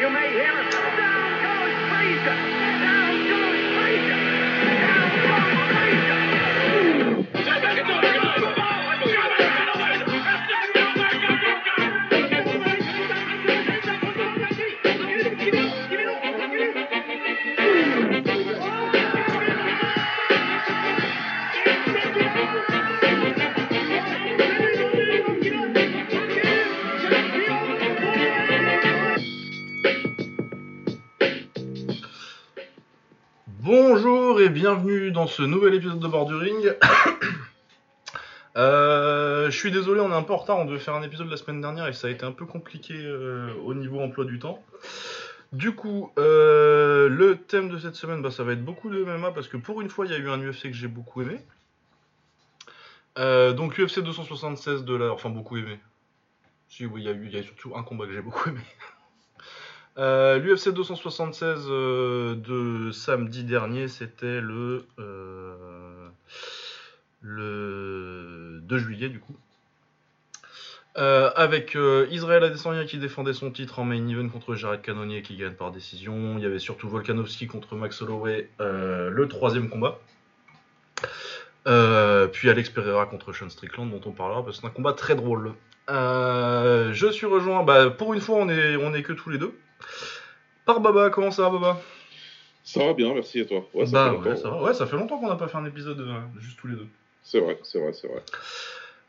you may hear, it. down goes Frazier! Bienvenue dans ce nouvel épisode de Borduring. Euh, je suis désolé, on est un peu en retard, on devait faire un épisode la semaine dernière et ça a été un peu compliqué euh, au niveau emploi du temps. Du coup, euh, le thème de cette semaine, bah, ça va être beaucoup de MMA parce que pour une fois, il y a eu un UFC que j'ai beaucoup aimé. Donc l'UFC 276 de la... Enfin, beaucoup aimé. Si, oui, il y, a eu, surtout un combat que j'ai beaucoup aimé. Euh, L'UFC 276 euh, de samedi dernier, c'était le, euh, le 2 juillet du coup. Euh, avec euh, Israël Adesanya qui défendait son titre en main event contre Jared Cannonier qui gagne par décision. Il y avait surtout Volkanovski contre Max Holloway, euh, le troisième combat. Euh, puis Alex Pereira contre Sean Strickland dont on parlera parce que c'est un combat très drôle. Euh, je suis rejoint, bah, pour une fois on est, on est que tous les deux. Par Baba, comment ça va Baba? Ça va bien, merci et toi? Ouais, ça Bah fait ouais, longtemps. ça va. Ouais, ça fait longtemps qu'on n'a pas fait un épisode euh, juste tous les deux. C'est vrai, c'est vrai, c'est vrai.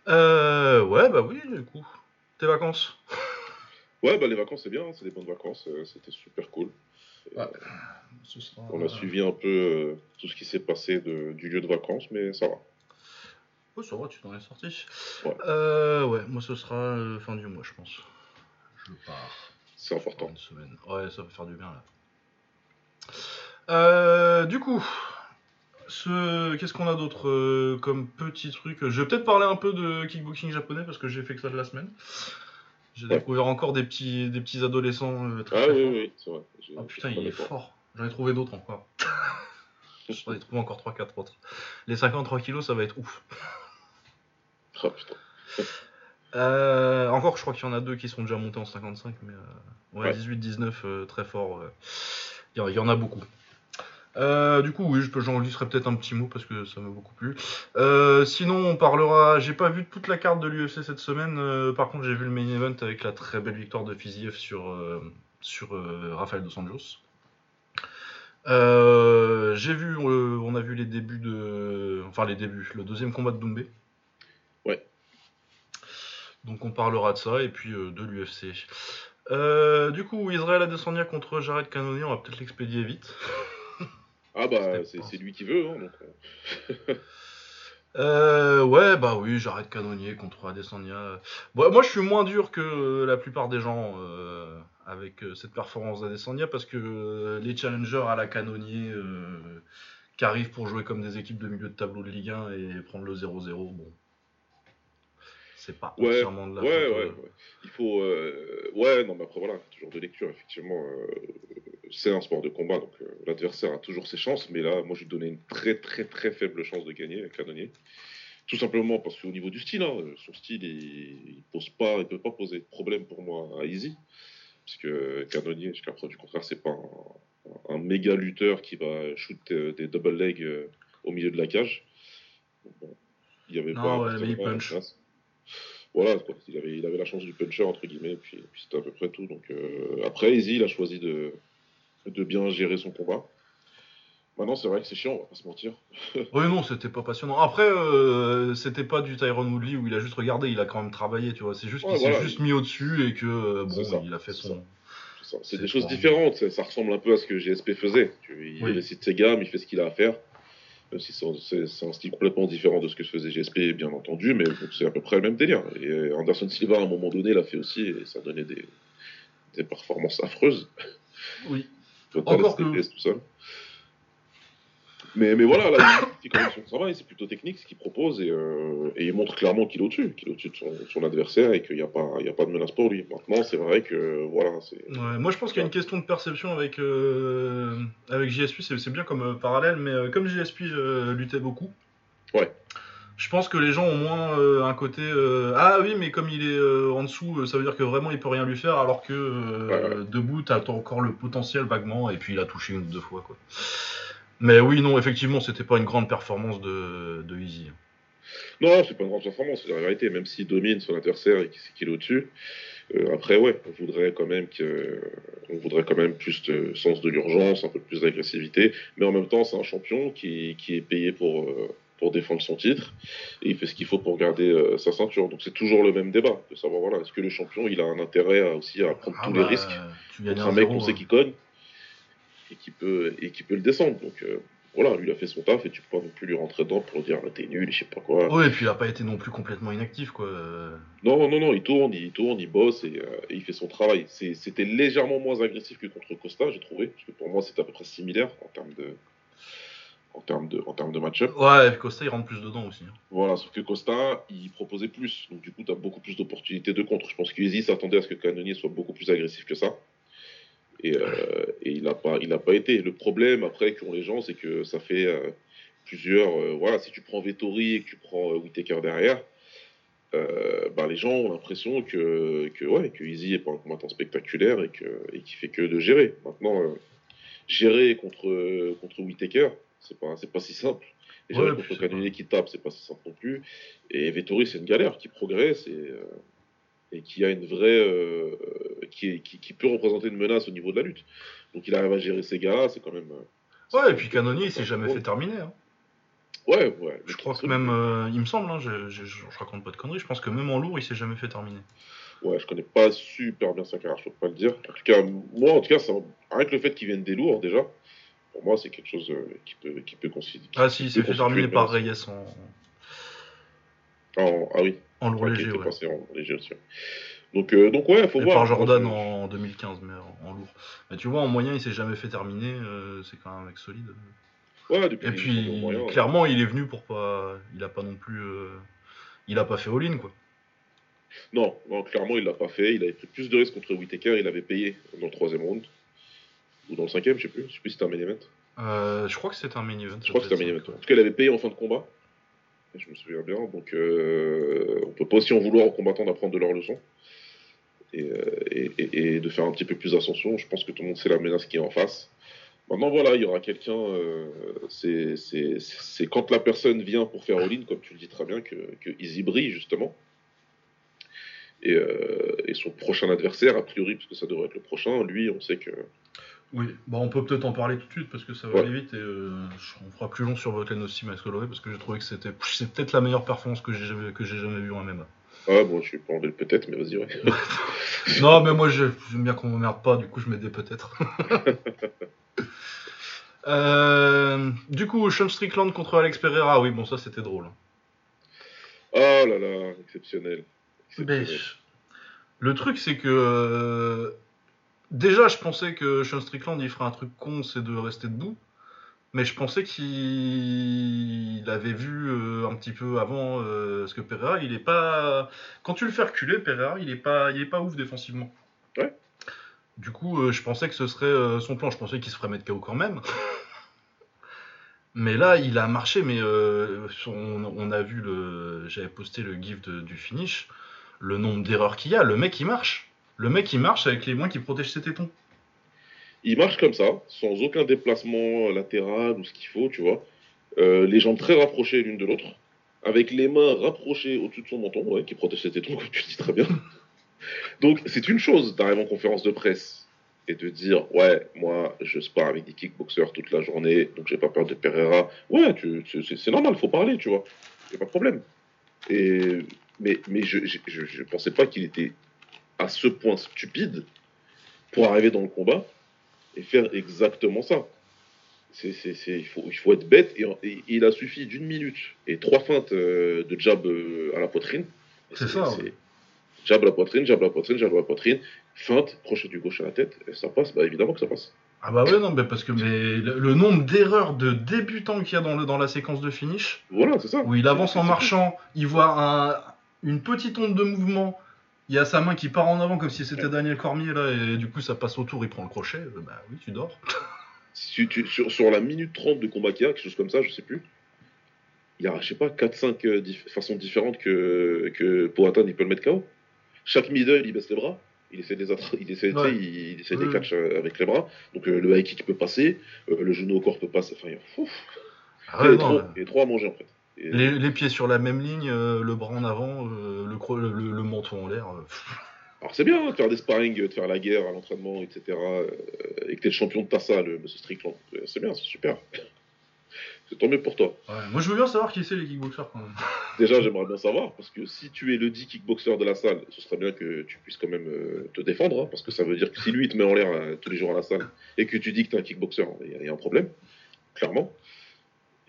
Euh, ouais, bah oui, du coup. Tes vacances? Ouais, bah les vacances c'est bien, c'est des bonnes vacances, euh, c'était super cool. Ouais. Ce sera... On a suivi un peu euh, tout ce qui s'est passé de- du lieu de vacances, mais ça va. Oh, ça va, tu t'en es sorti. Ouais. Euh, ouais, moi ce sera euh, fin du mois, je pense. Je pars. C'est important. une semaine. Ouais, ça va faire du bien là. Euh, du coup, ce... qu'est-ce qu'on a d'autre euh, comme petit truc? Je vais peut-être parler un peu de kickboxing japonais parce que j'ai fait que ça de la semaine. J'ai Ouais. découvert encore des petits, des petits adolescents euh, très, Ah très oui, forts. oui, c'est vrai. Oh putain, il est fort. J'en ai trouvé d'autres encore. J'en ai trouvé encore 3-4 autres. Les 53 kilos, ça va être ouf. Ah putain. Euh, encore, je crois qu'il y en a deux qui sont déjà montés en 55, mais euh, ouais, Ouais. 18-19, euh, très fort. euh. Il y, en- il y en a beaucoup. Euh, du coup, oui, j'en glisserai peut-être un petit mot parce que ça m'a beaucoup plu. Euh, sinon, on parlera. J'ai pas vu toute la carte de l'UFC cette semaine. euh, par contre, j'ai vu le main event avec la très belle victoire de Fiziev sur, euh, sur euh, Rafael dos Anjos. Euh, j'ai vu, euh, on a vu les débuts de, enfin les débuts, le deuxième combat de Doumbé. Donc on parlera de ça et puis euh, de l'UFC. Euh, du coup, Israël Adesanya contre Jared Cannonier, on va peut-être l'expédier vite. Ah bah c'est lui qui veut, hein, donc. euh, ouais, bah oui, Jared Cannonier contre Adesanya. Bon, moi, je suis moins dur que la plupart des gens euh, avec cette performance d'Adesanya parce que les challengers à la Cannonier qui arrivent pour jouer comme des équipes de milieu de tableau de Ligue 1 et prendre le 0-0, bon. C'est pas Ouais, entièrement de la ouais, ouais, ouais. Il faut. euh, Ouais, non, mais après voilà, toujours de lecture, effectivement. euh, C'est un sport de combat, donc euh, l'adversaire a toujours ses chances, mais là, moi, je lui donnais une très, très, très faible chance de gagner, Canonnier. Tout simplement parce qu'au niveau du style, hein, son style, il, il pose pas, il peut pas poser de problème pour moi à Easy, parce que Canonnier, jusqu'à preuve du contraire, c'est pas un, un méga lutteur qui va shoot des double legs au milieu de la cage. Bon, il y avait Non, pas ouais, mais il punch. Voilà, quoi. Il, avait, il avait la chance du puncher, entre guillemets, et puis, et puis c'était à peu près tout. Donc, euh, après, Easy, il a choisi de, de bien gérer son combat. Maintenant, c'est vrai que c'est chiant, on va pas se mentir. Oui, non, c'était pas passionnant. Après, euh, c'était pas du Tyron Woodley où il a juste regardé, il a quand même travaillé, tu vois. C'est juste Ouais, qu'il voilà. s'est juste mis au-dessus et que, euh, bon, il a fait son. C'est des choses différentes, ça, ressemble un peu à ce que GSP faisait. Il Oui. décide ses gammes, il fait ce qu'il a à faire. Même si c'est- un style complètement différent de ce que faisait GSP, bien entendu, mais c'est à peu près le même délire. Et euh, Anderson Silva, à un moment donné, l'a fait aussi, et ça donnait des, des performances affreuses. Oui. Total Encore que- tout seul. Mais, mais voilà, là, il fait quand même son travail, c'est plutôt technique ce qu'il propose et, euh, et il montre clairement qu'il est au-dessus, qu'il est au-dessus de son, son adversaire et qu'il n'y a, pas- il y a pas de menace pour lui. Maintenant, c'est vrai que voilà, c'est. Ouais, moi, je pense qu'il y a une question de perception avec, euh, avec JSP, c'est c'est bien comme euh, parallèle, mais comme JSP luttait beaucoup, Ouais. Je pense que les gens ont moins un côté ah oui mais comme il est en dessous ça veut dire que vraiment il peut rien lui faire alors que Ouais, ouais. debout t'as encore le potentiel vaguement et puis il a touché une ou deux fois quoi. Mais oui non effectivement c'était pas une grande performance de, de Easy. Non, c'est pas une grande performance, c'est la vérité, même s'il domine son adversaire et qu'il est au-dessus. Euh, après, ouais, on voudrait quand même que, on voudrait quand même plus de sens de l'urgence, un peu plus d'agressivité, mais en même temps, c'est un champion qui, qui est payé pour, euh, pour défendre son titre et il fait ce qu'il faut pour garder euh, sa ceinture. Donc c'est toujours le même débat de savoir voilà, est-ce que le champion il a un intérêt à- aussi à prendre Ah tous bah, les risques Tu gagnes contre un mec qu'on sait hein. qui cogne? Et qui peut et qui peut le descendre. Donc euh, voilà, lui il a fait son taf et tu peux pas non plus lui rentrer dedans pour dire Ah, t'es nul, et je sais pas quoi. Ouais et puis il a pas été non plus complètement inactif quoi. Non, non, non, il tourne, il tourne, il bosse et, euh, et il fait son travail. C'était légèrement moins agressif que contre Costa, j'ai trouvé. Parce que pour moi, c'était à peu près similaire en termes de, en termes de, en termes de match-up. Ouais Costa il rentre plus dedans aussi. hein. Voilà, sauf que Costa, il proposait plus. Donc du coup, tu as beaucoup plus d'opportunités de contre. Je pense qu'Easy s'attendait à ce que Canonier soit beaucoup plus agressif que ça. Et, euh, et il n'a pas, il a pas été. Le problème, après, qu'ont les gens, c'est que ça fait euh, plusieurs... euh, voilà, si tu prends Vettori et que tu prends Whittaker derrière, bah, les gens ont l'impression que, que, ouais, que Easy est pas un combattant spectaculaire et qu'il fait que de gérer. Maintenant, gérer contre, contre Whittaker, c'est pas, pas si simple. Et gérer contre Canonier qui tape, c'est pas si simple non plus. Et Vettori, c'est une galère, qui progresse et, et qui a une vraie. euh, qui, est- qui, qui peut représenter une menace au niveau de la lutte. Donc il arrive à gérer ces gars-là, c'est quand même. euh, Ouais et puis Canonier il s'est jamais fait terminer. hein. Ouais, ouais. Je crois que même, euh, il me semble, hein, je, je, je raconte pas de conneries, je pense que même en lourd, il s'est jamais fait terminer. Ouais, je connais pas super bien sa carrière, je peux pas le dire. En tout cas, moi, en tout cas, ça, avec le fait qu'il vienne des lourds, déjà, pour moi, c'est quelque chose euh, qui peut, qui peut considérer. Ah si, il s'est fait terminer par Reyes en, En- ah oui, en lourd léger, ouais. passé en léger aussi. Donc, euh, donc ouais, faut Et voir. par Jordan Moi, en 2015, mais en, en lourd. Mais tu vois, en moyen, il s'est jamais fait terminer, euh, c'est quand même un mec solide. Ouais, depuis Et puis, moyen, clairement, il est venu pour pas... Il a pas non plus... euh, Il a pas fait all-in, quoi. Non, non, clairement, il l'a pas fait. Il avait pris plus de risques contre Whittaker. Il avait payé dans le troisième round. Ou dans le cinquième, je sais plus. Je sais plus si c'était un main event. Euh, je crois que c'était un main event. Je crois que c'était un main event. En tout cas, il avait payé en fin de combat. Je me souviens bien. Donc, euh, on peut pas aussi en vouloir aux combattants d'apprendre de leurs leçons. Et, euh, et, de faire un petit peu plus d'ascension. Je pense que tout le monde sait la menace qui est en face. Maintenant, voilà, il y aura quelqu'un. euh, c'est quand la personne vient pour faire all-in, comme tu le dis très bien, que, que Easy brille, justement. Et, euh, et son prochain adversaire, a priori, parce que ça devrait être le prochain, lui, on sait que. Oui, bah on peut peut-être en parler tout de suite parce que ça va Ouais. aller vite et euh, on fera plus long sur aussi, Max Holloway, parce que j'ai trouvé que c'était c'est peut-être la meilleure performance que j'ai jamais, que j'ai jamais vue en MMA. Ah, bon, je vais pas le peut-être, mais vas-y, ouais. non, mais moi je- j'aime bien qu'on m'emmerde pas, du coup je mets des peut-être. Euh, du coup, Sean Strickland contre Alex Pereira, oui, bon, ça c'était drôle. Oh là là, exceptionnel. Mais, le truc, c'est que. euh, déjà, je pensais que Sean Strickland il ferait un truc con, c'est de rester debout. Mais je pensais qu'il avait vu euh, un petit peu avant. euh, parce que Pereira, il est pas. Quand tu le fais reculer, Pereira, il est pas, il est pas ouf défensivement. Ouais. Du coup, euh, je pensais que ce serait son plan. Je pensais qu'il se ferait mettre KO quand même. Mais là, il a marché, mais on, on a vu le. J'avais posté le gif de- du finish, le nombre d'erreurs qu'il y a. Le mec, il marche. Le mec, il marche avec les mains qui protègent ses tétons. Il marche comme ça, sans aucun déplacement latéral ou ce qu'il faut, tu vois. Euh, les jambes très rapprochées l'une de l'autre, avec les mains rapprochées au-dessus de son menton, qui protège ses tétons, comme tu dis très bien. Donc, c'est une chose d'arriver en conférence de presse et de dire Ouais, moi, je spare avec des kickboxers toute la journée, donc j'ai pas peur de Pereira. Ouais, c'est normal, faut parler, tu vois. Y a pas de problème. Mais je, je, je, je pensais pas qu'il était à ce point stupide pour arriver dans le combat et faire exactement ça. C'est, c'est, c'est- il, faut, il faut être bête et, et il a suffi d'une minute et trois feintes euh, de jab euh, à la poitrine. C'est ça, ouais. Jab à la poitrine, jab à la poitrine, jab à la poitrine, feinte, crochet du gauche à la tête, et ça passe, bah évidemment que ça passe. Ah bah ouais, non, mais parce que mais le, le nombre d'erreurs de débutants qu'il y a dans, le, dans la séquence de finish, Voilà, c'est ça. où il avance en marchant, il voit un- une petite onde de mouvement, il y a sa main qui part en avant comme si c'était Daniel Cormier là, et du coup ça passe autour, il prend le crochet, euh, bah oui, tu dors. Si tu, sur, sur la minute 30 de combat qu'il y a, quelque chose comme ça, je sais plus. il y a, je sais pas, 4-5 euh, dif- façons différentes que, que Poatan, il peut le mettre KO. Chaque middle, il baisse les bras. Il essaie de les attra- il essaie, Ouais. il, il essaie Oui. des catchs euh, avec les bras. Donc euh, le high kick peut passer, euh, le genou au corps peut passer. Enfin, il y a, Ah il y ouais, a non, trop, il y a trop à manger en fait. Les, les pieds sur la même ligne, euh, le bras en avant, euh, le, le, le menton en l'air. euh. Alors c'est bien hein, de faire des sparring, de faire la guerre à l'entraînement, etc. euh, et que t'es le champion de ta salle, monsieur Strickland. C'est bien, c'est super. C'est tant mieux pour toi. Ouais, Moi, je veux bien savoir qui c'est les kickboxers quand même. Déjà, j'aimerais bien savoir, parce que si tu es le dit kickboxer de la salle, ce serait bien que tu puisses quand même euh, te défendre, hein, parce que ça veut dire que si lui il te met en l'air euh, tous les jours à la salle et que tu dis que tu es un kickboxer, il y, a- il y a un problème, clairement.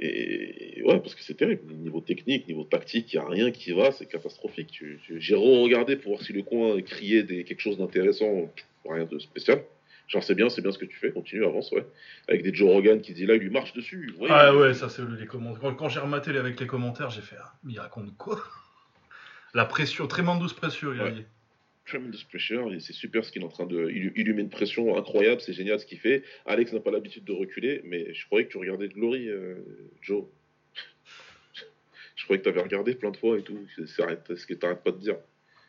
Et ouais, parce que c'est terrible. Niveau technique, niveau tactique, il n'y a rien qui va, c'est catastrophique. Tu, tu- J'ai regardé pour voir si le coin criait des, quelque chose d'intéressant, rien de spécial. Genre, c'est bien, c'est bien ce que tu fais, continue, avance, ouais. Avec des Joe Rogan qui dit là, il lui marche dessus. ouais. Ah ouais, ça c'est les commentaires. Quand, quand j'ai rematé avec les commentaires, j'ai fait ah, mais il raconte quoi? La pression, tremendous pression, il a Ouais. Dit. Tremendous pressure, et c'est super ce qu'il est en train de. Il, lui- il lui met une pression incroyable, c'est génial ce qu'il fait. Alex n'a pas l'habitude de reculer, mais je croyais que tu regardais Glory, euh, Joe. je croyais que tu avais regardé plein de fois et tout. C'est ce que tu n'arrêtes pas de dire?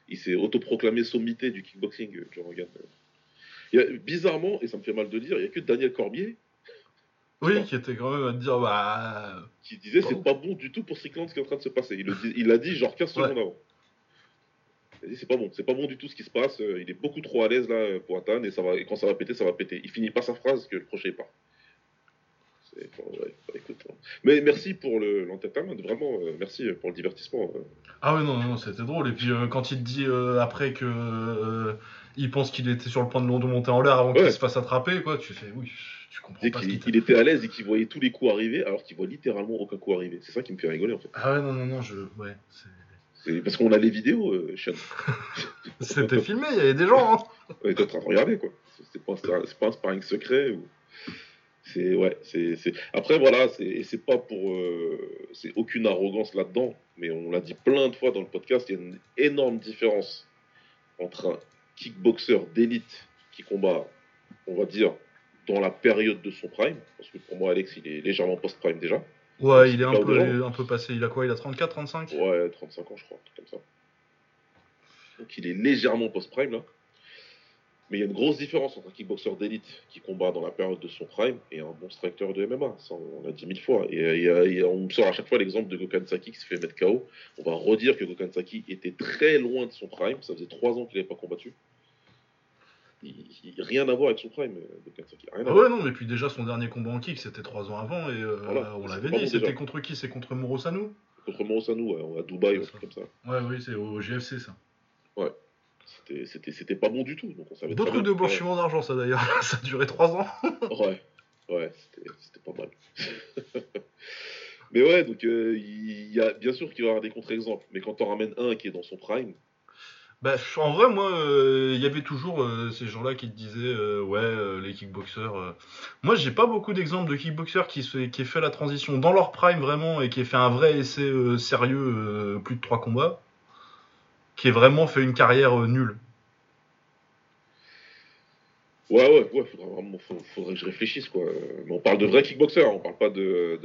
Il s'est autoproclamé sommité du kickboxing, euh, Joe Rogan. Il y a- bizarrement, et ça me fait mal de dire, il n'y a que Daniel Cormier Oui, qui était quand même à dire bah. qui disait c'est pas bon du tout pour Strickland ce qui est en train de se passer. Il le dit- il l'a dit genre 15 Ouais. secondes avant. Il c'est pas bon, c'est pas bon du tout ce qui se passe, euh, il est beaucoup trop à l'aise là euh, pour Atan et, ça va, et quand ça va péter, ça va péter. Il finit pas sa phrase que le prochain il part. Ouais, bah, écoute, hein. Mais merci pour le- l'entertainment, vraiment, euh, merci pour le divertissement. euh. Ah ouais, non, non, c'était drôle. Et puis euh, quand il te dit après que. il pense qu'il était sur le point de de monter en l'air avant qu'il se fasse attraper, quoi. Tu fais oui, tu comprends Il pas ce t'a- il était à l'aise et qu'il voyait tous les coups arriver alors qu'il voit littéralement aucun coup arriver. C'est ça qui me fait rigoler en fait. Ah ouais, non, non, non, je. Ouais. C'est parce qu'on a les vidéos, euh, Sean. C'était filmé, il y avait des gens, hein. On est en train de regarder quoi. C'est- pas, un pas sparring secret ou. C'est ouais, c'est c'est- après voilà, c'est et c'est pas pour euh, c'est aucune arrogance là-dedans, mais on l'a dit plein de fois dans le podcast, il y a une énorme différence entre un kickboxer d'élite qui combat, on va dire dans la période de son prime, parce que pour moi Alex il est légèrement post-prime déjà. Ouais, il est un peu, un peu passé. Il a quoi? Il a 34, 35 Ouais, 35 ans, je crois, comme ça. Donc il est légèrement post-prime là. Mais il y a une grosse différence entre un kickboxer d'élite qui combat dans la période de son prime et un bon striker de MMA. Ça, on l'a dit mille fois. Et, on me sort à chaque fois l'exemple de Gokhan Saki qui se fait mettre KO. On va redire que Gokhan Saki était très loin de son prime. Ça faisait trois ans qu'il n'avait pas combattu. Il, il- rien à voir avec son prime, euh. Rien Ah ouais, non, mais puis déjà, son dernier combat en kick, c'était 3 ans avant, et euh, Voilà, on l'avait dit, c'était contre qui? C'est contre Morosanou? Contre Morosanou, ouais, à Dubaï, un truc comme ça. Ouais, oui, c'est au GFC, ça. C'était- C'était c'était pas bon du tout. Donc on savait Beau truc de blanchiment d'argent, ça d'ailleurs. ça a duré 3 ans. Ouais, ouais, c'était c'était pas mal. mais ouais, donc euh, il y a bien sûr qu'il va y avoir des contre-exemples, mais quand on ramène un qui est dans son prime, Bah, en vrai, moi, euh, il y avait toujours euh, ces gens-là qui te disaient, euh, ouais, les kickboxers. Moi, j'ai pas beaucoup d'exemples de kickboxers qui, se, qui aient fait la transition dans leur prime vraiment et qui aient fait un vrai essai sérieux, plus de 3 combats, qui aient vraiment fait une carrière nulle. ouais, ouais, ouais, faudra vraiment, faudrait que je réfléchisse quoi. Mais on parle de vrais kickboxers, on parle pas de-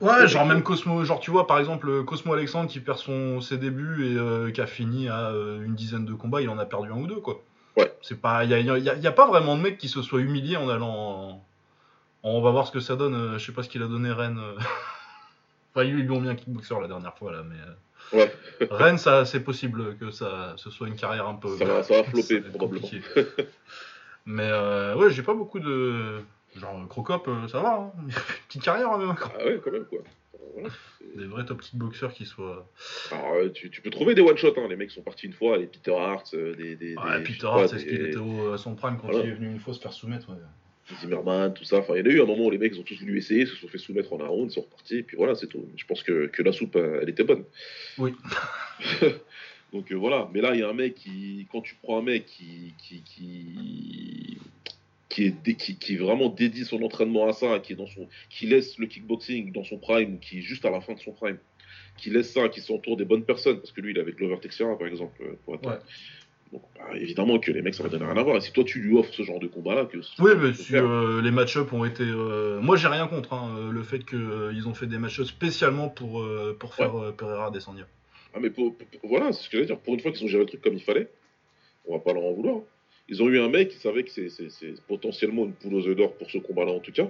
Ouais, genre même Cosmo, genre tu vois par exemple Cosmo Alexandre qui perd son, ses débuts et euh, qui a fini à euh, une dizaine de combats, il en a perdu un ou deux quoi. Ouais. C'est pas, il y a, y a- y a pas vraiment de mec qui se soit humilié en allant. en- On va voir ce que ça donne. euh, Je sais pas ce qu'il a donné Rennes. enfin ils lui ont mis un kickboxer la dernière fois là, mais Ouais, Rennes ça c'est possible que ça ce soit une carrière un peu. ça va, ça va flopper probablement. compliqué. mais euh, ouais j'ai pas beaucoup de genre Crocop euh, ça va, hein. petite carrière hein, même. Ah ouais, quand même quoi. Voilà. Des vrais top kickboxers qui soient. Alors, euh, tu, tu peux trouver des one-shots, hein. les mecs sont partis une fois, les Peter Hart, euh, des, des, Ouais, des- Peter Hart, c'est ce qu'il était au, à son prime quand Voilà. il est venu une fois se faire soumettre. ouais. Zimmerman, tout ça. Enfin, il y en a eu un moment où les mecs ils ont tous voulu essayer, se sont fait soumettre en un round, ils sont repartis, et puis voilà, c'est tout. Je pense que, que la soupe, euh, elle était bonne. Oui. Donc euh, voilà, mais là, il y a un mec qui, quand tu prends un mec qui, qui, qui, qui, est, qui, qui vraiment dédie son entraînement à ça, qui, est dans son, qui laisse le kickboxing dans son prime, qui est juste à la fin de son prime, qui laisse ça, qui s'entoure des bonnes personnes, parce que lui, il est avec Glover Teixeira, par exemple, euh, pour être Ouais. Donc, bah, évidemment que les mecs, ça va donner rien à voir. Et si toi, tu lui offres ce genre de combat-là, que Oui, mais si euh, les match-up ont été. euh, Moi, j'ai rien contre hein, euh, le fait qu'ils ont fait des match-up spécialement pour, euh, pour faire euh, Pereira Descendia. Ah, mais pour- pour- voilà, c'est ce que je veux dire. Pour une fois qu'ils ont géré le truc comme il fallait, on va pas leur en vouloir. Ils ont eu un mec qui savait que c'est- potentiellement une poule aux œufs d'or pour ce combat-là, en tout cas.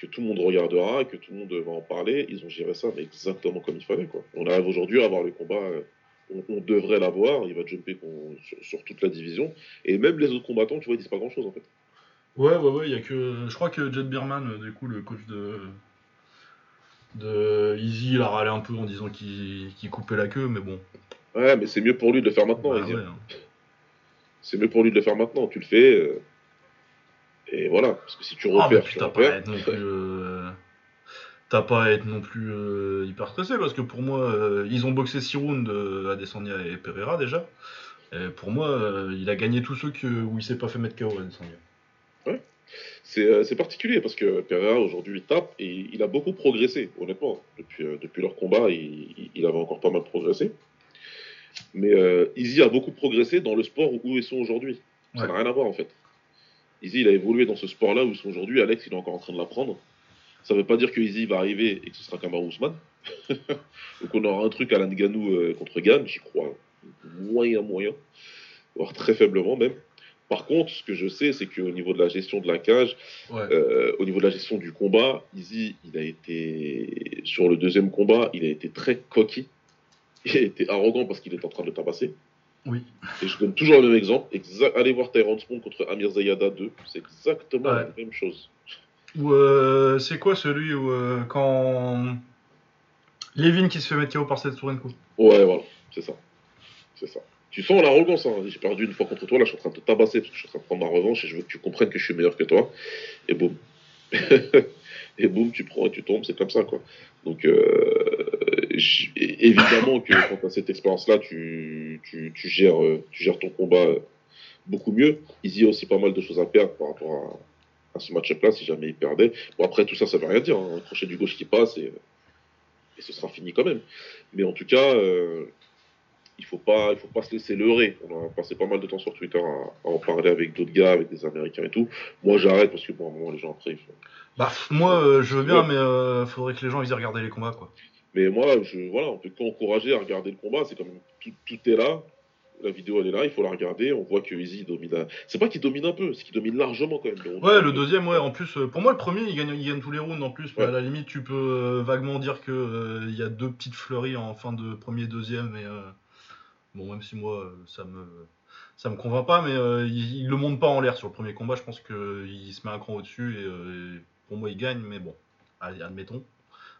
Que tout le monde regardera, que tout le monde va en parler. Ils ont géré ça mais exactement comme il fallait. Quoi. On arrive aujourd'hui à avoir le combat. euh, on, on devrait l'avoir. Il va jumper sur, sur toute la division. Et même les autres combattants, tu vois, ils disent pas grand-chose en fait. Ouais, ouais, ouais, il y a que. Je crois que Jet Bierman, euh, du coup, le coach de. de Easy, il a râlé un peu en disant qu'il coupait la queue, mais bon. Ouais, mais c'est mieux pour lui de le faire maintenant. Bah, ouais, hein. C'est mieux pour lui de le faire maintenant. Tu le fais. euh, et voilà. Parce que si tu Ah, mais repères, puis tu t'as pas à être non plus. euh, T'as pas à être non plus euh, hyper stressé parce que pour moi, euh, ils ont boxé 6 rounds euh, à Descendia et Pereira déjà. Et pour moi, euh, il a gagné tous ceux que, où il s'est pas fait mettre KO à Descendia. C'est euh, c'est particulier parce que Pereira aujourd'hui il tape et il a beaucoup progressé, honnêtement. Depuis, euh, depuis leur combat, il avait encore pas mal progressé. Mais euh, Izzy a beaucoup progressé dans le sport où ils sont aujourd'hui. Ça Ouais. n'a rien à voir en fait. Izzy il a évolué dans ce sport-là où ils sont aujourd'hui. Alex il est encore en train de l'apprendre. Ça veut pas dire que Izzy va arriver et que ce sera Kamaru Usman. Donc on aura un truc à l'Anganou euh, contre Gann, j'y crois moyen moyen, voire très faiblement même. Par contre, ce que je sais, c'est qu'au niveau de la gestion de la cage, Ouais. euh, au niveau de la gestion du combat, Izzy, il a été sur le deuxième combat, il a été très coquille. Été arrogant parce qu'il est en train de le tabasser. Oui. Et je donne toujours le même exemple. Exa- allez voir Tyrone Spong contre Amir Zayada 2. C'est exactement Ouais. la même chose. Ou euh, c'est quoi celui où euh, quand Levin qui se fait mettre KO par cette Tourenko Ouais, voilà, c'est ça. C'est ça. Tu sens l'arrogance. Hein. J'ai perdu une fois contre toi, là je suis en train de te tabasser parce que je suis en train de prendre ma revanche et je veux que tu comprennes que je suis meilleur que toi. Et boum. et boum, tu prends et tu tombes, c'est comme ça quoi. Donc euh, évidemment que quand tu as cette expérience-là, tu, tu, tu gères, euh, tu gères ton combat beaucoup mieux. Izzy a aussi pas mal de choses à perdre par rapport à, à ce match-up-là si jamais il perdait. Bon après tout ça, ça veut rien dire. hein. Un crochet du gauche qui passe et, et ce sera fini quand même. Mais en tout cas, euh, il faut pas, il faut pas se laisser leurrer. On a passé pas mal de temps sur Twitter à, à en parler avec d'autres gars, avec des Américains et tout. Moi, j'arrête parce que à un moment, les gens après, ils font- Bah, moi, euh, je veux bien, Ouais. mais euh, faudrait que les gens ils aient regardé les combats, quoi. Mais moi, je, voilà, on peut qu'encourager à regarder le combat. C'est comme tout, tout est là. La vidéo, elle est là. Il faut la regarder. On voit que Izzy domine. un- C'est pas qu'il domine un peu, c'est qu'il domine largement quand même. Mais Ouais, le deuxième, ouais, en plus, euh, pour moi, le premier, il gagne, il gagne tous les rounds en plus, mais Ouais. à la limite, tu peux euh, vaguement dire que euh, il y a deux petites fleuries en fin de premier, deuxième, euh, bon, même si moi, ça me. Ça me convainc pas, mais euh, il, il le monte pas en l'air sur le premier combat. Je pense qu'il se met un cran au-dessus et, euh, et pour moi il gagne, mais bon, allez, admettons.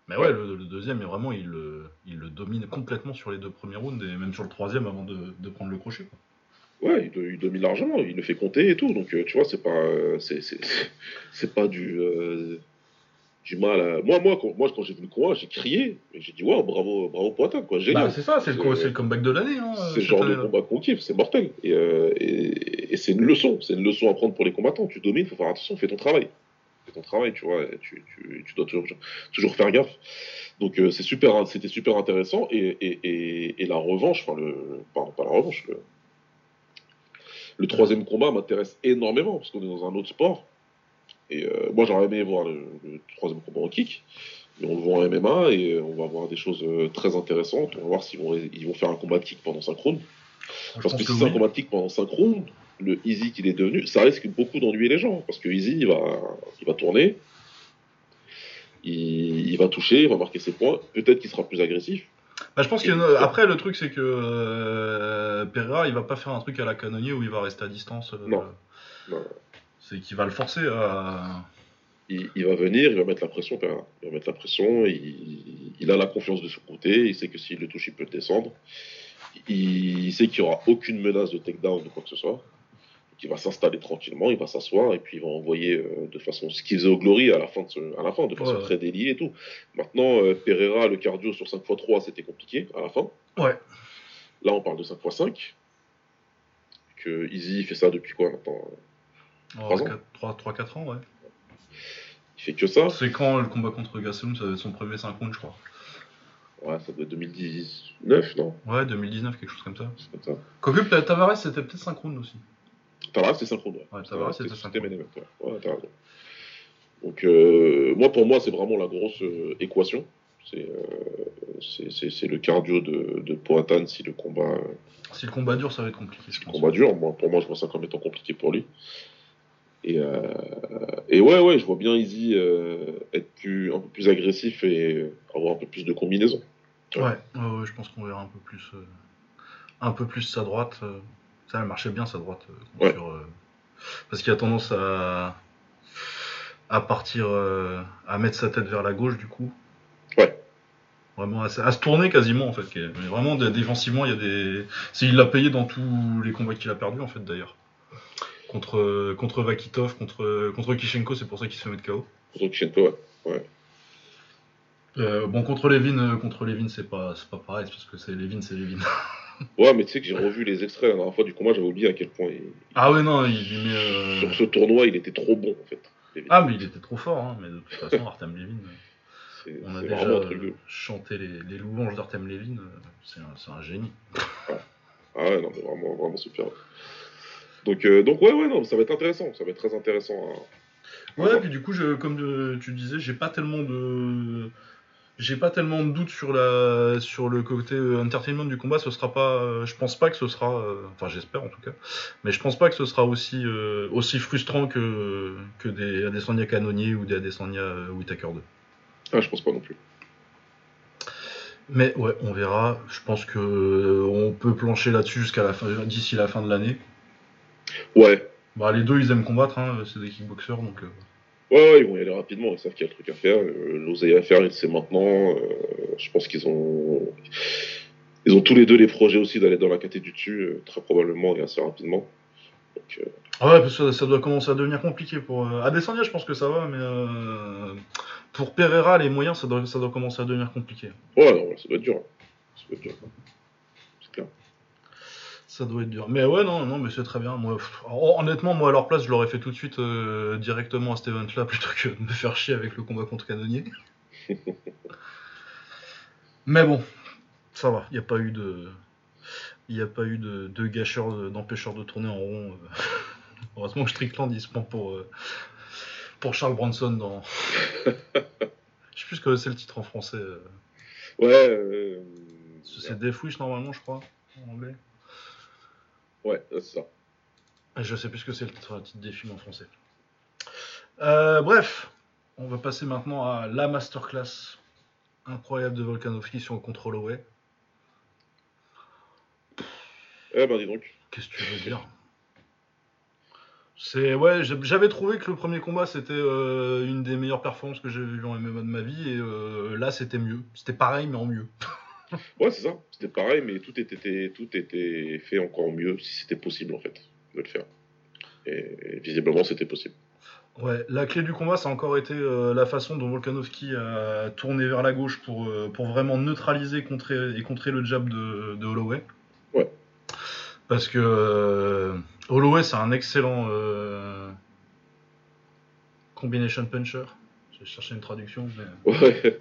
Mais ouais, le, le deuxième, est vraiment, il, le- il le domine complètement sur les deux premiers rounds et même sur le troisième avant de, de prendre le crochet. quoi. Ouais, il, il domine largement. Il le fait compter et tout. Donc, euh, tu vois, c'est pas, euh, c'est, c'est, c'est pas du, euh, du mal. À... Moi, moi, quand, moi, quand j'ai vu le combat, j'ai crié. Et j'ai dit, waouh, bravo, bravo Poitin, quoi, génial. Bah, c'est ça, c'est le, C'est- le comeback de l'année. Hein, C'est le genre de combat qu'on kiffe, c'est mortel. Et, euh, et, et c'est une leçon, c'est une leçon à prendre pour les combattants. Tu domines, faut faire attention, fais ton travail. Ton travail, tu vois, tu, tu, tu dois toujours, toujours faire gaffe. Donc euh, c'est super, c'était super intéressant. Et, et, et, et la revanche, enfin le, pardon, pas la revanche, le, le troisième combat m'intéresse énormément parce qu'on est dans un autre sport. Et euh, moi j'aurais aimé voir le, le troisième combat en kick. Mais on le voit en MMA et on va voir des choses euh, très intéressantes. On va voir s'ils vont, ils vont faire un combat de kick pendant 5 rounds. Parce que que si c'est un combat de kick pendant 5 rounds, le Easy qu'il est devenu, ça risque beaucoup d'ennuyer les gens. Parce que Easy, il va, il va tourner, il, il va toucher, il va marquer ses points. Peut-être qu'il sera plus agressif. Bah, je pense que euh, après le truc c'est que euh, Pereira il va pas faire un truc à la canonnier où il va rester à distance. euh, Non. Non. C'est qu'il va le forcer à. Il, il va venir, il va mettre la pression, Pereira. Il va mettre la pression, il, il a la confiance de son côté, il sait que s'il le touche, il peut le descendre. Il, sait qu'il n'y aura aucune menace de takedown ou quoi que ce soit. Il va s'installer tranquillement, il va s'asseoir et puis il va envoyer euh, de façon ce qu'il faisait au Glory à la fin, de ce- à la fin de façon Ouais. très déliée et tout. Maintenant, euh, Pereira, le cardio sur 5x3, c'était compliqué à la fin. Ouais. Là, on parle de 5x5. Que Easy fait ça depuis quoi maintenant Trois ans 3-4 ans, ouais. Il fait que ça. C'est quand le combat contre Gastelum, ça son premier 5 rounds, je crois. Ouais, ça doit être 2019, non? Ouais, 2019, quelque chose comme ça. C'est comme ça. Quoique, Ta- Tavares, c'était peut-être synchrone aussi. Tavares, c'est synchrone. Ouais, Ouais, Tavares, c'était c'était synchrone. main event, ouais. Ouais, t'as raison. Donc, euh, moi, pour moi, c'est vraiment la grosse euh, équation. C'est euh, c'est- c'est- c'est le cardio de, de Poatan si le combat, euh, Si le combat dure, ça va être compliqué, pense. combat dure. Moi, pour moi, je vois ça comme étant compliqué pour lui. Et, et ouais, ouais, je vois bien Easy être plus, un peu plus agressif et avoir un peu plus de combinaisons. Ouais, ouais, ouais, je pense qu'on verra un peu plus, un peu plus sa droite. Ça, elle marchait bien sa droite. euh, Ouais. sur, euh, parce qu'il a tendance à, à partir, euh, à mettre sa tête vers la gauche du coup. Ouais. Vraiment à, se- à se tourner quasiment en fait. Mais vraiment dé- défensivement, il y a des. Il l'a payé dans tous les combats qu'il a perdu en fait d'ailleurs. Contre contre Vakitov, contre contre Kishenko, c'est pour ça qu'il se fait mettre KO. Contre Kishenko, ouais. Euh, bon contre Levin, euh, contre Levin c'est pas c'est pas pareil parce que c'est Levin, c'est Levin. Ouais, mais tu sais que j'ai revu les extraits la dernière fois du combat, j'avais oublié à quel point il- Ah ouais non, il met. euh, sur ce tournoi, il était trop bon en fait. Levin. Ah mais il était trop fort, hein, mais de toute façon Artem Levin, euh, on a déjà euh, chanté les, les louanges d'Artem Levin, c'est un, un génie. Ah ouais, non, mais vraiment, vraiment super. Donc, euh, donc ouais, ouais, non, ça va être intéressant, ça va être très intéressant. à- Ouais, puis du coup, je, comme tu disais, j'ai pas tellement de, j'ai pas tellement de doutes sur la, sur le côté euh, entertainment du combat. Ce sera pas, euh, je pense pas que ce sera, euh, enfin j'espère en tout cas, mais je pense pas que ce sera aussi, euh, aussi frustrant que que des Adesanya Canonier ou des Adesanya Whittaker 2. Ah, je pense pas non plus. Mais ouais, on verra. Je pense que euh, on peut plancher là-dessus jusqu'à la fin, d'ici la fin de l'année. Ouais, Bah les deux, ils aiment combattre, hein, c'est des kickboxers, donc. euh, ouais, ils vont y aller rapidement, ils savent qu'il y a le truc à faire. Euh, L'oseille à faire, c'est maintenant. euh, je pense qu'ils ont. Ils ont tous les deux les projets aussi d'aller dans la catégorie du dessus, euh, très probablement et assez rapidement. Donc, euh, Ah ouais, parce que ça, ça doit commencer à devenir compliqué pour. Euh... Adesanya, je pense que ça va, mais euh, pour Pereira, les moyens, ça doit, ça doit commencer à devenir compliqué. ouais, non, ça doit être dur. Ça doit être dur. Ça doit être dur. Mais ouais, non, non, mais c'est très bien. Moi, pff, hon- honnêtement, moi à leur place, je l'aurais fait tout de suite euh, directement à cet event-là plutôt que de me faire chier avec le combat contre Canonier. mais bon, ça va. Il n'y a pas eu de. Il n'y a pas eu de, de gâcheur, de- d'empêcheur de tourner en rond. euh. Heureusement que Strickland, il se prend pour, euh, pour Charles Bronson dans. Je sais plus ce que c'est le titre en français. Ouais, euh, C'est Death Wish normalement, je crois, en anglais. Ouais, c'est ça. Je sais plus ce que c'est le titre, le titre des films en français. Euh, bref, on va passer maintenant à la masterclass incroyable de Volkanovski sur le contrôle away. Eh ben, dis donc. Qu'est-ce que tu veux dire? C'est ouais, j'avais trouvé que le premier combat c'était euh, une des meilleures performances que j'ai vues en MMA de ma vie et euh, là c'était mieux. C'était pareil mais en mieux. Ouais, c'est ça. C'était pareil, mais tout était, tout était fait encore mieux si c'était possible, en fait, de le faire. Et, et visiblement, c'était possible. Ouais, la clé du combat, ça a encore été euh, la façon dont Volkanovski a tourné vers la gauche pour, euh, pour vraiment neutraliser contrer, et contrer le jab de, de Holloway. Ouais. Parce que euh, Holloway, c'est un excellent combination puncher. J'ai cherché une traduction, mais... Ouais.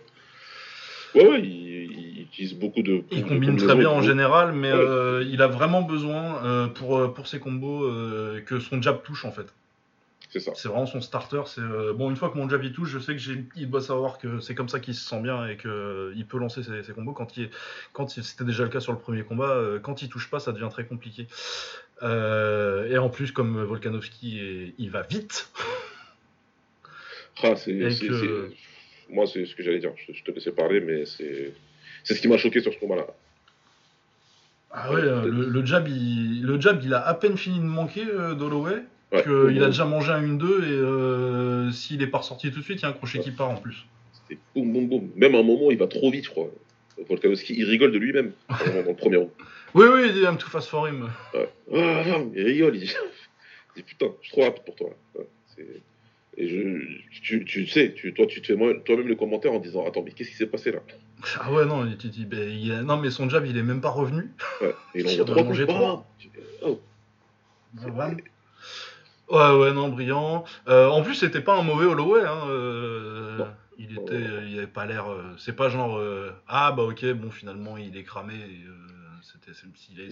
Ouais, ouais, il, il utilise beaucoup de. Il de combine très bien en général, mais Ouais. euh, il a vraiment besoin euh, pour, euh, pour ses combos euh, que son jab touche en fait. C'est ça. C'est vraiment son starter. C'est bon une fois que mon jab il touche, je sais que j'ai, il doit savoir que c'est comme ça qu'il se sent bien et que il peut lancer ses, ses combos. Quand il, quand il- c'était déjà le cas sur le premier combat, quand il touche pas, ça devient très compliqué. Et en plus, comme Volkanovski, est- il va vite. Ah, c'est, Et c'est- que- c'est- Moi, c'est ce que j'allais dire. Je, je te laissais parler, mais c'est, c'est ce qui m'a choqué sur ce combat-là. Ah ouais, euh, le, le jab, il, le jab, il a à peine fini de manquer euh. Ouais. qu'il a déjà mangé un 1-2 et euh, s'il est pas ressorti tout de suite, il y a un crochet qui part en plus. C'était boum, boum, boum. Même à un moment, il va trop vite, je crois. Volkanovski, il rigole de lui-même dans le premier round. Oui, oui, il dit I'm too fast for him. Ouais. Ah, non, il rigole. Il dit, putain, je suis trop rapide pour toi. Ouais, c'est- Et je, tu, tu sais, tu, toi, tu te fais toi-même le commentaire en disant Attends, mais qu'est-ce qui s'est passé là? Ah ouais, non, il, il- ben, il a- non, mais son jab, il est même pas revenu. ouais. Et il trois trois. Bam Oh. Ouais, ouais, non, brillant. Euh, en plus, c'était pas un mauvais Holloway. Hein, euh. Il était, il avait pas l'air. euh, c'est pas genre euh, ah bah ok bon finalement il est cramé. et, euh, c'était, ça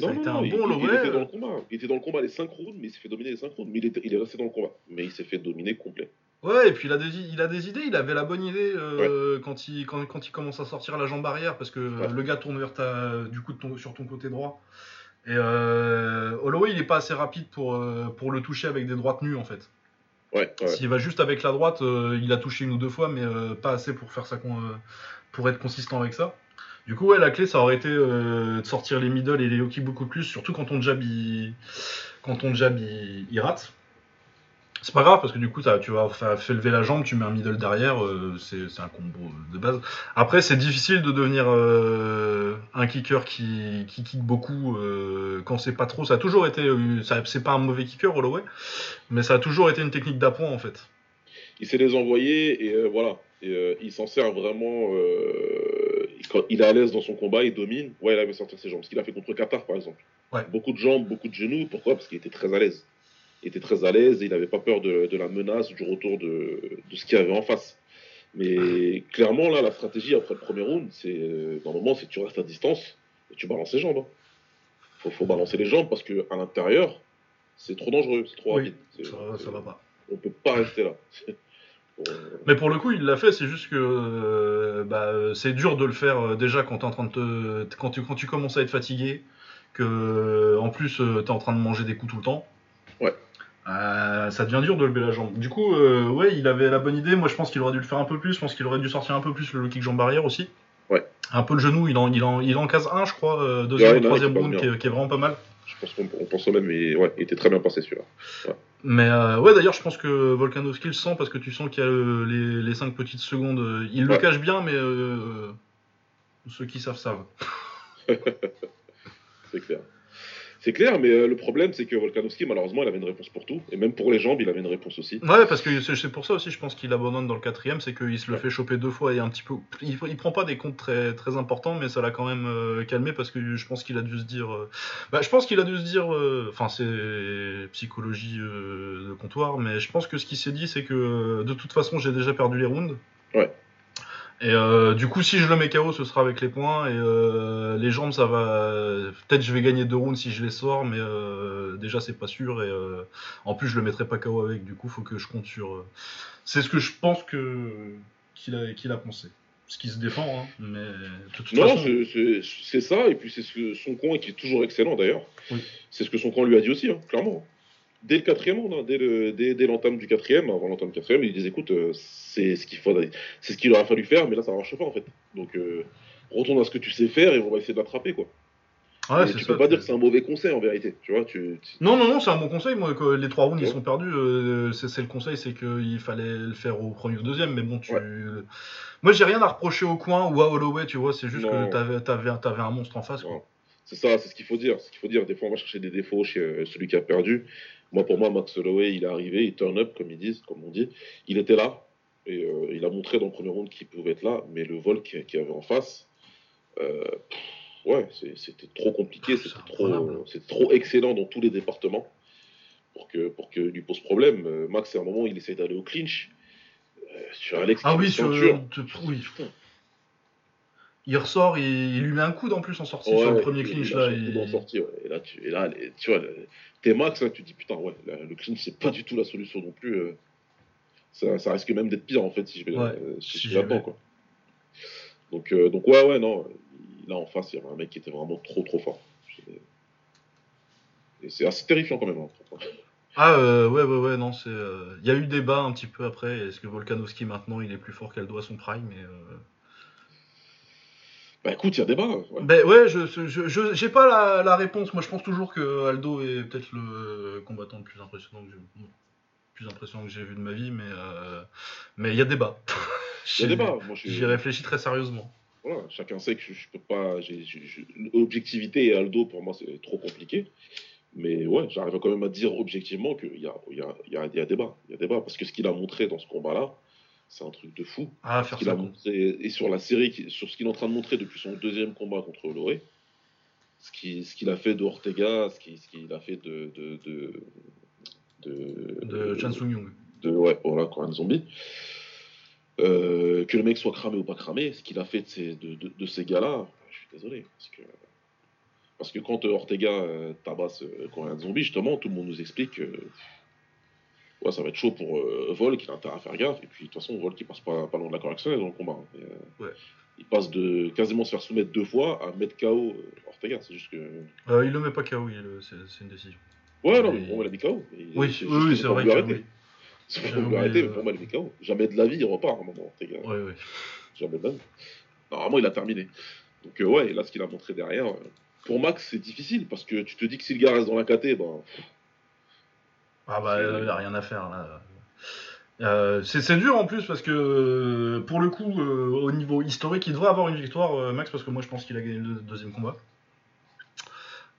a été un bon il- était dans euh, le combat. Il était dans le combat les 5 rounds, mais il s'est fait dominer les 5 rounds. Mais il, était- il est resté dans le combat. Mais il s'est fait dominer complet. Ouais, et puis il a, des, il a des idées, il avait la bonne idée euh, quand, il, quand, quand il commence à sortir la jambe arrière, parce que Ouais. le gars tourne vers ta, du coup ton- sur ton côté droit. Et euh, Holloway, il est pas assez rapide pour, euh, pour le toucher avec des droites nues en fait. Ouais. S'il va juste avec la droite, euh, il a touché une ou deux fois, mais euh, pas assez pour faire ça, euh, pour être consistant avec ça. Du coup, ouais, la clé, ça aurait été euh, de sortir les middle et les kicks beaucoup plus, surtout quand ton jab, il, quand ton jab, il, rate. C'est pas grave parce que du coup, tu vas faire, lever la jambe, tu mets un middle derrière, euh, c'est un combo de base. Après, c'est difficile de devenir euh, un kicker qui, qui kick beaucoup quand c'est pas trop. Ça a toujours été, c'est pas un mauvais kicker, Holloway, mais ça a toujours été une technique d'appoint en fait. Il sait les envoyer et voilà. Et, il s'en sert vraiment. Quand il est à l'aise dans son combat, il domine. Ouais, il avait sortir ses jambes. Ce qu'il a fait contre Qatar, par exemple. Ouais. Beaucoup de jambes, beaucoup de genoux. Pourquoi? Parce qu'il était très à l'aise. Il était très à l'aise et il n'avait pas peur de, de la menace, du retour de, de ce qu'il y avait en face. Mais clairement, là, la stratégie après le premier round, c'est euh, normalement, c'est que tu restes à distance et tu balances les jambes. hein. Faut, faut balancer les jambes parce que à l'intérieur, c'est trop dangereux, c'est trop Oui, rapide. Ça, ça va pas. On peut pas rester là. Euh, Mais pour le coup, il l'a fait, c'est juste que euh, bah, c'est dur de le faire euh, déjà quand, en train de te, quand, tu, quand tu commences à être fatigué, que en plus tu es en train de manger des coups tout le temps. Ouais. Ça devient dur de lever la jambe. Du coup, ouais, il avait la bonne idée. Moi, je pense qu'il aurait dû le faire un peu plus. Je pense qu'il aurait dû sortir un peu plus le low kick jambe arrière aussi. Ouais. Un peu le genou, il en, il en, il en case un, je crois, deuxième ou troisième round, qui est vraiment pas mal. Je pense qu'on on pense au même, mais ouais, il était très bien passé celui-là. Mais euh, ouais, d'ailleurs, je pense que Volkanovski le sent parce que tu sens qu'il y a les, les 5 petites secondes. euh, il le cache bien, mais euh, ceux qui savent savent. C'est clair. C'est clair, mais euh, le problème, c'est que Volkanovski, malheureusement, il avait une réponse pour tout. Et même pour les jambes, il avait une réponse aussi. Ouais, parce que c'est pour ça aussi, je pense qu'il abandonne dans le quatrième, c'est qu'il se le Ouais. fait choper deux fois et un petit peu. Il, il prend pas des comptes très, très importants, mais ça l'a quand même euh, calmé parce que je pense qu'il a dû se dire. euh, Bah, je pense qu'il a dû se dire. Enfin, c'est psychologie de comptoir, mais je pense que ce qu'il s'est dit, c'est que de toute façon, j'ai déjà perdu les rounds. Ouais. Et euh, du coup, si je le mets KO, ce sera avec les points. Et euh, les jambes, ça va. Peut-être je vais gagner deux rounds si je les sors, mais euh, déjà, c'est pas sûr. Et en plus, je le mettrai pas KO avec. Du coup, faut que je compte sur. C'est ce que je pense que qu'il a, qu'il a pensé. Ce qui se défend, hein, mais de toute Non, façon. c'est- ça, et puis c'est ce que son coin, qui est toujours excellent d'ailleurs, Oui. c'est ce que son coin lui a dit aussi, hein, clairement. Dès le quatrième round, hein, dès le- dès, dès l'entame du quatrième, avant l'entame du quatrième, il disait écoute, euh, c'est ce qu'il c'est ce qu'il aurait fallu faire, mais là ça marche pas en fait. Donc euh, retourne à ce que tu sais faire et on va essayer de l'attraper quoi. Ouais, tu ça, peux pas dire que c'est un mauvais conseil en vérité, tu vois. Tu, tu- Non, non, non, c'est un bon conseil. Moi, que les trois rounds ils sont perdus, euh, c'est le conseil, c'est qu'il fallait le faire au premier ou au deuxième. Mais bon, tu. Ouais. Moi, j'ai rien à reprocher au coin ou à Holloway, tu vois. C'est juste Non. que t'avais avais, avais un monstre en face. Quoi. C'est ça, c'est ce qu'il faut dire. Ce qu'il faut dire. Des fois, on va chercher des défauts chez celui qui a perdu. Moi, pour moi, Max Holloway, il est arrivé, il turn up, comme ils disent, comme on dit. Il était là. Et euh, il a montré dans le premier round qu'il pouvait être là. Mais le vol qu'il y avait en face, euh, ouais, c'était trop compliqué. C'est C'était trop, trop excellent dans tous les départements pour que, pour que lui pose problème. Euh, Max, à un moment, il essaye d'aller au clinch. Euh, sur Alex, Ah oui, sur, te- oui. Il ressort, il, il lui met un coude en plus en sortie Ouais, sur le premier clinch là. coup il- le sortie, ouais. Et là, tu, et là tu vois, t'es max, là, tu te dis putain, ouais, la- le clinch, c'est pas du tout la solution non plus. euh. Ça, ça risque même d'être pire en fait si je vais, euh, si si je vais quoi. Donc, euh, donc, ouais, ouais, non. Là, en face, il y avait un mec qui était vraiment trop, trop fort. Et c'est assez terrifiant quand même. hein. Ah euh, ouais, ouais, ouais, non, c'est. euh, Il y a eu débat un petit peu après. Est-ce que Volkanovski maintenant il est plus fort qu'Aldo à son prime mais, euh, Bah écoute, il y a débat. Ouais. Ben ouais, je je, je- j'ai pas la, la réponse. Moi, je pense toujours que Aldo est peut-être le combattant le plus impressionnant que j'ai, plus impressionnant que j'ai vu de ma vie, mais euh, mais il y a débat. Il y a débat. Moi, je- J'y réfléchis très sérieusement. Voilà, chacun sait que je, peux pas. j'ai- j'ai- j'ai- L'objectivité et Aldo, pour moi, c'est trop compliqué. Mais ouais, j'arrive quand même à dire objectivement qu'il y a, il y, a, il y, a, y a débat. Il y a débat. Parce que ce qu'il a montré dans ce combat-là, c'est un truc de fou. Ah, faire ça. montré, et sur la série, sur ce qu'il est en train de montrer depuis son deuxième combat contre Holloway, ce qu'il ce qu'il a fait de Ortega, ce qu'il ce qu'il a fait de. de, de de, De Chan Sung Young. de ouais, voilà, Korean Zombie. Euh, que le mec soit cramé ou pas cramé, ce qu'il a fait de ces, de, de- de ces gars-là, je suis désolé. Parce que, parce que quand euh, Ortega euh, tabasse euh, Coréen Zombie, justement, tout le monde nous explique que ouais, ça va être chaud pour euh, Vol, qu'il a intérêt à faire gaffe. Et puis, de toute façon, Vol qui passe pas, pas loin de la correction dans le combat. hein. Et, euh, Ouais. Il passe de quasiment se faire soumettre deux fois à mettre KO euh, Ortega. C'est juste que. Euh, il le met pas KO, le- c'est une décision. Ouais, non, mais Et- moi, il a mis KO. Mais Oui, c'est oui, oui, vrai arrêter. oui. C'est voulu arrêter, mais pour moi, il a mis KO. Jamais de la vie, il repart à un moment, Ortega. Ouais, ouais. Jamais de la vie. Normalement, il a terminé. Donc, ouais, et là, ce qu'il a montré derrière. pour Max, c'est difficile parce que tu te dis que si le gars reste dans la KT, ben. Ah bah, euh, il a rien à faire là. Euh, c'est dur en plus parce que euh, pour le coup, euh, au niveau historique, il devrait avoir une victoire, euh, Max, parce que moi je pense qu'il a gagné le deuxième combat.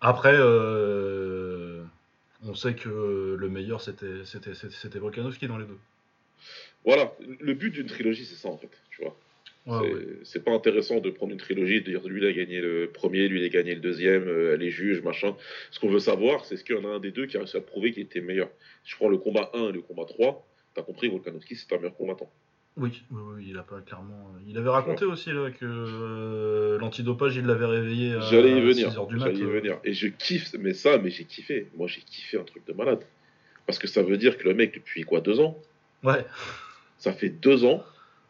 Après, on sait que le meilleur c'était Volkanovski dans les deux. Voilà, le but d'une trilogie, c'est ça, en fait. Tu vois. Ouais, c'est ouais. pas intéressant de prendre une trilogie et de dire lui, il a gagné le premier, lui, il a gagné le deuxième, euh, les juges, machin. Ce qu'on veut savoir, c'est ce qu'il y en a un des deux qui a réussi à prouver qu'il était meilleur. Si je prends le combat 1 et le combat 3, t'as compris, Volkanovski, c'est un meilleur combattant. Oui, oui, oui, il a pas clairement. Il avait raconté aussi là que euh, l'antidopage, il l'avait réveillé à J'allais y venir. 6 heures du mat. J'allais y euh. venir. Et je kiffe, mais ça, mais j'ai kiffé. Moi, j'ai kiffé un truc de malade. Parce que ça veut dire que le mec, depuis quoi, deux ans Ouais, Ça fait deux ans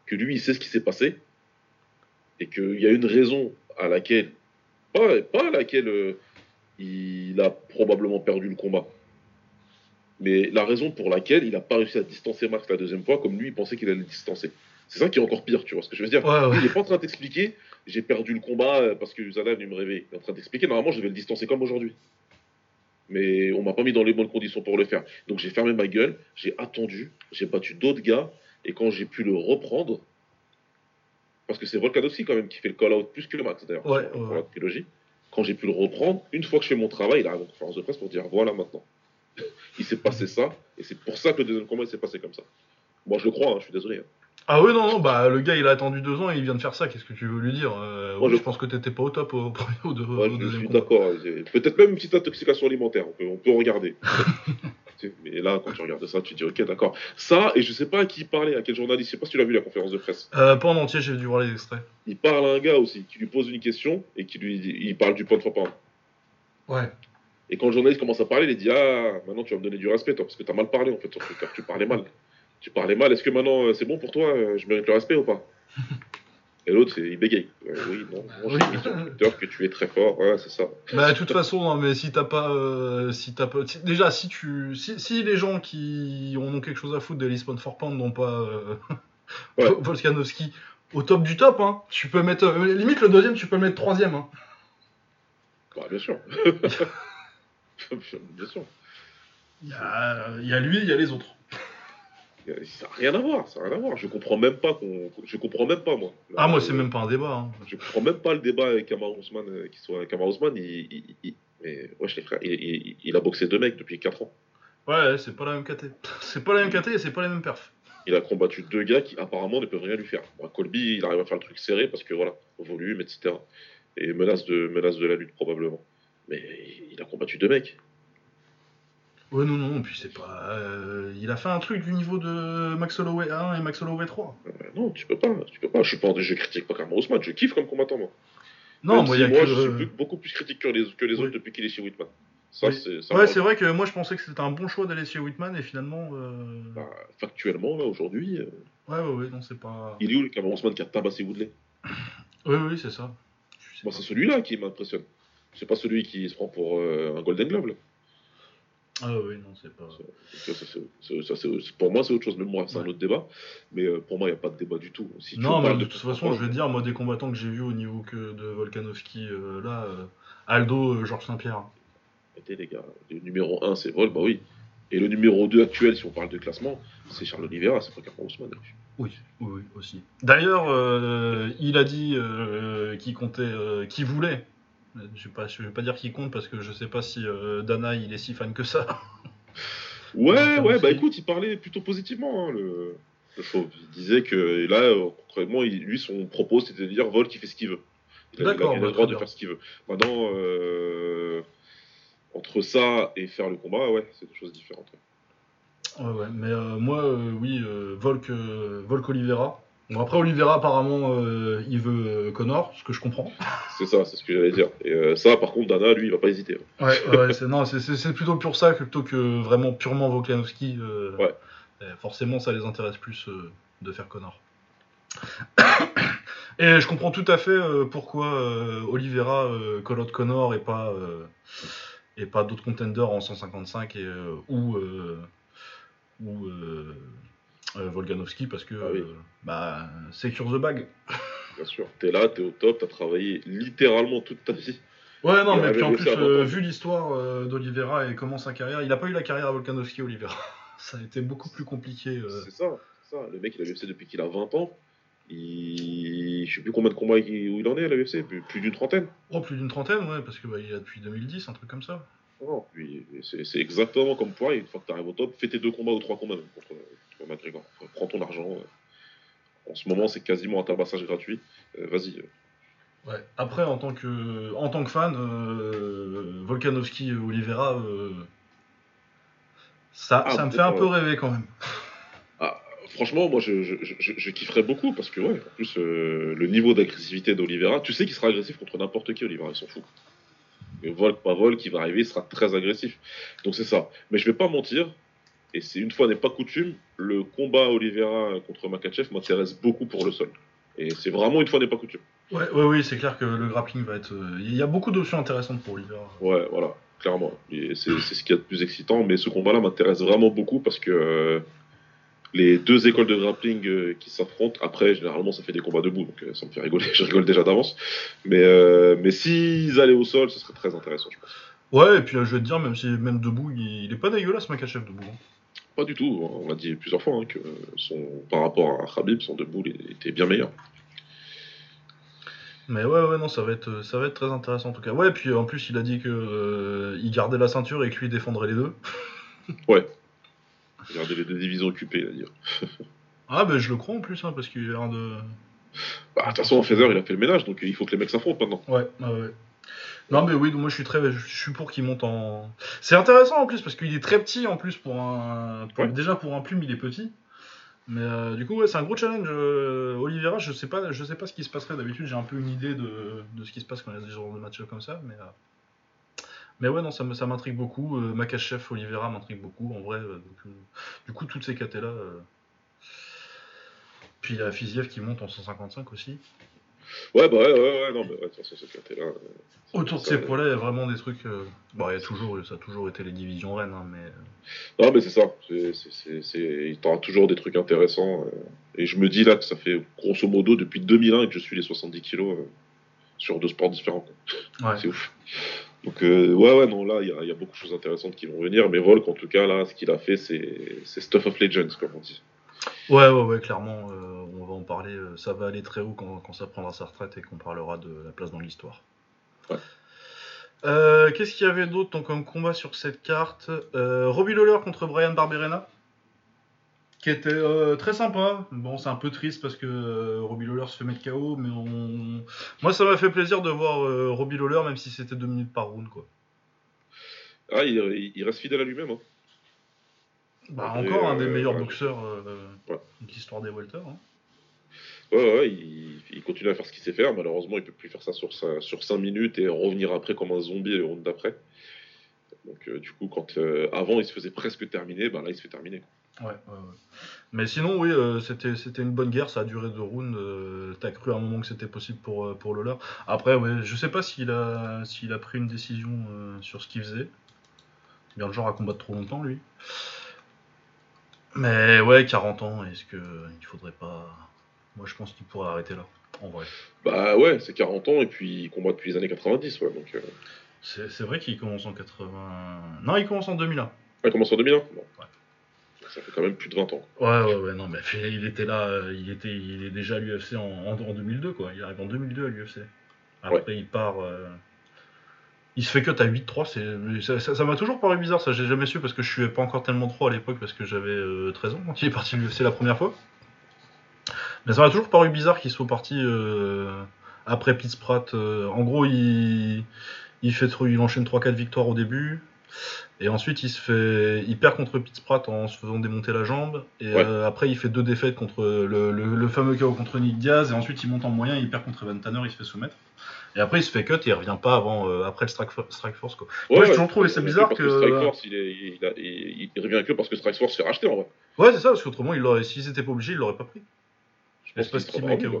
que lui, il sait ce qui s'est passé. Et qu'il y a une raison à laquelle, pas, pas à laquelle euh, il a probablement perdu le combat, mais la raison pour laquelle il n'a pas réussi à distancer Max la deuxième fois, comme lui, il pensait qu'il allait le distancer. C'est ça qui est encore pire, tu vois ce que je veux dire? Ouais, ouais. Il n'est pas en train de t'expliquer, j'ai perdu le combat euh, parce que Usada est venu me réveiller. Il est en train d'expliquer, normalement, je vais le distancer comme aujourd'hui. Mais on m'a pas mis dans les bonnes conditions pour le faire. Donc j'ai fermé ma gueule, j'ai attendu, j'ai battu d'autres gars, et quand j'ai pu le reprendre, parce que c'est Volkanovski quand même qui fait le call-out plus que Max d'ailleurs Ouais, pour, ouais, pour la ouais. trilogie. Quand j'ai pu le reprendre, une fois que je fais mon travail, il arrive en conférence de presse pour dire voilà maintenant. il s'est passé ça, et c'est pour ça que le deuxième combat s'est passé comme ça. Moi je le crois, hein, je suis désolé. hein. Ah ouais, non, non, bah le gars il a attendu deux ans et il vient de faire ça, qu'est-ce que tu veux lui dire Euh, Moi, oui, je- je pense que t'étais pas au top au premier ou, deux- au je deuxième suis combat. d'accord. Peut-être même une petite intoxication alimentaire, on peut, on peut regarder. Sais, Mais là, quand tu regardes ça, tu te dis ok, d'accord. Ça, et je sais pas à qui il parlait, à quel journaliste, je sais pas si tu l'as vu la conférence de presse. Euh, pas en entier, j'ai dû voir les extraits. Il parle à un gars aussi qui lui pose une question et qui lui dit, il parle du point de fois Ouais. Et quand le journaliste commence à parler, il dit Ah, maintenant tu vas me donner du respect, toi, parce que tu as mal parlé en fait sur Twitter. Tu parlais mal. Tu parlais mal. Est-ce que maintenant euh, c'est bon pour toi euh, Je mérite le respect ou pas? Et l'autre, c'est- il bégaye. Euh, oui, non, j'ai Oui. mis sur Twitter que tu es très fort. Ouais, c'est ça. Bah de toute façon, non, mais si t'as pas, euh, si t'as pas, si- déjà si tu, si, si les gens qui en ont quelque chose à foutre de l'Espon for Pound n'ont pas euh, Ouais. Volkanovski au top du top, hein, tu peux mettre, euh, limite le deuxième, tu peux le mettre troisième. Hein. Bah, bien sûr. bien sûr. Il y, a, il y a lui, il y a les autres. Ça n'a rien à voir, ça n'a rien à voir. Je comprends même pas qu'on. Je comprends même pas, moi. Ah moi c'est même pas un débat. Hein. Je comprends même pas le débat avec Kamar Ousmane. euh, qui soit... Kamar Ousmane, il, il, il- Mais, wesh, les frères, il, a boxé deux mecs depuis 4 ans. Ouais, c'est pas la même KT. C'est pas la même KT et c'est pas les mêmes perfs. Il a combattu deux gars qui apparemment ne peuvent rien lui faire. Bon, Colby, il arrive à faire le truc serré parce que voilà, volume, etc. Et menace de, menace de la lutte probablement. Mais il a combattu deux mecs. Ouais, non, non, puis c'est pas. euh, il a fait un truc du niveau de Max Holloway 1 et Max Holloway 3. Euh, non, tu peux pas, tu peux pas. Je suis pas, je critique pas Kamar Ousmane, je kiffe comme combattant moi. Non, Même moi, si il y a moi que. je suis plus- beaucoup plus critique que les, que les Oui. autres depuis qu'il est chez Whitman. Ça, Oui. c'est. ça Ouais, c'est vrai que moi je pensais que c'était un bon choix d'aller chez Whitman et finalement. euh, Bah, factuellement, là, aujourd'hui, Ouais, ouais, ouais, non, c'est pas. il est où le Kamar Ousmane qui a tabassé Woodley? Oui, oui, c'est ça. Moi, pas. c'est celui-là qui m'impressionne. C'est pas celui qui se prend pour un Golden Globe. Là. Ah, oui, non, c'est pas. Ça, ça, pour moi, c'est autre chose. Même moi, c'est un autre débat. Mais euh, pour moi, il n'y a pas de débat du tout. Si Non, mais de toute façon, je veux dire, moi, des combattants que j'ai vus au niveau que de Volkanovski, euh, là, euh, Aldo, euh, Georges Saint-Pierre. Arrêtez, les gars. Le numéro 1, c'est Vol, bah oui. Et le numéro 2 actuel, si on parle de classement, c'est Charles Oliveira, c'est pas Kamar Ousmane. Oui, oui, oui, aussi. D'ailleurs, il a dit qu'il comptait, qu'il voulait. Je vais je vais pas dire qu'il compte parce que je sais pas si euh, Dana il est si fan que ça. Ouais, ouais, bah écoute, il parlait plutôt positivement, hein, le, le chauve. Il disait que là, euh, concrètement, il- lui, son propos, c'était de dire Vol qui fait ce qu'il veut. Il a, il a- a bah, le droit de faire ce qu'il veut. Maintenant, euh, entre ça et faire le combat, ouais, c'est deux choses différentes. Ouais, ouais. Mais moi, oui, Volk, Volk Oliveira. Bon, après, Oliveira, apparemment, euh, il veut euh, Connor, ce que je comprends. C'est ça, c'est ce que j'allais dire. Et euh, ça, par contre, Dana, lui, il va pas hésiter. hein. Ouais, ouais, c'est, plutôt pour ça que plutôt que vraiment purement Volkanovski. euh, Ouais. forcément, ça les intéresse plus de faire Connor. Et je comprends tout à fait pourquoi Oliveira out Connor et pas, et pas d'autres contenders en 155 et, euh, ou, ou Volkanovski parce que Ah oui. euh, bah, secure the bag. Bien sûr. T'es là, t'es au top, t'as travaillé littéralement toute ta vie. Ouais, non, Il mais puis en plus, euh, vu l'histoire euh, d'Olivera et comment sa carrière, il a pas eu la carrière à Volkanovski, Olivera. Ça a été beaucoup plus compliqué. euh. C'est ça, c'est ça. Le mec, il a l'UFC depuis qu'il a 20 ans. Il... Je sais plus combien de combats il- où il en est à l'UFC, plus, plus d'une trentaine. Oh, plus d'une trentaine, ouais, parce que bah, il a depuis 2010, un truc comme ça. Lui, c'est c'est exactement comme toi. Une fois que tu arrives au top, fais tes deux combats ou trois combats même contre McGregor. Enfin, prends ton argent. euh. En ce moment, c'est quasiment un tabassage gratuit. Euh, Vas-y. euh. Ouais. Après, en tant que, en tant que fan, euh, Volkanovski et Oliveira, euh, ça, Ah, ça me fait un peu rêver quand même. Franchement, moi, je, je, je, je kifferais beaucoup parce que, ouais, en plus, euh, le niveau d'agressivité d'Olivera, tu sais qu'il sera agressif contre n'importe qui, Olivera, il s'en fout. Et Volk, pas Volk, qui va arriver, il sera très agressif. Donc c'est ça. Mais je vais pas mentir, et c'est une fois n'est pas coutume, le combat Olivera contre Makachev m'intéresse beaucoup pour le sol. Et c'est vraiment une fois n'est pas coutume. Ouais, ouais, oui, c'est clair que le grappling va être. euh, Il y a beaucoup d'options intéressantes pour Olivera. Ouais, voilà, clairement. C'est ce qu'il y a de plus excitant. Mais ce combat-là m'intéresse vraiment beaucoup parce que euh, les deux écoles de grappling euh, qui s'affrontent, après, généralement, ça fait des combats debout. Donc euh, ça me fait rigoler. Je rigole déjà d'avance. Mais, mais s'ils allaient au sol, ce serait très intéressant, je pense. Ouais, et puis là, je vais te dire, même si même debout, il, il est pas dégueulasse, Makachev debout. hein. Pas du tout. On l'a dit plusieurs fois hein, que son, par rapport à Khabib, son debout il était bien meilleur. Mais ouais, ouais, non, ça va être, ça va être très intéressant en tout cas. Ouais, puis en plus, il a dit que euh, il gardait la ceinture et que lui défendrait les deux. Regardez les deux divisions occupées, il a dire. Ah, ben je le crois en plus, hein, parce qu'il a l'air de. Bah, de toute façon, en Feather, il a fait le ménage, donc il faut que les mecs s'affrontent maintenant. Ouais, ouais, ouais. Non, mais oui, donc moi je suis très, je suis pour qu'il monte en. C'est intéressant en plus parce qu'il est très petit en plus pour un. pour- Ouais. Déjà pour un plume, il est petit. Mais euh, du coup, ouais, c'est un gros challenge. euh, Oliveira, je sais pas, je sais pas ce qui se passerait. D'habitude, j'ai un peu une idée de, de ce qui se passe quand il y a des genres de match comme ça, mais. euh, Mais ouais, non, ça me- ça m'intrigue beaucoup. Euh, Makachev, Oliveira m'intrigue beaucoup, en vrai. euh, donc, euh, du coup, toutes ces catés-là. Puis il y a Fiziev qui monte en 155 aussi. Ouais, bah ouais, ouais, ouais, non, mais ouais, de toute façon, ce côté-là. euh, Autour de ces poilets, il y a vraiment des trucs. euh, Bon, il y a toujours, ça a toujours été les divisions reines, hein, mais. euh, Non, mais c'est ça. Il t'aura toujours des trucs intéressants. euh, Et je me dis là que ça fait grosso modo depuis 2001 que je suis les 70 kilos euh, sur deux sports différents. Ouais. C'est ouf. Donc, ouais, ouais, non, là, il y, y a beaucoup de choses intéressantes qui vont venir. Mais Volk, en tout cas, là, ce qu'il a fait, c'est Stuff of Legends, comme on dit. Ouais, ouais, ouais, clairement, euh, on va en parler. euh, ça va aller très haut quand, quand ça prendra sa retraite et qu'on parlera de la place dans l'histoire. Ouais. Euh, Qu'est-ce qu'il y avait d'autre donc, comme combat sur cette carte? Euh, Robbie Lawler contre Brian Barberena, qui était euh, très sympa. Bon, c'est un peu triste parce que euh, Robbie Lawler se fait mettre KO, mais on... moi, ça m'a fait plaisir de voir euh, Robbie Lawler, même si c'était deux minutes par round, quoi. Ah, il, il- il reste fidèle à lui-même. Hein. Bah, encore un des euh, meilleurs boxeurs euh, de l'histoire des welter. hein. Ouais, ouais, il, il continue à faire ce qu'il sait faire. Malheureusement, il peut plus faire ça sur, sa, sur 5 minutes et revenir après comme un zombie le round d'après. Donc, euh, du coup, quand euh, avant il se faisait presque terminer, bah là il se fait terminer. Ouais, ouais, ouais. Mais sinon, oui, euh, c'était c'était une bonne guerre, ça a duré deux rounds. T'as cru à un moment que c'était possible pour, pour Lawler. Après, ouais, je sais pas s'il a, s'il a pris une décision sur ce qu'il faisait. Bien le genre à combattre trop longtemps, lui. Mais ouais, 40 ans, est-ce que il faudrait pas. Moi, je pense qu'il pourrait arrêter là, en vrai. Bah ouais, c'est 40 ans et puis il combat depuis les années 90. Ouais, donc, euh... C'est c'est vrai qu'il commence en 80. Non, il commence en 2001. ah, il commence en 2001 Bon. Ouais. Ça fait quand même plus de 20 ans. Ouais, ouais, ouais, non, mais il était là, euh, il, était, il est déjà à l'UFC en, en, en 2002, quoi. Il arrive en 2002 à l'UFC. Après, il part. euh, Il se fait cut à 8-3. c'est- Ça m'a toujours paru bizarre, ça, j'ai jamais su parce que je suivais pas encore tellement trop à l'époque parce que j'avais euh, 13 ans quand il est parti de l'UFC la première fois. Mais ça m'a toujours paru bizarre qu'il soit parti euh, après Pete Spratt. euh, en gros, il, il, fait, il enchaîne 3-4 victoires au début. Et ensuite, il se fait, il perd contre Pete Spratt en se faisant démonter la jambe. Et Ouais. euh, après, il fait deux défaites contre le, le- le fameux KO contre Nick Diaz. Et ensuite, il monte en moyen, il perd contre Evan Tanner, il se fait soumettre. Et après, il se fait cut et il revient pas avant euh, après le Strike, For- Strike Force quoi. Moi, j'ai toujours trouvé ça bizarre que- Strike Force, il, est, il, a- il- il revient que parce que Strike Force se fait racheter en vrai. Ouais, c'est ça, parce qu'autrement, s'ils étaient pas obligés, ils l'auraient pas pris. Je pense pas remis,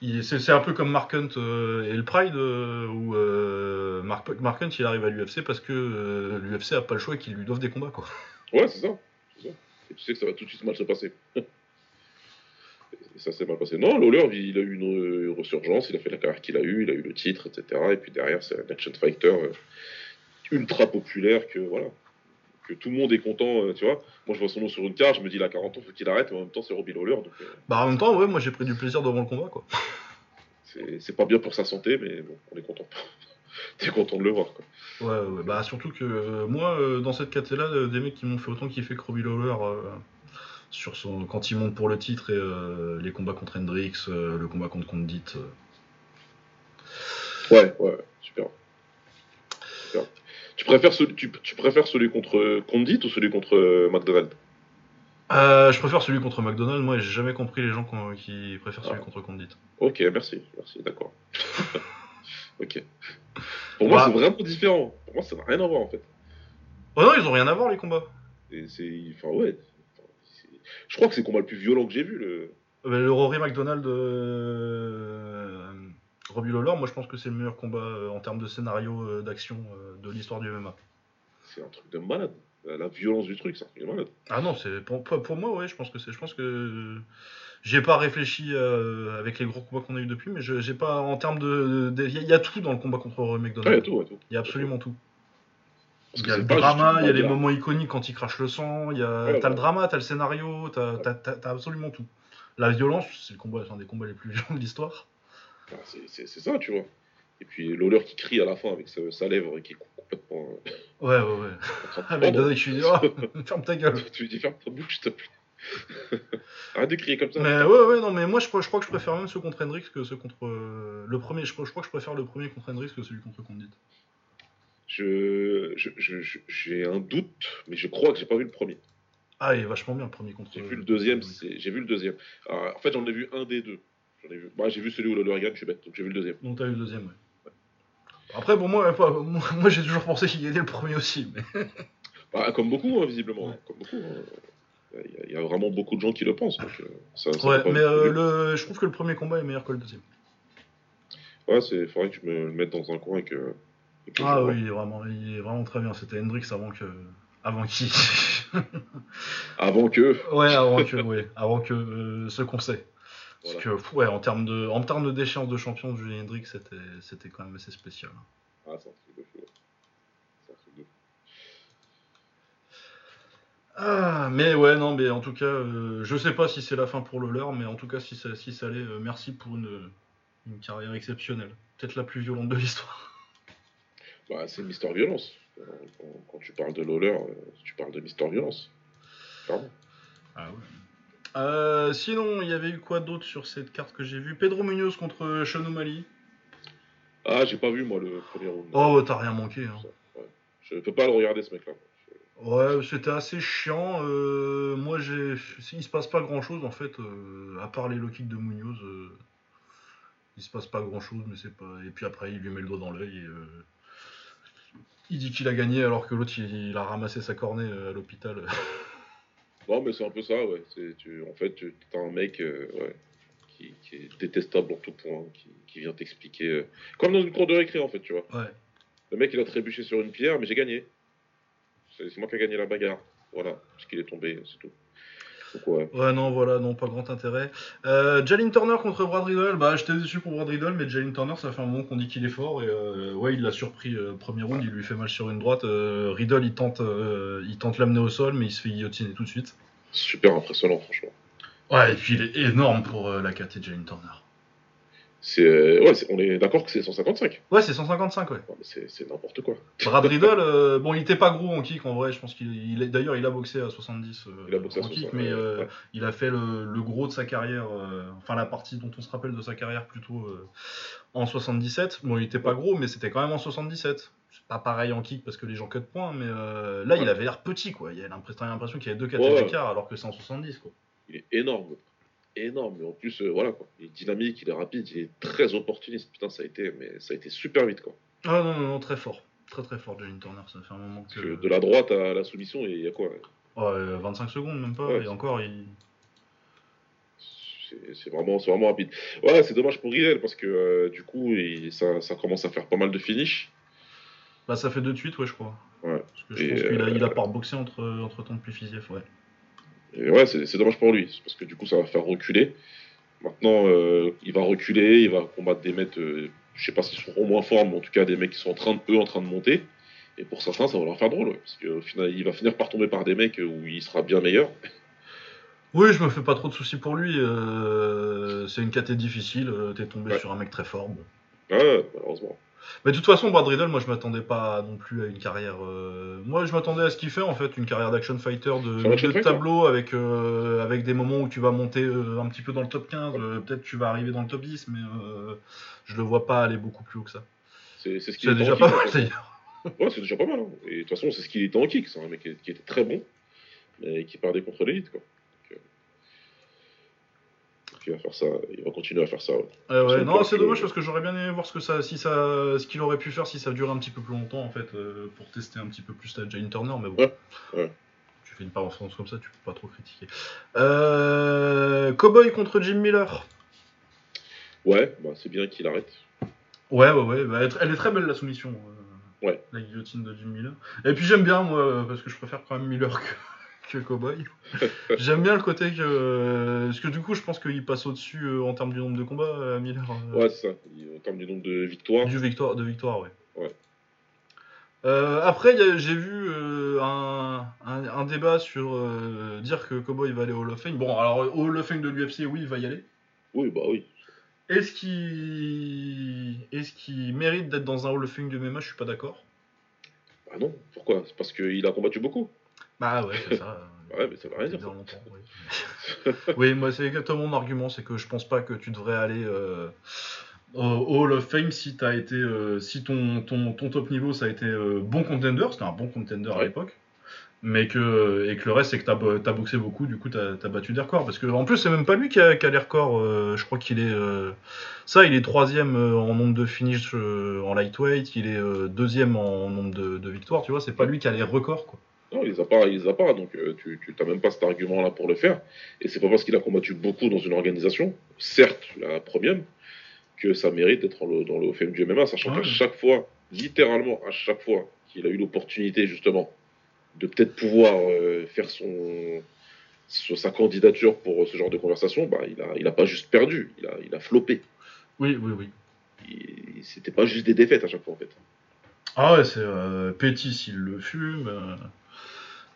Il- C'est un peu comme Mark Hunt euh, et le Pride, euh, où euh, Mark, Mark Hunt il arrive à l'UFC parce que euh, l'UFC a pas le choix et qu'ils lui doivent des combats quoi. Ouais, c'est ça. c'est ça. Et tu sais que ça va tout de suite mal se passer. Ça s'est mal passé. Non, Lawler, il a eu une euh, resurgence, il a fait la carrière qu'il a eu, il a eu le titre, etc. Et puis derrière, c'est un action fighter euh, ultra populaire que voilà. Que tout le monde est content, euh, tu vois. Moi, je vois son nom sur une carte, je me dis, il a 40 ans, faut qu'il arrête, mais en même temps, c'est Robbie Lawler, donc euh, Bah en même temps, ouais, moi j'ai pris du plaisir devant le combat quoi. c'est pas bien pour sa santé, mais bon, on est content. T'es content de le voir, quoi. Ouais, ouais, bah surtout que euh, moi, euh, dans cette catégorie là, des mecs qui m'ont fait autant kiffer que Robbie Lawler sur son, quand il monte pour le titre et euh, les combats contre Hendrix, euh, le combat contre Condit. euh. Ouais, ouais, super. Super. Tu préfères celui, tu, tu préfères celui contre Condit ou celui contre McDonald's Euh, je préfère celui contre McDonald's, moi j'ai jamais compris les gens qui préfèrent celui Ah. contre Condit. Ok, merci, merci, d'accord. ok. Pour moi, Bah. c'est vraiment différent. Pour moi, ça n'a rien à voir en fait. Oh non, ils ont rien à voir les combats. Et c'est, enfin ouais. Je crois que c'est le combat le plus violent que j'ai vu. Le... Euh, Le Rory McDonald, euh, Robbie Lawler, moi je pense que c'est le meilleur combat euh, en termes de scénario euh, d'action de l'histoire du MMA. C'est un truc de malade. La, violence du truc, c'est un truc de malade. Ah non, c'est pour, moi, ouais, je pense que c'est, je pense que j'ai pas réfléchi euh, avec les gros combats qu'on a eu depuis, mais j'ai pas en termes de, il y, a- il y a tout dans le combat contre Rory Ouais, il y a McDonald. tout, ouais, tout. Il y a absolument tout. Il y a le drama, il y a les moments iconiques quand il crache le sang, il y a, Ouais, t'as ouais. le drama, t'as le scénario, t'as, t'as, t'as- t'as absolument tout. La violence, c'est le combat, c'est un des combats les plus violents de l'histoire. Enfin, c'est- c'est c'est ça, tu vois. Et puis Lawler qui crie à la fin avec sa, sa lèvre qui est complètement euh, Ouais, ouais, ouais. en train de Ah, pendre. McDonald, je dit, oh, ferme ta gueule. Tu lui dis ferme ta bouche, s'il te plaît. Arrête de crier comme ça. Mais ouais, ouais, non, mais moi je, crois- je crois que je préfère même ceux contre Hendrix que ceux contre. euh, le premier, je crois, je crois que je préfère le premier contre Hendrix que celui contre Condit. Je, je, je- je- j'ai un doute, mais je crois que j'ai pas vu le premier. Ah, il est vachement bien le premier contre. J'ai vu le deuxième, j'ai vu le deuxième. Alors, en fait, j'en ai vu un des deux. J'en ai vu. Bah, j'ai vu celui où Lawler gagne, je suis bête, donc j'ai vu le deuxième. Donc t'as eu le deuxième, ouais. Après, bon, moi, moi, moi, j'ai toujours pensé qu'il gagnait le premier aussi. Mais... Bah, comme beaucoup, hein, visiblement. Ouais. Comme beaucoup. hein. Il y, a- il y a vraiment beaucoup de gens qui le pensent. Donc, euh, ça, ça Ouais, mais euh, le... je trouve que le premier combat est meilleur que le deuxième. Ouais, c'est faudrait que je me le mette dans un coin et que. Ah oui, il est vraiment, il est vraiment très bien. C'était Hendrix avant que. Avant vois. Avant que. ouais, avant que, ouais, avant que euh, ce qu'on sait. Parce Voilà. que, ouais, en termes de, en termes de déchéance de champion, Julien Hendrix, c'était, c'était quand même assez spécial. Ah, c'est un truc de fou. C'est un truc de fou. Ah, mais ouais, non, mais en tout cas, euh, je sais pas si c'est la fin pour le leur, mais en tout cas, si ça, si ça l'est, euh, merci pour une, une carrière exceptionnelle. Peut-être la plus violente de l'histoire. Bah, c'est Mister Violence. Quand, tu parles de Lawler, euh, tu parles de Mister Violence. Clairement. Ah ouais. Euh, sinon, il y avait eu quoi d'autre sur cette carte que j'ai vue? Pedro Munoz contre Sean O'Malley. Ah, j'ai pas vu, moi, le premier round. Oh, t'as rien manqué. Hein. Je peux pas le regarder, ce mec-là. Ouais, c'était assez chiant. euh, moi, j'ai, il se passe pas grand chose en fait, euh, à part les low kicks de Munoz. il se passe pas grand chose, mais c'est pas. Et puis après, il lui met le doigt dans l'œil et euh, il dit qu'il a gagné alors que l'autre il, il a ramassé sa cornée euh, à l'hôpital. Non, mais c'est un peu ça, ouais. Tu, en fait, tu as un mec euh, ouais, qui, qui est détestable en tout point, qui, qui vient t'expliquer. euh, Comme dans une cour de récré, en fait, tu vois. ouais. Le mec, il a trébuché sur une pierre, mais j'ai gagné. C'est, c'est moi qui ai gagné la bagarre. Voilà, parce qu'il est tombé, c'est tout. Donc, ouais. Ouais, non, voilà, non, pas grand intérêt. Euh, Jalen Turner contre Brad Riddle, bah j'étais déçu pour Brad Riddle, mais Jalen Turner, ça fait un moment qu'on dit qu'il est fort, et euh, ouais, il l'a surpris euh, premier round, il lui fait mal sur une droite. euh, Riddle, il tente, il tente l'amener au sol, mais il se fait guillotiner tout de suite. Super impressionnant, franchement. Ouais, et puis il est énorme pour la KT Jalen Turner. C'est, euh, ouais, on est d'accord que c'est 155. Ouais, c'est 155, ouais. C'est, n'importe quoi. Brad Riddle, euh, bon, il était pas gros en kick en vrai, je pense qu'il d'ailleurs il a boxé à 70 euh, Il a boxé à en kick, 60, mais euh, ouais. il a fait le, le gros de sa carrière, enfin la partie dont on se rappelle de sa carrière plutôt en 77. Bon, il était pas gros, mais c'était quand même en 77. C'est pas pareil en kick parce que les gens cut point, mais là il avait l'air petit quoi. Il y a l'impression, qu'il y avait deux 4 Ouais, ouais. d'écart alors que c'est en 70 quoi. Il est énorme. Énorme. Mais en plus, euh, voilà, quoi. Il est dynamique, il est rapide, il est très opportuniste. Putain, ça a été, mais ça a été super vite, quoi. Ah non, non, non, très fort. Très très fort, Jalen Turner, ça fait un moment que. que de la droite à la soumission, il y a quoi Ouais, euh, 25 secondes même pas, Ouais. et encore il. C'est vraiment, c'est vraiment rapide. Ouais, c'est dommage pour Riel parce que euh, du coup, il- ça, ça commence à faire pas mal de finish. Bah ça fait deux de suite, ouais, je crois. Ouais. Parce que je Et, pense qu'il a, il a pas reboxé entre, entre temps de plus Fiziev, ouais. Et ouais, c'est c'est dommage pour lui parce que du coup, ça va faire reculer. Maintenant, euh, il va reculer, il va combattre des mecs, euh, je sais pas s'ils seront moins forts, mais en tout cas des mecs qui sont en train de, eux en train de monter. Et pour certains, ça va leur faire drôle, ouais, parce qu'au final, il va finir par tomber par des mecs où il sera bien meilleur. Oui, je me fais pas trop de soucis pour lui. euh, c'est une KT difficile, t'es tombé Ouais. sur un mec très fort. bon. Ouais, malheureusement. Mais de toute façon, Brad Riddle, moi je m'attendais pas non plus à une carrière. euh, Moi je m'attendais à ce qu'il fait en fait, une carrière d'action fighter de, C'est un action de fighter. tableau avec, euh, avec des moments où tu vas monter euh, un petit peu dans le top 15, euh, peut-être tu vas arriver dans le top 10, mais euh, je le vois pas aller beaucoup plus haut que ça. C'est c'est ce qu'il C'est était déjà pas mal d'ailleurs. Ouais, c'est déjà pas mal. hein. Et de toute façon, c'est ce qu'il était en kick. C'est un mec qui, qui était très bon, mais qui perdait contre l'élite. Quoi. Euh, va faire ça. Il va continuer à faire ça. ouais. Euh, ouais, non, c'est dommage parce que j'aurais bien aimé voir ce que ça, si ça, ce qu'il aurait pu faire si ça durait un petit peu plus longtemps en fait, euh, pour tester un petit peu plus la Jane Turner, mais bon. Ouais. Tu fais une performance comme ça, tu peux pas trop critiquer. Euh, Cowboy contre Jim Miller. Ouais, bah, c'est bien qu'il arrête. Ouais, ouais, ouais. bah, elle, est très belle la soumission. euh, Ouais. La guillotine de Jim Miller. Et puis j'aime bien moi, euh, parce que je préfère quand même Miller que, que Cowboy. j'aime bien le côté que, euh, parce que du coup je pense qu'il passe au-dessus euh, en termes du nombre de combats, euh, Miller. Ouais, c'est ça. En termes du nombre de victoires. Du victoire, de victoire, ouais. Ouais. Euh, après, j'ai vu euh, un, un- un débat sur euh, dire que Cowboy va aller au Hall of Fame. Bon, alors au Hall of Fame de l'UFC, oui, il va y aller. Oui, bah oui. Est-ce qu'il est qu'il mérite d'être dans un Hall of Fame de MMA Je suis pas d'accord. Bah non, pourquoi? C'est parce qu'il a combattu beaucoup. Bah ouais, c'est ça. Ouais, mais ça veut rien dire. oui. oui, moi c'est exactement mon argument, c'est que je pense pas que tu devrais aller euh, au Hall of Fame si t'as été, euh, si ton, ton, ton top niveau ça a été euh, bon contender, c'était un bon contender à l'époque, mais que et que le reste c'est que t'as t'as boxé beaucoup, du coup t'as as battu des records, parce que en plus c'est même pas lui qui a, qui a les records, je crois qu'il est ça, il est troisième en nombre de finishes en lightweight, il est deuxième en nombre de, de victoires, tu vois, c'est pas lui qui a les records quoi. Non, il les a pas, il les a pas, donc euh, tu t'as même pas cet argument-là pour le faire. Et c'est pas parce qu'il a combattu beaucoup dans une organisation, certes la première, que ça mérite d'être dans le, Fame du MMA, sachant Ouais. qu'à chaque fois, littéralement à chaque fois qu'il a eu l'opportunité justement de peut-être pouvoir euh, faire son, son- sa candidature pour ce genre de conversation, bah il a il a pas juste perdu, il a il a floppé. Oui, oui, oui. C'était pas juste des défaites à chaque fois en fait. Ah ouais, c'est euh, Pétis, il le fume. euh,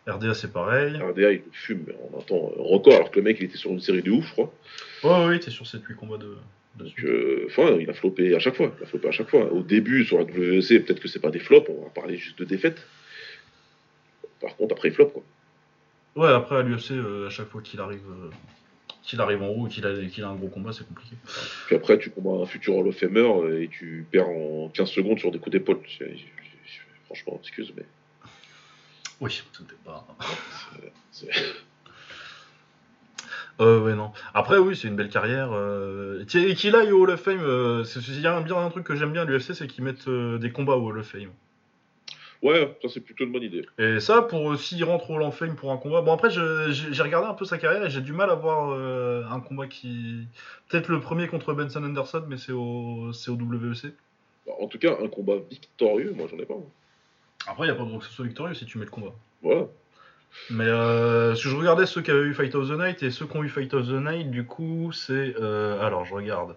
RDA, c'est pareil. RDA il fume mais en un temps euh, record alors que le mec il était sur une série de ouf je crois. Ouais, ouais, t'es sur 7-8 combats de. Donc, euh, enfin, il a floppé à chaque fois. Il a floppé à chaque fois. Au début, sur la WEC, peut-être que c'est pas des flops, on va parler juste de défaites. Par contre, après, il floppe, quoi. Ouais, après à l'UFC, euh, à chaque fois qu'il arrive, euh, qu'il arrive en haut et qu'il a, qu'il a un gros combat, c'est compliqué. Puis après, tu combats un futur Hall of Famer et tu perds en 15 secondes sur des coups d'épaule. Franchement, excuse, mais. Oui, c'était pas. c'est- Euh, ouais, non. Après, oui, c'est une belle carrière. Euh... Et qu'il aille au Hall of Fame, euh, c'est- il y a un, bien un truc que j'aime bien à l'UFC, c'est qu'ils mettent euh, des combats au Hall of Fame. Ouais, ça, c'est plutôt une bonne idée. Et ça, pour euh, s'il rentre au Hall of Fame pour un combat. Bon, après, je- j'ai j'ai regardé un peu sa carrière et j'ai du mal à voir un combat qui. Peut-être le premier contre Benson Anderson, mais c'est au, c'est au WEC. Bah, en tout cas, un combat victorieux, moi, j'en ai pas. hein. Après, il n'y a pas de que ce soit victorieux si tu mets le combat. Voilà. Mais euh, parce que je regardais ceux qui avaient eu Fight of the Night et ceux qui ont eu Fight of the Night, du coup, c'est. euh, alors, je regarde.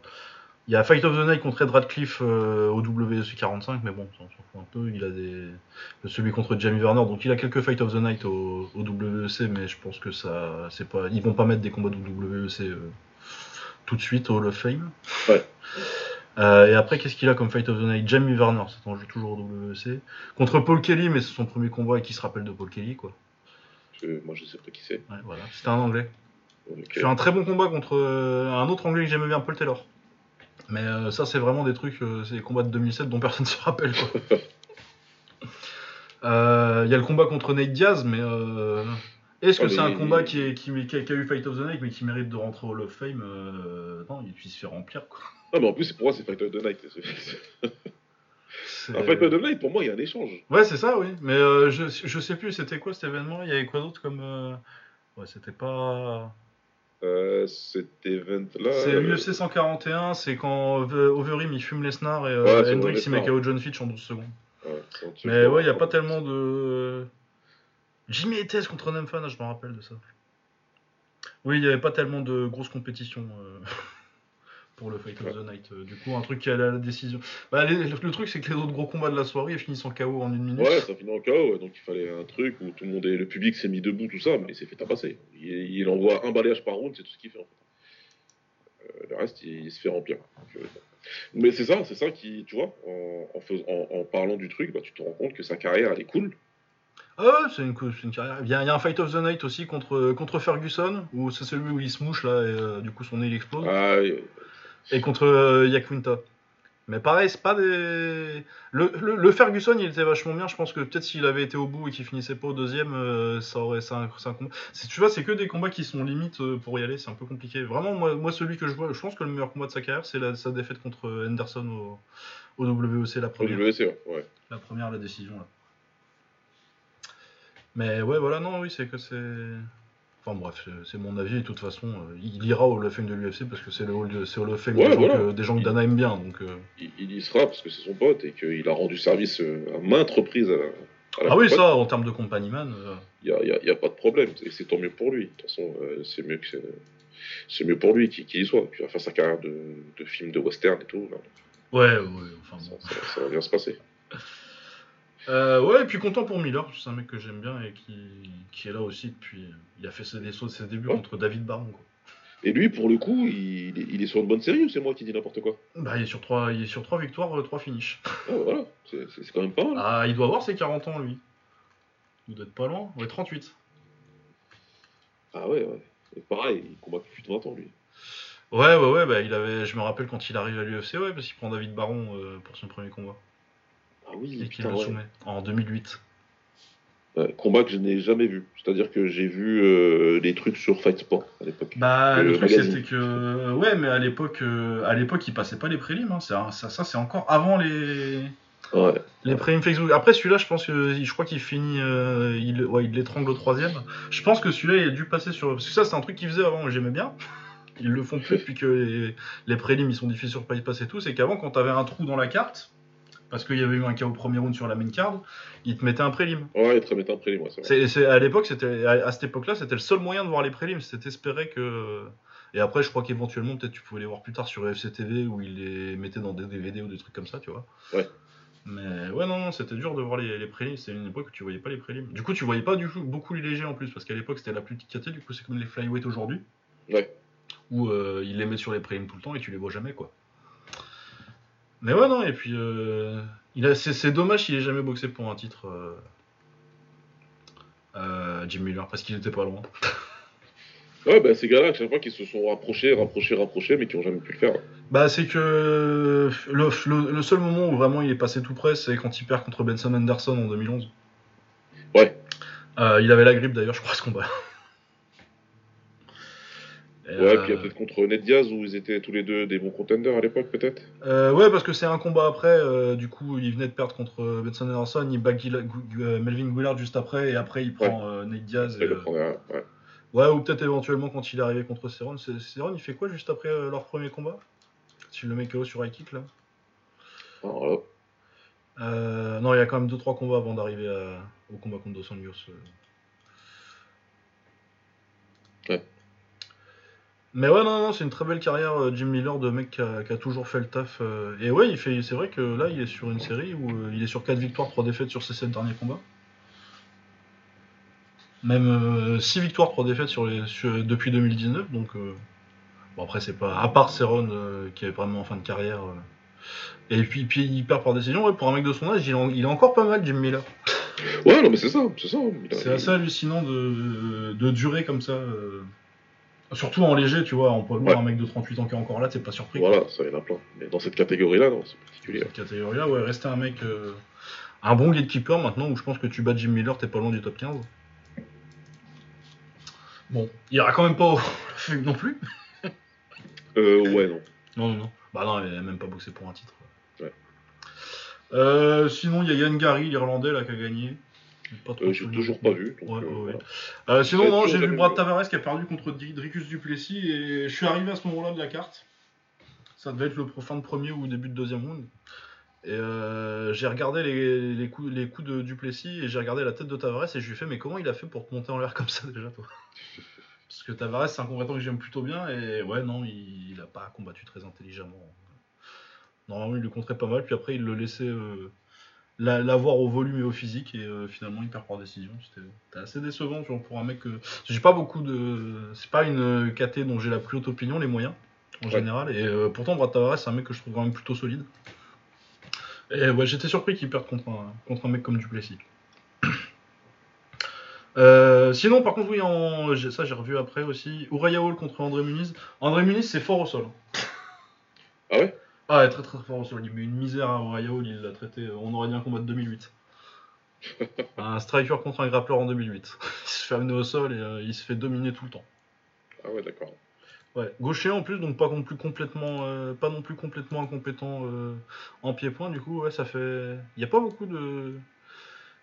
Il y a Fight of the Night contre Ed Radcliffe euh, au WC 45, mais bon, ça, on s'en fout un peu. Il a des. Celui contre Jamie Werner, donc il a quelques Fight of the Night au, au WEC, mais je pense que ça. c'est pas Ils vont pas mettre des combats de WEC euh, tout de suite au Hall of Fame. Ouais. Euh, et après, qu'est-ce qu'il a comme Fight of the Night? Jamie Warner, c'est un jeu toujours au WEC. Contre Paul Kelly, mais c'est son premier combat et qui se rappelle de Paul Kelly, quoi. Je- moi, je sais pas qui c'est. Ouais, voilà. C'était un anglais. Il fait un très bon combat contre euh, un autre anglais que j'aimais bien, Paul Taylor. Mais euh, ça, c'est vraiment des trucs, c'est des combats de 2007 dont personne se rappelle, quoi. Il y a le combat contre Nate Diaz, mais est-ce que Ah, c'est un combat qui, est- qui, qui a, qui a eu Fight of the Night, mais qui mérite de rentrer au Hall of Fame? Non, il, il se fait remplir, quoi. Ah, mais en plus, pour moi, c'est Fight of the Night. Un Fight of the Night, pour moi, il y a un échange. Ouais, c'est ça, oui. Mais euh, je, je sais plus, c'était quoi cet événement Il y avait quoi d'autre comme. euh, Ouais, c'était pas. Euh, cet event-là. C'est euh, l'UFC 141, c'est quand Ove- Overeem il fume Lesnar et euh, Ouais, c'est Hendricks il Lesnar. met KO John Fitch en 12 secondes. ouais, c'est un truc, Mais ouais, il n'y a pas tellement de. Jimmy Etes contre Nemfan, je me rappelle de ça. Oui, il n'y avait pas tellement de grosses compétitions euh, pour le Fight of the Night. Euh, Du coup, un truc qui allait à la décision. Bah, les- le truc, c'est que les autres gros combats de la soirée finissent en KO en une minute. Ouais, ça finit en KO, donc il fallait un truc où tout le monde est, le public s'est mis debout, tout ça, mais il s'est fait tabasser. Il, il envoie un balayage par round, c'est tout ce qu'il fait en fait. Euh, le reste, il, il se fait remplir. Donc, euh, mais c'est ça, c'est ça qui, tu vois, en, en, fais- en- en parlant du truc, bah, tu te rends compte que sa carrière, elle est cool. Ah ouais, c'est une, une carrière. Il y, a, il y a un Fight of the Night aussi contre, contre Ferguson, où c'est celui où il se mouche là, et euh, du coup son nez il explose. Ah, Et contre euh, Yakunta. Mais pareil, c'est pas des. Le, le- le Ferguson, il était vachement bien. Je pense que peut-être s'il avait été au bout et qu'il finissait pas au deuxième, euh, ça aurait. C'est un, combat. Tu vois, c'est que des combats qui sont limites euh, pour y aller. C'est un peu compliqué. Vraiment, moi, moi, celui que je vois, je pense que le meilleur combat de sa carrière, c'est la- sa défaite contre Henderson au, au WEC, la au première. WC, ouais. ouais. La première, la décision là. Mais ouais, voilà, non, oui, c'est que c'est. Enfin bref, c'est- mon avis, et de toute façon, euh, il ira au Hall of Fame de l'UFC parce que c'est le Hall, de- c'est Hall of Fame Ouais, des, gens que, des gens que Dana aime bien. Donc, euh, Il, il y sera parce que c'est son pote et qu'il a rendu service euh, à maintes reprises à, la- à la Ah oui, ça, en termes de compagnie man. euh, Il n'y a, pas de problème, et c'est tant mieux pour lui. De toute façon, euh, c'est mieux que c'est, c'est mieux pour lui qu'il qu'il y soit. Puis il va faire sa carrière de, de film de western et tout. là. Ouais, ouais, enfin ça- ça va bien se passer. Euh, ouais, et puis content pour Miller, c'est un mec que j'aime bien et qui, qui est là aussi depuis. Il a fait ses, débuts Ouais. contre David Baron. Quoi. Et lui, pour le coup, il, est- il est sur une bonne série ou c'est moi qui dis n'importe quoi? Bah, il est sur trois, il est sur victoires, euh, trois finishes. Ah, Voilà, c'est, quand même pas mal. Ah, il doit avoir ses 40 ans, lui. Il doit être pas loin. Ouais, 38. Ah ouais, ouais. Et pareil, il combat depuis plus de 20 ans, lui. Ouais, ouais, ouais, bah, il avait, je me rappelle quand il arrive à l'UFC, ouais, parce qu'il prend David Baron euh, pour son premier combat. Ah oui, Et qu'il putain, le ouais. soumet en 2008. Ouais, combat que je n'ai jamais vu. C'est-à-dire que j'ai vu euh, des trucs sur Fight Sport à l'époque. Bah, Euh, le truc c'était que. Ouais, mais à l'époque, euh, à l'époque, il passait pas les prélims. Hein. Ça, ça c'est encore avant les. Ouais. Les prélims Facebook. Après celui-là, je pense que je crois qu'il finit, euh, il, ouais, il l'étrangle au troisième. Je pense que celui-là, il a dû passer sur. Parce que ça, c'est un truc qu'ils faisaient avant, j'aimais bien. Ils le font plus depuis que les, les prélims ils sont diffusés sur Fight Pass et tout. C'est qu'avant, quand t'avais un trou dans la carte, parce qu'il y avait eu un cas au premier round sur la main card, ils te mettaient un prélim. Ouais, il te remettait un prélim, ouais, c'est à l'époque, c'était à, à cette époque-là, c'était le seul moyen de voir les prélims. C'était espérer que. Et après, je crois qu'éventuellement, peut-être tu pouvais les voir plus tard sur UFC TV où ils les mettaient dans des DVD ou des trucs comme ça, tu vois. Ouais. Mais ouais, non, non, c'était dur de voir les, les prélims. C'était une époque où tu voyais pas les prélims. Du coup, tu voyais pas du coup beaucoup les légers en plus, parce qu'à l'époque, c'était la plus petite caté. Du coup, c'est comme les flyweight aujourd'hui, Ouais. où euh, ils les mettent sur les prélims tout le temps et tu les vois jamais, quoi. Mais ouais, non, et puis. euh, il a, c'est, c'est dommage qu'il ait jamais boxé pour un titre. euh, euh, Jim Miller, parce qu'il était pas loin. Ouais, bah ces gars-là, à chaque fois qu'ils se sont rapprochés, rapprochés, rapprochés, mais qui ont jamais pu le faire. Bah, c'est que le, le- le seul moment où vraiment il est passé tout près, c'est quand il perd contre Benson Anderson en 2011. Ouais. Euh, il avait la grippe d'ailleurs, je crois, ce combat. Ouais, euh, puis il y a peut-être contre Ned Diaz où ils étaient tous les deux des bons contenders à l'époque, peut-être. euh, ouais, parce que c'est un combat après. euh, du coup, il venait de perdre contre Benson Anderson, il bat Melvin Guillard juste après, et après il prend Nate Diaz. Ouais. Ou peut-être éventuellement quand il est arrivé contre Cerrone. Cerrone, il fait quoi juste après leur premier combat? S'il le met KO sur high kick là Euh, non, il y a quand même 2-3 combats avant d'arriver au combat contre Dos Anjos. Ouais. Mais ouais, non, non, c'est une très belle carrière, euh, Jim Miller, de mec qui a, qui a toujours fait le taf. euh. Et ouais, il fait, c'est vrai que là, il est sur une série où euh, il est sur 4 victoires, 3 défaites sur ses 7 derniers combats. Même 6 victoires, 3 défaites sur les, sur- depuis 2019, donc euh, Bon, après, c'est pas. À part euh, qui est vraiment en fin de carrière. euh. Et puis, puis il perd par décision. Ouais, pour un mec de son âge, il, en- il est encore pas mal, Jim Miller. Ouais, non, mais c'est ça, c'est ça. C'est assez hallucinant de, de durer comme ça. Surtout en léger, tu vois, en poids lourd, Ouais. un mec de 38 ans qui est encore là, t'es pas surpris. Voilà, ça, il y en a plein. Mais dans cette catégorie-là, non, c'est particulier. Cette catégorie-là, ouais, rester un mec. euh, un bon gatekeeper maintenant où je pense que tu bats Jim Miller, t'es pas loin du top 15. Bon, il ira quand même pas au non plus. Euh, ouais, non. Non, non, non. Bah non, il a même pas boxé pour un titre. Ouais. Euh, sinon, il y a Yann Gary, l'Irlandais, là, qui a gagné. Pas trop Euh, J'ai toujours pas vu. Donc, Ouais, euh, voilà. Euh, sinon, J'ai non, toujours j'ai vu Brad. Tavares qui a perdu contre Dri- Dricus Duplessis et je suis arrivé à ce moment-là de la carte. Ça devait être le fin de premier ou début de deuxième round. Et euh, j'ai regardé les, les coups, les coups de Duplessis et j'ai regardé la tête de Tavares et je lui ai fait mais comment il a fait pour te monter en l'air comme ça déjà toi? Parce que Tavares c'est un combattant que j'aime plutôt bien et ouais non il, il a pas combattu très intelligemment. Normalement il le compterait pas mal puis après il le laissait euh, la- l'avoir au volume et au physique et euh, finalement il perd par décision. C'était assez décevant genre, pour un mec que j'ai pas beaucoup de c'est pas une KT dont j'ai la plus haute opinion les moyens en Ouais. général et euh, pourtant Brad Tavares c'est un mec que je trouve quand même plutôt solide. Et ouais, j'étais surpris qu'il perde contre un, contre un mec comme Duplessis. Euh, sinon, par contre, oui, en... ça j'ai revu après aussi. Uriah Hall contre André Muniz. André Muniz, c'est fort au sol. Ah ouais? Ah, très très fort sol. Il met une misère à Uriah Hall, il l'a traité. On aurait dit un combat de 2008. un striker contre un grappleur en 2008. il se fait amener au sol et euh, il se fait dominer tout le temps. Ah ouais, d'accord. Ouais, gaucher en plus, donc pas non plus complètement, euh, pas non plus complètement incompétent euh, en pied-point. Du coup, ouais, ça fait. Il n'y a pas beaucoup de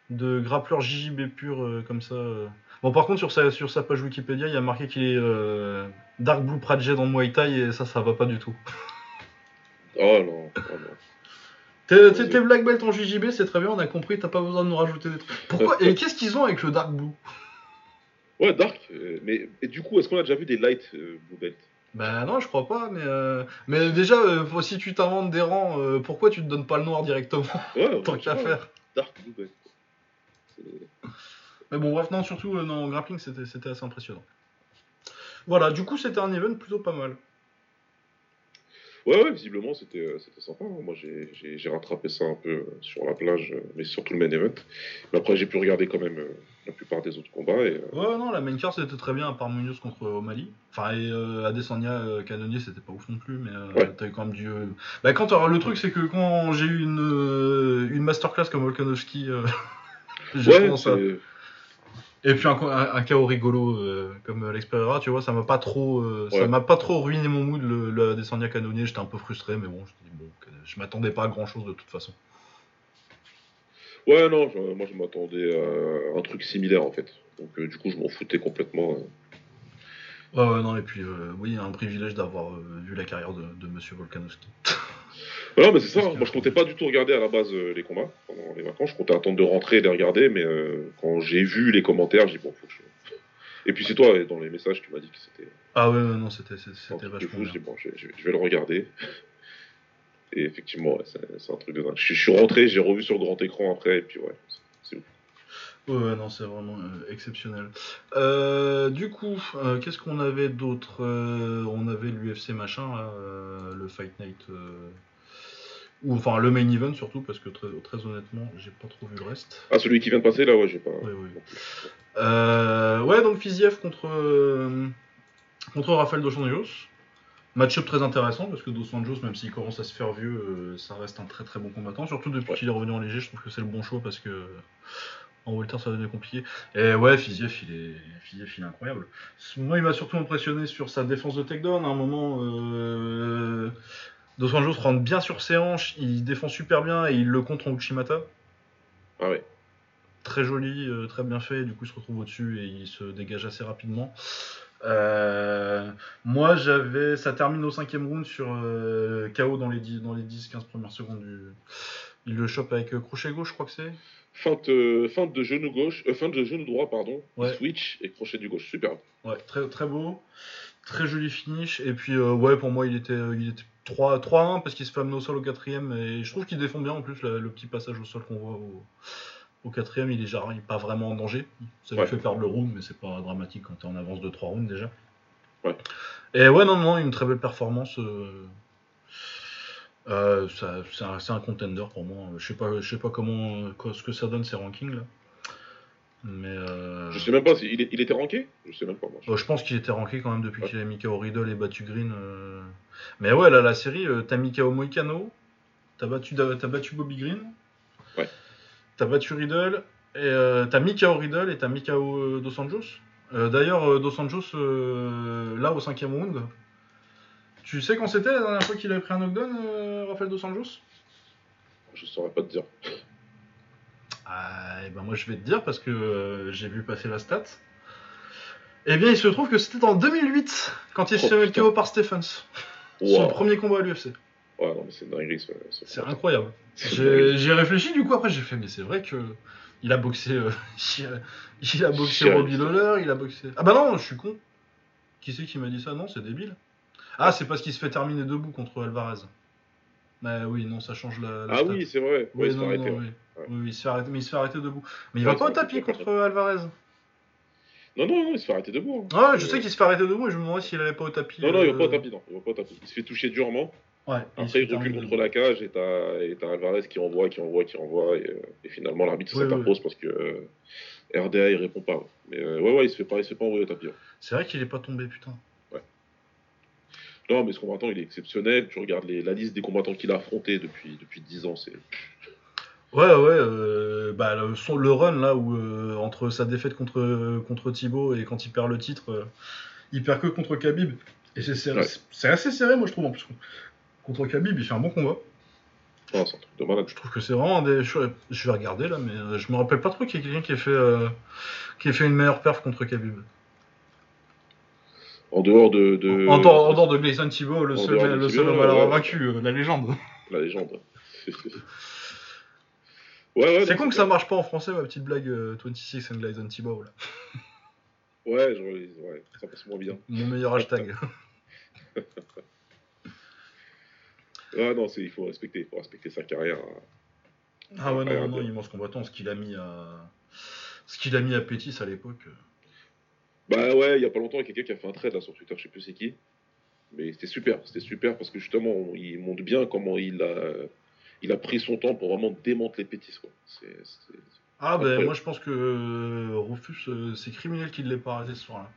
de grappleurs JJB pur euh, comme ça. euh. Bon, par contre, sur sa sur sa page Wikipédia, il y a marqué qu'il est euh, Dark Blue Prajed dans Muay Thai et ça, ça va pas du tout. Oh non, oh non. T'es t'es- t'es black belt en JJB, c'est très bien, on a compris. T'as pas besoin de nous rajouter des trucs. Pourquoi Et qu'est-ce qu'ils ont avec le Dark Blue? Ouais, Dark. euh, mais et du coup, est-ce qu'on a déjà vu des light euh, blue belt? Bah non, je crois pas, mais euh, mais déjà, si tu t'inventes des rangs, pourquoi tu te donnes pas le noir directement Ouais, tant qu'à faire Dark blue belt. C'est- Mais bon, bref, non, surtout non, en grappling, c'était c'était assez impressionnant. Voilà, du coup, c'était un event plutôt pas mal. Ouais, ouais, visiblement, c'était euh, sympa. hein. Moi, j'ai- rattrapé ça un peu euh, sur la plage, euh, mais surtout le main event. Mais après, j'ai pu regarder quand même la plupart des autres combats. Et, Ouais, non, la main card c'était très bien, à part Munoz contre O'Malley. Enfin, et euh, Adesanya, euh, Canonier, c'était pas ouf non plus, mais euh, Ouais. t'avais quand même du. Bah, quand alors, le truc, c'est que quand j'ai eu une, une masterclass comme Volkanovski, j'ai ouais, à- c'est- Et puis un, un, un chaos rigolo euh, comme Alex Pereira, tu vois, ça m'a pas trop, euh, ça m'a pas trop ruiné mon mood le, le Adesanya Canonier. J'étais un peu frustré, mais bon, je, bon, je m'attendais pas à grand chose de toute façon. ouais, non, je- moi, je m'attendais à un truc similaire en fait. Donc, euh, du coup, je m'en foutais complètement. euh. Ouais, ouais, non, et puis oui, un privilège d'avoir vu la carrière de, de Monsieur Volkanovski. Non, mais c'est ça. Que- Moi, je comptais pas du tout regarder à la base euh, les combats pendant les vacances. Je comptais attendre de rentrer et les regarder, mais euh, quand j'ai vu les commentaires, j'ai dit bon, faut que je. Et puis c'est toi, dans les messages, tu m'as dit que c'était Ah ouais, non, c'était vachement fou. Bien. dit bon, je, je- je vais le regarder. Et effectivement, ouais, c'est un truc de dingue. Je, je suis rentré, j'ai revu sur grand écran après, et puis ouais, c'est- ouf. Ouais, non, c'est vraiment euh, exceptionnel. Euh, du coup, euh, qu'est-ce qu'on avait d'autre On avait l'UFC machin, là, le Fight Night. Ou enfin, le main event surtout, parce que très, très honnêtement, j'ai pas trop vu le reste. Ah, celui qui vient de passer là, ouais, j'ai pas. Ouais. Euh, ouais, donc Fiziev contre, euh, contre Rafael Dos Anjos. Match-up très intéressant parce que Dos Anjos, même s'il commence à se faire vieux, euh, ça reste un très très bon combattant. Surtout depuis Ouais. qu'il est revenu en léger, je trouve que c'est le bon choix parce que en welter ça devient compliqué. Et ouais, Fiziev, il est, Fiziev, il est incroyable. Moi, il m'a surtout impressionné sur sa défense de takedown. À un moment, Dos Anjos rentre bien sur ses hanches, il défend super bien et il le contre en Uchimata Ah ouais. très joli, euh, très bien fait, du coup il se retrouve au-dessus et il se dégage assez rapidement. Euh, moi j'avais. Ça termine au cinquième round sur euh, KO dans les 10 dans les 10-15 premières secondes du. Il le chope avec crochet gauche, je crois que c'est. Feinte, feinte de genou gauche, feinte de genou droit, pardon. Ouais. Switch et crochet du gauche, superbe. Ouais, très, très beau. Très joli finish. Et puis, euh, ouais, pour moi, il était, euh, il était 3 3-1 parce qu'il se fait amener au sol au quatrième. Et je trouve qu'il défend bien en plus. le petit passage au sol qu'on voit au, au quatrième, il est, genre, il est pas vraiment en danger. Ça lui Ouais. fait perdre le round, mais c'est pas dramatique quand t'es en avance de 3 rounds déjà. Ouais. Et ouais, non, non, une très belle performance. euh, euh, c'est un, contender pour moi. Je sais pas, je sais pas comment, quoi- ce que ça donne ces rankings là. Mais euh, Je sais même pas, si- il, est- il était ranké Je sais même pas, moi. euh, je pense qu'il était ranké quand même depuis Ouais. qu'il a mis KO Riddle et battu Green. euh. Mais ouais, là, la série, euh, t'as mis KO Moicano, t'as battu, t'as battu Bobby Green, Ouais. t'as battu Riddle, et euh, t'as mis KO Riddle et t'as mis KO Dos Anjos. D'ailleurs, Dos Anjos, là, au cinquième round, tu sais quand c'était la dernière fois qu'il avait pris un knockdown, Rafael Dos Anjos Je saurais pas te dire. Ah, et ben moi je vais te dire parce que euh, j'ai vu passer la stat. Eh bien, il se trouve que c'était en 2008 quand il Oh, s'est fait. KO par Stephens. Son premier combat à l'UFC. Ouais, non, mais c'est ce C'est incroyable. J'ai réfléchi du coup après j'ai fait mais c'est vrai que il a boxé euh, il a- boxé. Robbie Lawler, il a boxé Ah bah non, je suis con. Qui c'est qui m'a dit ça? Non, c'est débile. Ah, c'est parce qu'il se fait terminer debout contre Alvarez. Mais oui, non, ça change la, la Ah stat. oui, c'est vrai. Oui, Ouais, il se non, fait non, oui. ouais. Oui, il se fait arrêter, mais il se fait arrêter debout. Mais il va pas au tapis contre Alvarez. Non, non, non, il se fait arrêter debout. hein. Ah je Euh, sais qu'il se fait arrêter debout et je me demandais s'il allait pas au tapis. Non, non, il va euh, pas au tapis, non. Il va pas au tapis. Il se fait toucher durement. Ouais, Après, il recule contre la cage et t'as et t'as Alvarez qui envoie, qui envoie, qui envoie. Et, euh, et finalement, l'arbitre Oui, s'interpose parce que euh, RDA, il répond pas. Mais euh, ouais, ouais, il se fait pas, il se fait pas envoyer au tapis. ouais. C'est vrai qu'il est pas tombé, putain. Non, mais ce combattant, il est exceptionnel. Tu regardes les, la liste des combattants qu'il a affrontés depuis, depuis 10 ans. C'est Ouais, ouais, euh, bah, le, son- le run là où euh, entre sa défaite contre, contre Thibaut et quand il perd le titre, euh, il perd que contre Khabib. Et c'est serré- Ouais. c'est assez serré, moi je trouve en plus. Contre Khabib, il fait un bon combat. oh, c'est un truc de malade. Je trouve que c'est vraiment un des. Je, je vais regarder là, mais je me rappelle pas trop qu'il y ait quelqu'un qui ait fait qui ait fait une meilleure perf contre Khabib. En dehors de. de En, dehors, en dehors de Gleison Thibaut, le En seul, le seul homme à l'avoir vaincu, euh, la légende. La légende. ouais, ouais. c'est con que ça marche pas en français, ma petite blague euh, 26 and Gleison Thibaut. Là. Ouais, je, ouais, ça passe moins bien. Mon meilleur hashtag. Ah non, il faut respecter, il faut respecter sa carrière. Ah ouais, non, non, immense combattant. Ce qu'il a mis à. Ce qu'il a mis à Pétis à l'époque. euh. Bah ouais, il y a pas longtemps, il y a quelqu'un qui a fait un trade là sur Twitter, je sais plus c'est qui. Mais c'était super, c'était super parce que justement, on- il montre bien comment il a, il a pris son temps pour vraiment démanteler Pétis. Quoi. Ah, ben Incroyable. moi je pense que euh, Rufus, euh, c'est criminel qu'il l'ait pas arrêté ce soir-là.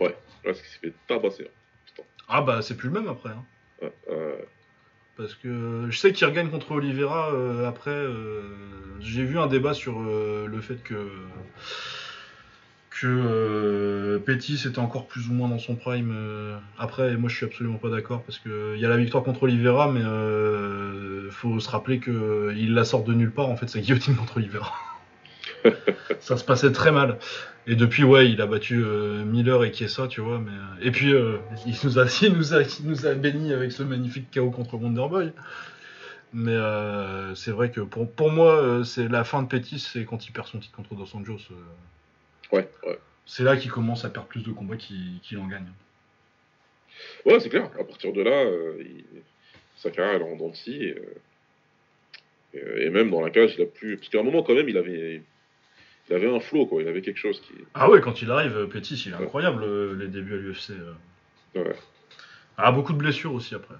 Ouais, parce qu'il s'est fait tabasser. hein. Ah, bah c'est plus le même après. Hein. Ouais, euh, Parce que je sais qu'il regagne contre Oliveira euh, après. euh, J'ai vu un débat sur euh, le fait que. Que euh, Pettis était encore plus ou moins dans son prime. euh, après, moi je suis absolument pas d'accord parce que il y a la victoire contre Oliveira, mais euh, faut se rappeler que il la sort de nulle part en fait, sa guillotine contre Oliveira. Ça se passait très mal. Et depuis, ouais, il a battu euh, Miller et Chiesa, tu vois. Mais, euh, et puis, il, nous a, il, nous a, il nous a béni avec ce magnifique KO contre Wonderboy. Mais euh, c'est vrai que pour, pour moi, euh, c'est la fin de Pettis, c'est quand il perd son titre contre Dos Anjos. euh, ouais, ouais. c'est là qu'il commence à perdre plus de combats qu'il en gagne. Ouais, c'est clair. À partir de là, euh, il- sa carrière elle est en dents Et, même dans la cage, il a plus. Parce qu'à un moment, quand même, il avait, il avait un flow, quoi. Il avait quelque chose qui. Ah ouais, quand il arrive, euh, Pettis, il est Ouais. incroyable, euh, les débuts à l'UFC. Ouais, Ah, beaucoup de blessures aussi après.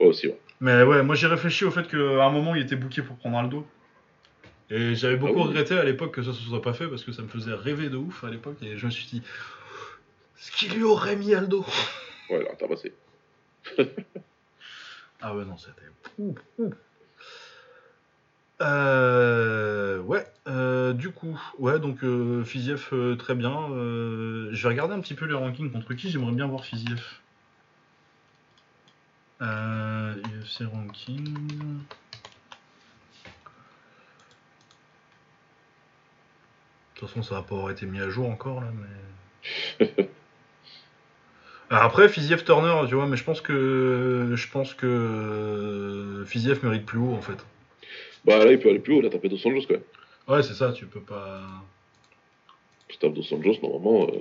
ouais aussi, ouais. Mais ouais, moi j'ai réfléchi au fait qu'à un moment il était booké pour prendre Aldo. Et j'avais beaucoup Ah oui. regretté à l'époque que ça se soit pas fait parce que ça me faisait rêver de ouf à l'époque et je me suis dit ce qu'il lui aurait mis Aldo. Ouais, il a tabassé. Ah ouais, non, c'était. Euh, ouais, euh, du coup, ouais, donc euh, Fiziev euh, très bien. Euh, je vais regarder un petit peu les rankings contre qui j'aimerais bien voir Fiziev. Euh, UFC ranking. De toute façon, ça va pas avoir été mis à jour encore là, mais. Après, Fiziev Turner, tu vois, mais je pense que je pense que Fiziev mérite plus haut en fait. Bah là, il peut aller plus haut, il a tapé Dos quand même. Ouais, c'est ça, tu peux pas. Tu tapes Dos Anjos, normalement. euh,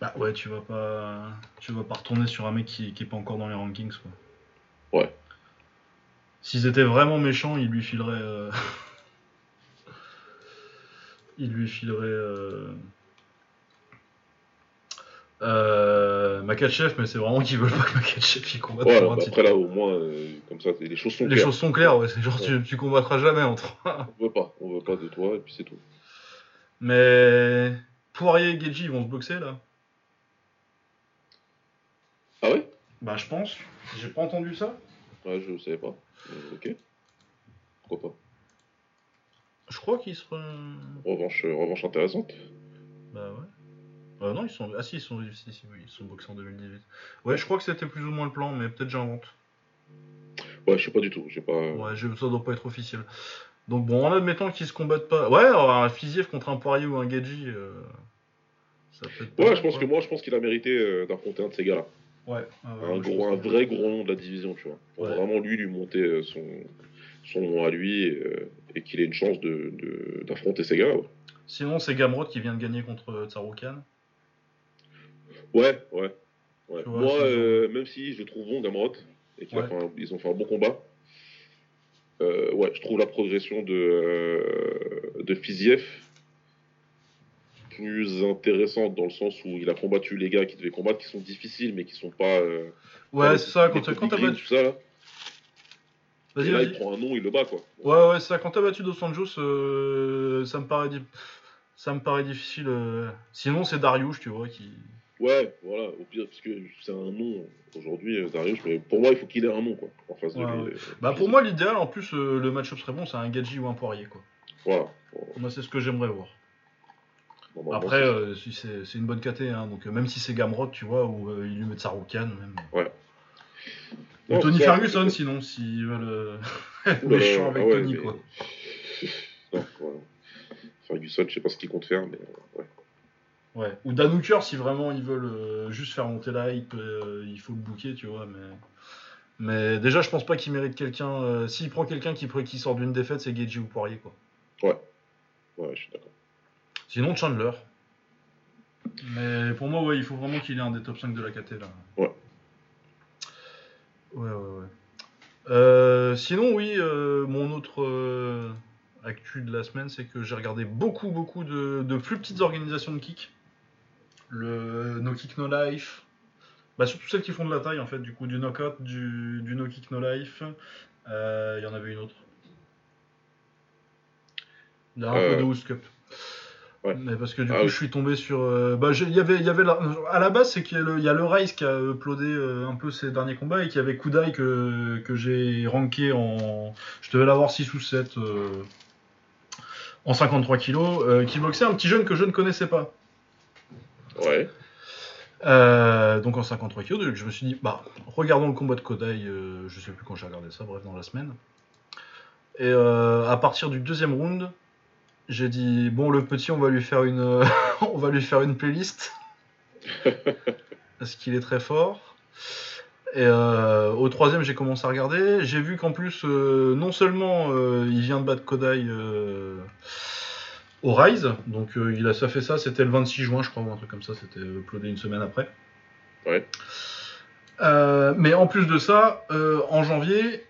Bah ouais, tu vas pas, tu vas pas retourner sur un mec qui, qui est pas encore dans les rankings quoi. Ouais. S'ils étaient vraiment méchants, ils lui fileraient. euh, ils lui fileraient. euh, euh, Makachev, mais c'est vraiment qu'ils veulent pas que Makachev il combatte Ouais, pour un bah, titre. après là, au moins, euh, comme ça, les choses sont Les claires. choses sont claires, ouais. C'est genre, tu, tu combattras jamais entre. On veut pas, on veut pas de toi, et puis c'est tout. mais. Poirier et Geji, ils vont se boxer là Ah ouais? Bah, je pense. J'ai pas entendu ça. Ouais, je savais pas. Euh, ok. Pourquoi pas? Je crois qu'ils seront. Revanche, euh, revanche intéressante. Bah ouais. Euh, non, ils sont. Ah si, ils sont. Si, si, oui, ils sont boxés en 2018. Ouais, je crois que c'était plus ou moins le plan, mais peut-être j'invente. Ouais, je sais pas du tout. J'ai pas. Ouais, je- ça doit pas être officiel. Donc bon, en admettant qu'ils se combattent pas. Ouais, alors, un Fiziev contre un Poirier ou un Geji. euh, Ça peut être Ouais, je pense quoi. que moi, je pense qu'il a mérité euh, d'affronter un de ces gars-là. Ouais. ouais, un, gros, un vrai gros nom de la division, tu vois. Pour Ouais. vraiment lui, lui monter euh, son, son nom à lui et, euh, et qu'il ait une chance de, de- d'affronter ces gars. Ouais, Sinon, c'est Gamrot qui vient de gagner contre euh, Tsaroukan. ouais. ouais. ouais. Tu vois, Moi, euh, même si je trouve bon, Gamrot, et qu'ils Ouais. ont fait un bon combat, euh, ouais, je trouve la progression de, euh, de Fiziev plus intéressante dans le sens où il a combattu les gars qui devaient combattre, qui sont difficiles, mais qui sont pas. Ouais, c'est ça, quand quand t'as battu. tout ça, là. Vas-y, là, il prend un nom, il le bat, quoi. Ouais, ouais, ça, quand t'as battu Dos Anjos, euh, ça me paraît di- ça me paraît difficile. euh. Sinon, c'est Darius, tu vois, qui. Ouais, voilà, au pire, parce que c'est un nom aujourd'hui, euh, Darius, mais pour moi, il faut qu'il ait un nom, quoi, en face de lui. ouais. euh, Bah, pour moi, l'idéal, en plus, euh, le match-up serait bon, c'est un Gaji ou un Poirier, quoi. Voilà. Moi, c'est ce que j'aimerais voir. normalement, Après, c'est- euh, si c'est c'est une bonne KT, hein, donc euh, même si c'est Gamrot, tu vois, ou euh, il lui met Tsaroukan, même. Ouais. Tony Ferguson, sinon, s'ils veulent euh, être là, méchants avec ah ouais, Tony, mais- quoi. Non, voilà. Ferguson, je sais pas ce qu'il compte faire, mais euh, ouais. Ouais. Ou Dan Hooker, si vraiment ils veulent euh, juste faire monter la hype, euh, il faut le bouquer, tu vois, mais. Mais déjà, je pense pas qu'il mérite quelqu'un. euh, S'il prend quelqu'un qui, qui sort d'une défaite, c'est Geji ou Poirier, quoi. Ouais, je suis d'accord. Sinon, Chandler. Mais pour moi, ouais, il faut vraiment qu'il ait un des top 5 de la KT, là. Ouais. Ouais, ouais, ouais. Euh, sinon, oui, euh, mon autre euh, actu de la semaine, c'est que j'ai regardé beaucoup, beaucoup de, de plus petites organisations de kick. Le No Kick No Life. Bah, surtout celles qui font de la taille, en fait, du coup, du Knockout, du, du No Kick No Life. Il y en avait une autre. Il y a un peu de Cup. Ouais. Mais parce que du Ah coup, oui. je suis tombé sur. euh, bah, il y avait, il y avait la- à la base, c'est qu'il y a le, il y a le Rise qui a uploadé euh, un peu ses derniers combats et qu'il y avait Kudai que, que j'ai ranké en. Je devais l'avoir 6 ou 7 euh, en 53 kilos, euh, qui boxait un petit jeune que je ne connaissais pas. Ouais. Donc en 53 kilos, donc je me suis dit, bah, regardons le combat de Kodai, je sais plus quand j'ai regardé ça, bref, dans la semaine. Et à partir du deuxième round, j'ai dit, bon, le petit, on va lui faire une, on va lui faire une playlist. Parce qu'il est très fort. Et euh, au troisième, j'ai commencé à regarder. J'ai vu qu'en plus, euh, non seulement euh, il vient de battre Kodai au Rise, donc il a ça fait ça, c'était le 26 juin, je crois, ou un truc comme ça, c'était uploadé une semaine après. Ouais. Mais en plus de ça, en janvier,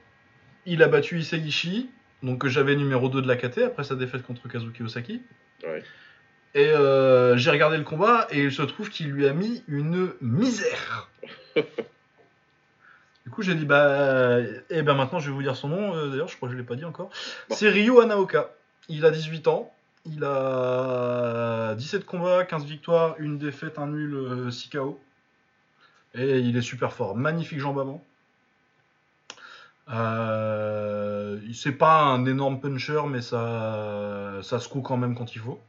il a battu Isegishi, donc que j'avais numéro 2 de la KT après sa défaite contre Kazuki Osaki. Ouais. Et euh, j'ai regardé le combat et il se trouve qu'il lui a mis une misère. du coup, j'ai dit bah, et ben maintenant je vais vous dire son nom. euh, D'ailleurs, je crois que je l'ai pas dit encore. Bon. C'est Ryo Anaoka. Il a 18 ans. Il a 17 combats, 15 victoires, une défaite, un nul, euh, 6 KO. Et il est super fort. Magnifique jambe avant. Euh, c'est pas un énorme puncher, mais ça, ça se coud quand même quand il faut.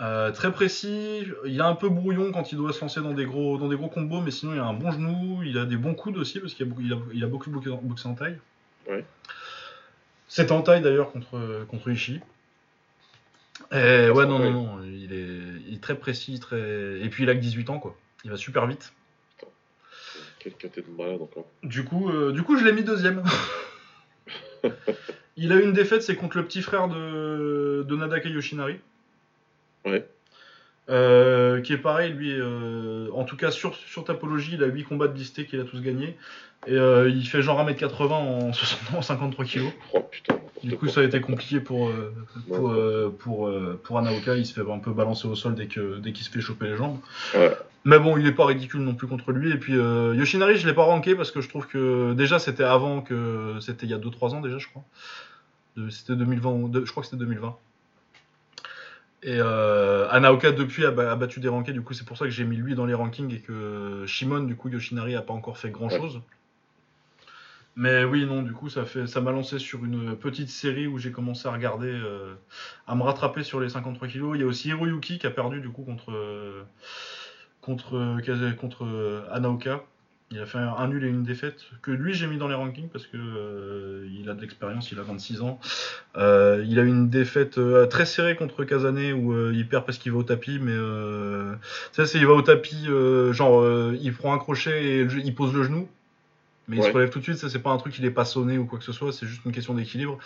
Euh, très précis, il est un peu brouillon quand il doit se lancer dans des gros, dans des gros combos, mais sinon il a un bon genou, il a des bons coudes aussi parce qu'il a, beaucoup- il a, il a beaucoup boxé en- taille. Ouais. C'était en taille d'ailleurs contre, contre Ishii. Et ouais, c'est non, non, non, il est, il est très précis, très... et puis il a que 18 ans quoi. Il va super vite. Quel caté de malade encore. Du coup, euh, du coup, je l'ai mis deuxième. il a eu une défaite, c'est contre le petit frère de, de Nadaka Yoshinari. Ouais. Euh, qui est pareil, lui, euh, en tout cas sur, sur Tapologie, il a 8 combats de listés qu'il a tous gagnés. Et euh, il fait genre 1m80 en, 60 en 53 kg. Oh putain, Du coup, quoi. ça a été compliqué pour, euh, pour, euh, pour, pour Anaoka. Il se fait un peu balancer au sol dès que dès qu'il se fait choper les jambes. Ouais. Mais bon, il est pas ridicule non plus contre lui. Et puis Yoshinari, je l'ai pas ranké parce que je trouve que déjà c'était avant que c'était il y a 2-3 ans déjà, je crois. C'était 2020, ou deux- je crois que c'était 2020. Et euh, Anaoka depuis a, ba- a battu des rankés, du coup c'est pour ça que j'ai mis lui dans les rankings et que Shimon, du coup Yoshinari a pas encore fait grand chose. Mais oui, non, du coup ça fait, ça m'a lancé sur une petite série où j'ai commencé à regarder, euh, à me rattraper sur les 53 kilos. Il y a aussi Hiroyuki qui a perdu du coup contre euh, contre euh, contre Anaoka. Il a fait un, nul et une défaite que lui j'ai mis dans les rankings parce que il a de l'expérience, il a 26 ans. Il a eu une défaite très serrée contre Kazane où il perd parce qu'il va au tapis, mais ça c'est il va au tapis, genre il prend un crochet et il pose le genou. Mais il se relève tout de suite, ça c'est pas un truc il est pas sonné ou quoi que ce soit, c'est juste une question d'équilibre.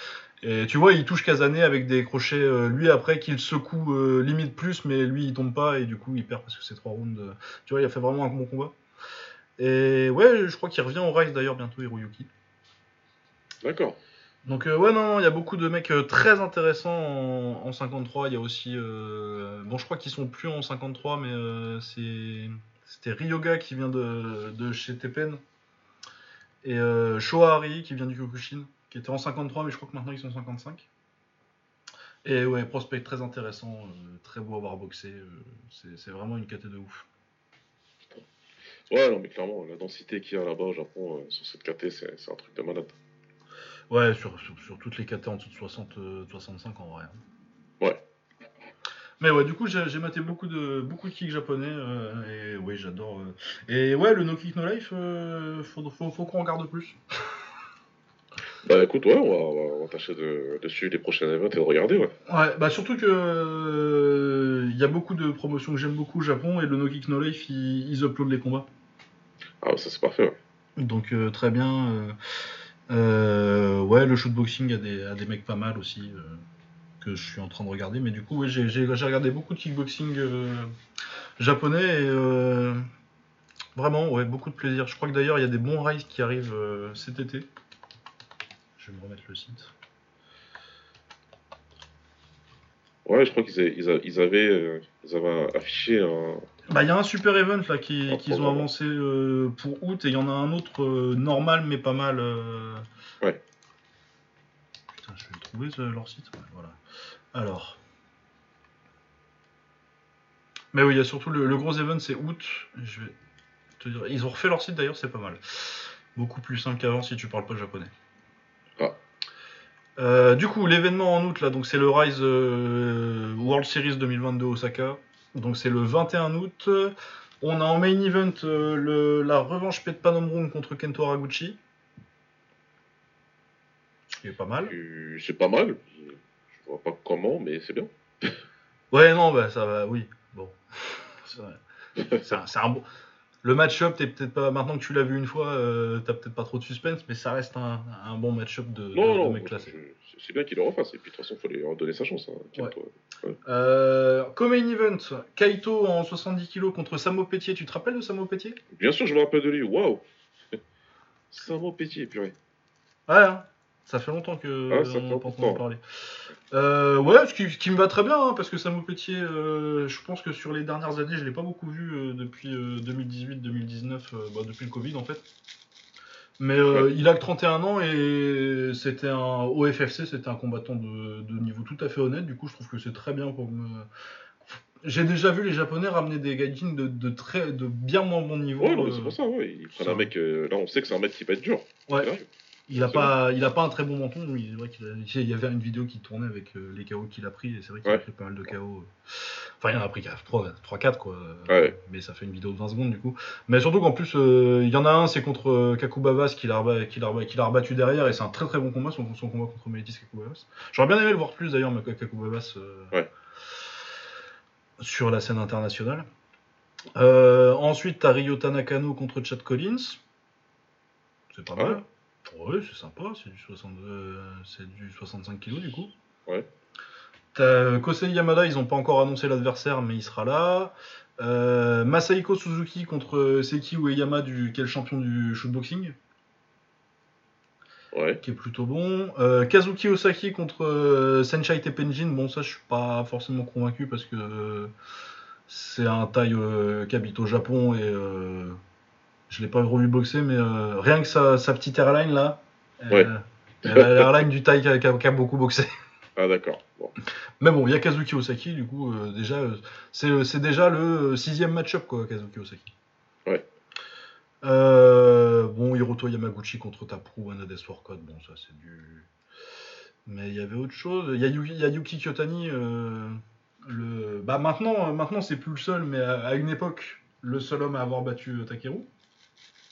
Et tu vois, il touche Kazane avec des crochets, euh, lui après qu'il secoue euh, limite plus, mais lui il tombe pas et du coup il perd parce que c'est trois rounds. euh, tu vois, il a fait vraiment un bon combat. Et ouais, je crois qu'il revient au Rise d'ailleurs bientôt, Hiroyuki. D'accord. Donc ouais, non, il y a beaucoup de mecs très intéressants en, en 53. Il y a aussi... bon, je crois qu'ils sont plus en 53, mais c'est... C'était Ryoga qui vient de, de chez Teppen. Et euh, Shohari qui vient du Kyokushin, qui était en 53, mais je crois que maintenant ils sont en 55. Et ouais, prospect très intéressant, euh, très beau à voir boxer. euh, c'est c'est vraiment une caté de ouf. Ouais, non, mais clairement, la densité qu'il y a là-bas au Japon euh, sur cette KT, c'est c'est un truc de malade. Ouais, sur, sur, sur toutes les KT en dessous de 60, euh, 65 en vrai. Ouais. Mais ouais, du coup, j'ai maté beaucoup de, beaucoup de kicks japonais. euh, et ouais, j'adore. euh. Et ouais, le No Kick No Life, euh, faut, faut, faut qu'on regarde plus. Bah écoute, ouais, on va, on va, de, suivre les prochains événements et de regarder, ouais. Ouais, bah surtout que euh, il y a beaucoup de promotions que j'aime beaucoup au Japon et le No Kick No Life, ils, ils uploadent les combats. Ah, ça c'est parfait, ouais. Donc euh, très bien. euh, ouais, le shootboxing a des, a des mecs pas mal aussi que je suis en train de regarder. Mais du coup, ouais, j'ai j'ai- j'ai regardé beaucoup de kickboxing euh, japonais et euh, vraiment, ouais, beaucoup de plaisir. Je crois que d'ailleurs, il y a des bons rides qui arrivent euh, cet été. Je vais me remettre le site. Ouais, je crois qu'ils a- ils a- ils avaient, euh, ils avaient affiché un. Bah, il y a un super event là qui- Un qu'ils ont avancé euh, pour août et il y en a un autre euh, normal mais pas mal. Ouais. Putain, je vais le trouver leur site. Ouais, voilà. Alors. Mais oui, il y a surtout le, le gros event, c'est août. Je vais te dire. Ils ont refait leur site d'ailleurs, c'est pas mal. Beaucoup plus simple qu'avant si tu parles pas japonais. Ah. Euh, du coup, l'événement en août, là, donc c'est le Rise euh, World Series 2022 Osaka. Donc c'est le 21 août. On a en main event euh, le- la revanche Pet Panomrung contre Kento Haraguchi. Ce qui est pas mal. C'est pas mal. Pas comment, mais c'est bien. Ouais, non, bah ça va, oui. Bon. C'est un, bon. Le match-up, t'es peut-être pas. Maintenant que tu l'as vu une fois, euh, t'as peut-être pas trop de suspense, mais ça reste un, un bon match-up de, Non, de non, classés. je- c'est bien qu'il le refasse. Et puis de toute façon, il faut lui leur donner sa chance. Hein, Kento. Euh, comme main event, Kaito en 70 kg contre Samo Pétier. Tu te rappelles de Samo Pétier Bien sûr, je me rappelle de lui. Waouh mot pétier, purée. Ouais, hein. Ça fait longtemps que Ah, on n'a pas entendu parler. Euh, ouais, ce qui, me va très bien, hein, parce que Samo Pétier, euh, je pense que sur les dernières années, je l'ai pas beaucoup vu euh, depuis 2018-2019, bah, depuis le Covid en fait. Mais euh, il a que 31 ans et c'était un au FFC, c'était un combattant de, de niveau tout à fait honnête. Du coup, je trouve que c'est très bien pour me. J'ai déjà vu les Japonais ramener des gaijins de, de très, de bien moins bon niveau. Ouais, euh, c'est pour ça, ouais. Ça- un mec. euh, là, on sait que c'est un mec qui va être dur. Ouais. Il a pas, il a pas un très bon menton. mais C'est vrai qu'il a- il y avait une vidéo qui tournait avec euh, les KO qu'il a pris et c'est vrai qu'il a pris pas mal de KO. Enfin, il en a pris 3-4 quoi. Ouais. Mais ça fait une vidéo de 20 secondes du coup. Mais surtout qu'en plus, euh, il y en a un, c'est contre euh, Kakubavas qu'il a, reba- qu'il a, reba- qu'il a rebattu derrière et c'est un très très bon combat, son, son combat contre Mélitis Kakubavas. J'aurais bien aimé le voir plus d'ailleurs, mais Kakubavas euh, Ouais. sur la scène internationale. Euh, ensuite, t'as Ryota Nakano contre Chad Collins. C'est pas mal. Ouais, c'est sympa, c'est du, 60, euh, c'est du 65 kg du coup. Ouais. T'as euh, Kosei Yamada, ils n'ont pas encore annoncé l'adversaire, mais il sera là. Euh, Masahiko Suzuki contre Seki Ueyama, du, qui est le champion du shootboxing. Ouais. qui est plutôt bon. Euh, Kazuki Osaki contre euh, Senshai Teppenjin, bon ça je suis pas forcément convaincu parce que euh, c'est un taille qui habite au Japon et je l'ai pas revu boxer, mais euh, rien que sa, sa petite airline là, Ouais. a l'airline du taille qui a, beaucoup boxé. Ah d'accord. Bon. Mais bon, il y a Kazuki Osaki, du coup, euh, déjà, euh, c'est déjà le euh, sixième match-up, quoi, Kazuki Osaki. Ouais. Euh, bon, Hiroto Yamaguchi contre Taprou, Anades Warcode, bon, ça c'est du. Mais il y avait autre chose. Il y a, y Yuki Kyotani. euh, le... Bah maintenant, euh, maintenant c'est plus le seul, mais à, à une époque, le seul homme à avoir battu euh, Takeru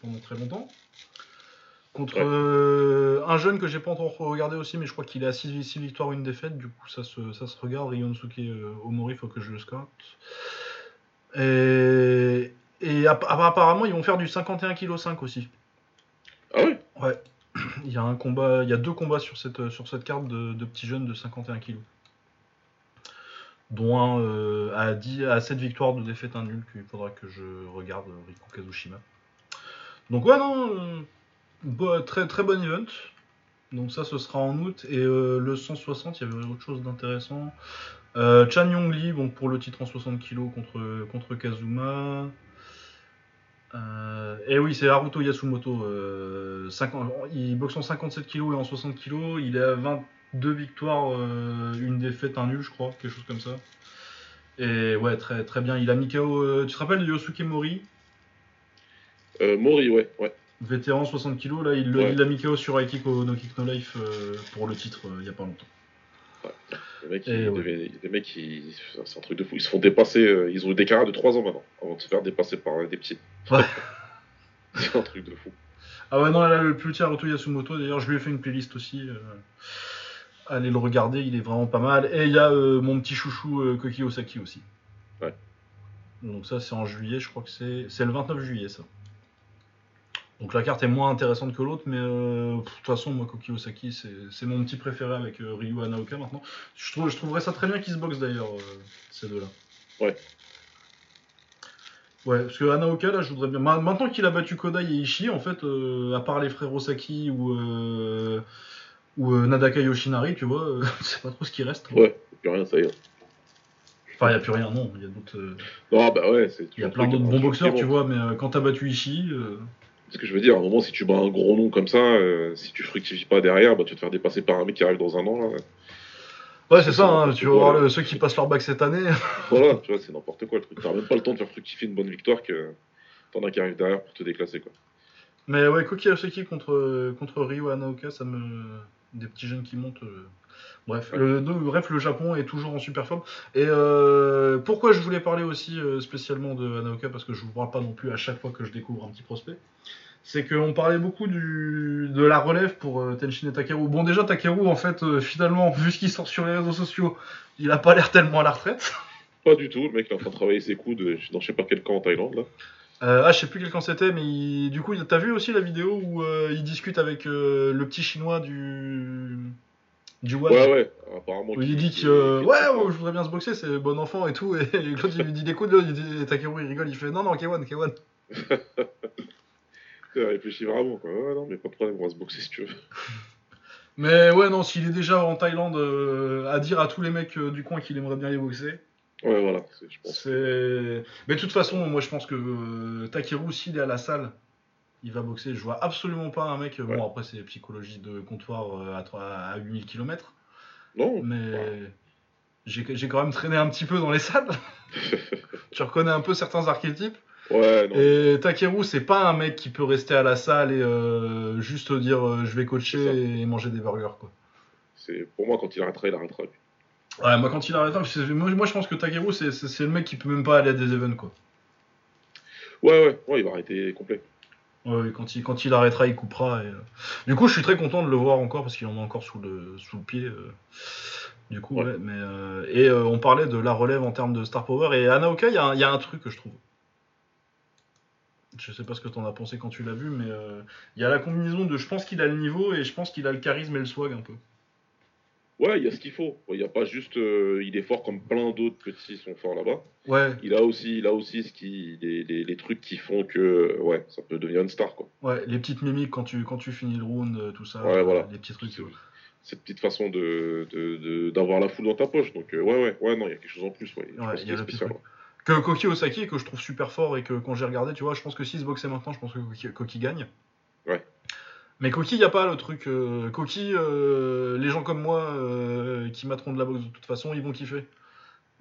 pendant très longtemps. Contre Ouais. euh, un jeune que j'ai pas encore regardé aussi, mais je crois qu'il est à 6, victoires, une défaite. Du coup, ça se, ça se regarde. Ryonosuke euh, Omori, faut que je le scoute. Et, et app- apparemment, ils vont faire du 51 kg 5 aussi. Ah ouais? Ouais. Il y a un combat, il y a deux combats sur cette, sur cette carte de, de petits jeunes de 51 kg. Dont un euh, à, 10, à 7 victoires de défaite, un nul, qu'il faudra que je regarde Riku Kazushima. Donc ouais, non, euh, bo- très, très bon event. Donc ça, ce sera en août. Et euh, le 160, il y avait autre chose d'intéressant. Euh, Chan Yong Lee, donc pour le titre en 60 kg contre, Kazuma. Euh, et oui, c'est Haruto Yasumoto. euh, 50 il boxe en 57 kg et en 60 kg. Il est à 22 victoires, euh, une défaite, un nul, je crois, quelque chose comme ça. Et ouais, très, très bien. Il a mis KO. euh, tu te rappelles de Yosuke Mori, Euh, Mori, ouais, ouais. vétéran 60 kg Là, il Ouais. l'a mis KO sur Aikiko No Kick No Life euh, pour le titre euh, il y a pas longtemps. Les mecs, Et ils, ouais. les mecs, ils- c'est un truc de fou. Ils se font dépasser. euh, ils ont eu des carrières de 3 ans maintenant, avant de se faire dépasser par euh, des petits. Ouais. c'est un truc de fou. Ah ouais, non, là, le plus petit Haruto Yasumoto, d'ailleurs, je lui ai fait une playlist aussi. euh, allez le regarder, il est vraiment pas mal. Et il y a mon petit chouchou Koki Osaki aussi. Ouais. Donc ça, c'est en juillet, je crois que c'est c'est le 29 juillet, ça. Donc la carte est moins intéressante que l'autre, mais euh, de toute façon, moi, Koki Osaki, c'est mon petit préféré avec euh, Ryu Anaoka maintenant. Je, trouve, je trouverais ça très bien qu'ils se boxent d'ailleurs, euh, ces deux-là. Ouais. Ouais, parce que Anaoka, là, je voudrais bien. Ma- Maintenant qu'il a battu Kodai et Ishii, en fait, euh, à part les frères Osaki ou, euh, ou euh, Nadaka Yoshinari, tu vois, c'est pas trop ce qui reste. Ouais, et puis rien, ça y est. Enfin, il n'y a plus rien, non. Il y a d'autres. Non, bah ouais, c'est. Il y a plein d'autres bons boxeurs, tu vois, mais quand t'as battu Ishii. Ce que je veux dire, à un moment, si tu bats un gros nom comme ça, euh, si tu fructifies pas derrière, bah, tu vas te faire dépasser par un mec qui arrive dans un an. Là. Ouais, c'est ça, hein, tu vas voir le- ceux qui passent leur bac cette année. Voilà, tu vois, c'est n'importe quoi le truc. T'as même pas le temps de faire fructifier une bonne victoire que t'en as qui arrivent derrière pour te déclasser, quoi. Mais ouais, Koki contre, contre Ryu Anaoka, ça me. Des petits jeunes qui montent. euh, Bref, le, bref, le Japon est toujours en super forme. Et euh, pourquoi je voulais parler aussi euh, spécialement de Anaoka, parce que je vous parle pas non plus à chaque fois que je découvre un petit prospect, c'est qu'on parlait beaucoup du, de la relève pour euh, Tenshin et Takeru. Bon, déjà, Takeru, en fait, euh, finalement, vu ce qu'il sort sur les réseaux sociaux, il a pas l'air tellement à la retraite. Pas du tout, le mec il est en train de travailler ses coudes dans je sais pas quel camp en Thaïlande, là. Euh, ah, je sais plus quel camp c'était, mais il- du coup, t'as vu aussi la vidéo où euh, il discute avec euh, le petit chinois du du WAD Ouais, ouais, apparemment. où il dit que euh, ouais, ouais, je voudrais bien se boxer, c'est bon enfant et tout, et l'autre il lui dit des coups, il dit et Takeru il rigole, il fait non non K1 K1. Il réfléchit vraiment, quoi. Ouais, non, mais pas de problème, on va se boxer si tu veux. Mais ouais non, s'il est déjà en Thaïlande euh, à dire à tous les mecs euh, du coin qu'il aimerait bien les boxer, Ouais, voilà, je pense. Mais de toute façon, moi je pense que euh, Takeru s'il est à la salle. Il va boxer, je vois absolument pas un mec. Ouais. Bon, après, c'est psychologie de comptoir euh, à, trois- à 8000 km. Non, Mais Ouais. j'ai quand même traîné un petit peu dans les salles. tu reconnais un peu certains archétypes. ouais, non. Et Takeru, c'est pas un mec qui peut rester à la salle et euh, juste dire euh, je vais coacher et manger des burgers. Quoi. C'est pour moi quand il arrêtera, il arrêtera. Ouais, moi quand il arrêtera, moi, moi, je pense que Takeru, c'est- c'est c'est le mec qui peut même pas aller à des events. Quoi. Ouais, ouais, ouais, il va arrêter complet. Ouais, quand, il, quand il arrêtera, il coupera. Et, euh, Du coup, je suis très content de le voir encore parce qu'il en a encore sous le, sous le pied. euh, Du coup, Ouais. ouais, mais euh, et on parlait de la relève en termes de star power et Anaoka, il y, a un- il y a un truc que je trouve. Je sais pas ce que t'en as pensé quand tu l'as vu, mais il y a la combinaison de je pense qu'il a le niveau et je pense qu'il a le charisme et le swag un peu. Ouais, il y a ce qu'il faut. Il n'y a pas juste. euh, il est fort comme plein d'autres petits sont forts là-bas. Ouais, Il a aussi, il a aussi ce qui, les, les- les trucs qui font que, ouais, ça peut devenir une star, quoi. ouais, les petites mimiques quand tu, quand tu finis le round, euh, tout ça. Ouais, euh, voilà. Les petits trucs. C'est-. Cette petite façon de, de- de- d'avoir la foule dans ta poche. Donc, euh, ouais, ouais, ouais, non, il y a quelque chose en plus, ouais. Ouais, il y a le spécial. Que Koki Osaki, que je trouve super fort et que quand j'ai regardé, tu vois, je pense que s'il se boxait maintenant, je pense que Koki, Koki gagne. Ouais. Mais Koki, il n'y a pas le truc. euh, euh, les gens comme moi euh, qui materont de la boxe de toute façon, ils vont kiffer.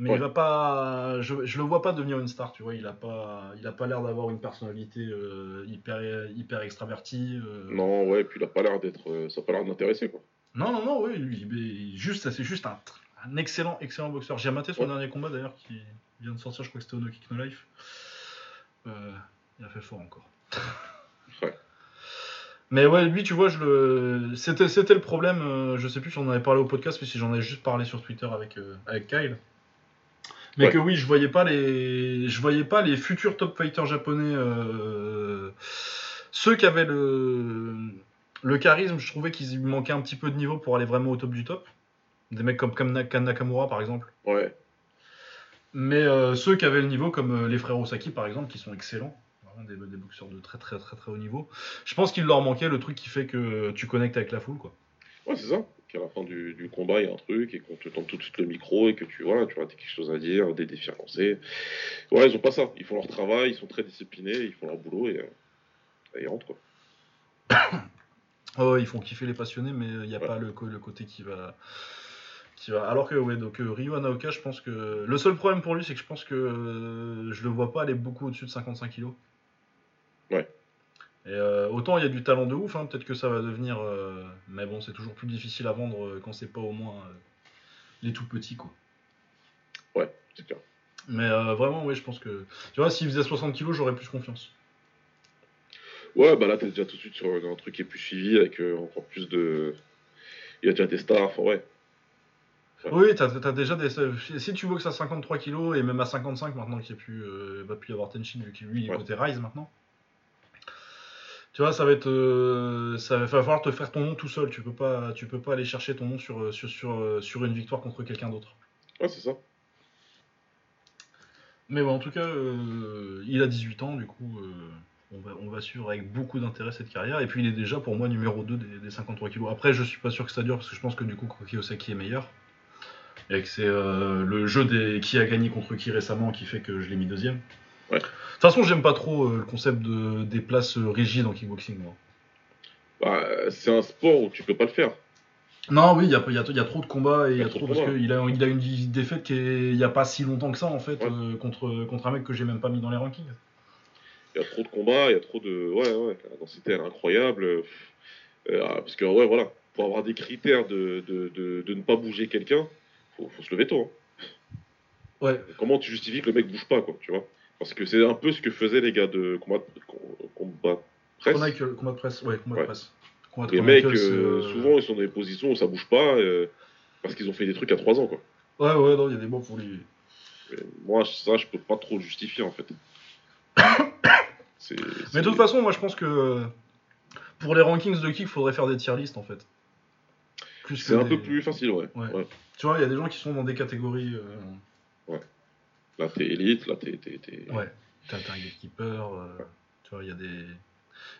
Mais Ouais. il va pas. Je, je le vois pas devenir une star, tu vois. Il a pas, il a pas l'air d'avoir une personnalité euh, hyper, hyper extravertie. Non, ouais, puis il a pas l'air d'être, ça a pas l'air de l'intéresser, quoi. Non, non, non, oui, lui, juste, c'est juste un, un excellent, excellent boxeur. J'ai maté son Ouais. dernier combat d'ailleurs qui vient de sortir, je crois que c'était au No Kick No Life. Euh, il a fait fort encore. Ouais. Mais ouais, lui, tu vois, je le, c'était, c'était le problème. euh, je sais plus si on en avait parlé au podcast, mais si j'en avais juste parlé sur Twitter avec, euh, avec Kyle. Mais Ouais. que oui, je voyais pas les, je voyais pas les futurs top fighters japonais, euh, ceux qui avaient le, le charisme. Je trouvais qu'ils manquaient un petit peu de niveau pour aller vraiment au top du top. Des mecs comme, comme Kan Nakamura par exemple. Ouais, Mais euh, ceux qui avaient le niveau, comme les frères Osaki par exemple, qui sont excellents, des, des boxeurs de très très très très haut niveau, je pense qu'il leur manquait le truc qui fait que tu connectes avec la foule. quoi. ouais, c'est ça. Qu'à la fin du, du combat, il y a un truc et qu'on te tente tout de suite le micro et que tu vois, tu vois, t'as quelque chose à dire, des défis à lancer. Ouais, ils ont pas ça. Ils font leur travail, ils sont très disciplinés, ils font leur boulot et, euh, et ils rentrent, quoi. Oh, ils font kiffer les passionnés, mais il n'y a Ouais. pas le, le côté qui va. Qui va... Alors que, ouais, donc euh, Ryu Anaoka, je pense que. Le seul problème pour lui, c'est que je pense que euh, je le vois pas aller beaucoup au-dessus de 55 kilos. Ouais. Et euh, autant il y a du talent de ouf, hein, peut-être que ça va devenir. euh, Mais bon, c'est toujours plus difficile à vendre euh, quand c'est pas au moins euh, les tout petits, quoi. Ouais, c'est clair. Mais euh, vraiment, oui, je pense que. Tu vois, s'il faisait 60 kilos, j'aurais plus confiance. Ouais, bah là, t'es déjà tout de suite sur un truc qui est plus suivi avec euh, encore plus de. Il y a déjà des stars, enfin, ouais. Oui, t'as as déjà des. Si tu boxes à 53 kilos et même à 55 maintenant qu'il n'y a plus, euh, va plus y avoir Tenshin vu qu'il lui il est Ouais. côté Rise maintenant. Tu vois, ça va être, euh, ça va falloir te faire ton nom tout seul. Tu peux pas, tu peux pas aller chercher ton nom sur euh, sur sur, euh, sur une victoire contre quelqu'un d'autre. Ouais, c'est ça. Mais bon, en tout cas, euh, il a 18 ans, du coup, euh, on va on va suivre avec beaucoup d'intérêt cette carrière. Et puis il est déjà pour moi numéro 2 des, des 53 kilos. Après, je suis pas sûr que ça dure parce que je pense que du coup Koki Osaki est meilleur. Et que c'est le jeu des qui a gagné contre qui récemment qui fait que je l'ai mis deuxième. Ouais. De toute façon, j'aime pas trop euh, le concept de, des places euh, rigides en kickboxing. Moi. Bah, c'est un sport où tu peux pas le faire. Non, oui, il y a, il y a- il y a trop de combats et il y a trop trop de parce combats. qu'il a, il a une défaite qui il y a pas si longtemps que ça en fait Ouais. euh, contre, contre un mec que j'ai même pas mis dans les rankings. Il y a trop de combats, il y a trop de. Ouais, ouais, la densité elle est incroyable. Euh, ah, parce que, ouais, voilà, pour avoir des critères de, de, de, de ne pas bouger quelqu'un, faut, faut se lever tôt. hein. Ouais, Comment tu justifies que le mec bouge pas, quoi, tu vois? Parce que c'est un peu ce que faisaient les gars de combat, combat presse. Chronicle, combat presse, ouais, combat Ouais. presse. Combat Les mecs, euh, euh, souvent, ils sont dans des positions où ça bouge pas euh, parce qu'ils ont fait des trucs à 3 ans, quoi. Ouais, ouais, non, il y a des mots pour. Et moi, ça, je peux pas trop le justifier, en fait. Mais de toute façon, moi je pense que pour les rankings de kick, il faudrait faire des tier lists en fait. C'est un des- peu plus facile, ouais. Ouais. ouais. Tu vois, il y a des gens qui sont dans des catégories. euh, Là, t'es élite, là, t'es. t'es- t'es- Ouais, t'as un gatekeeper. euh, tu vois, il y a des.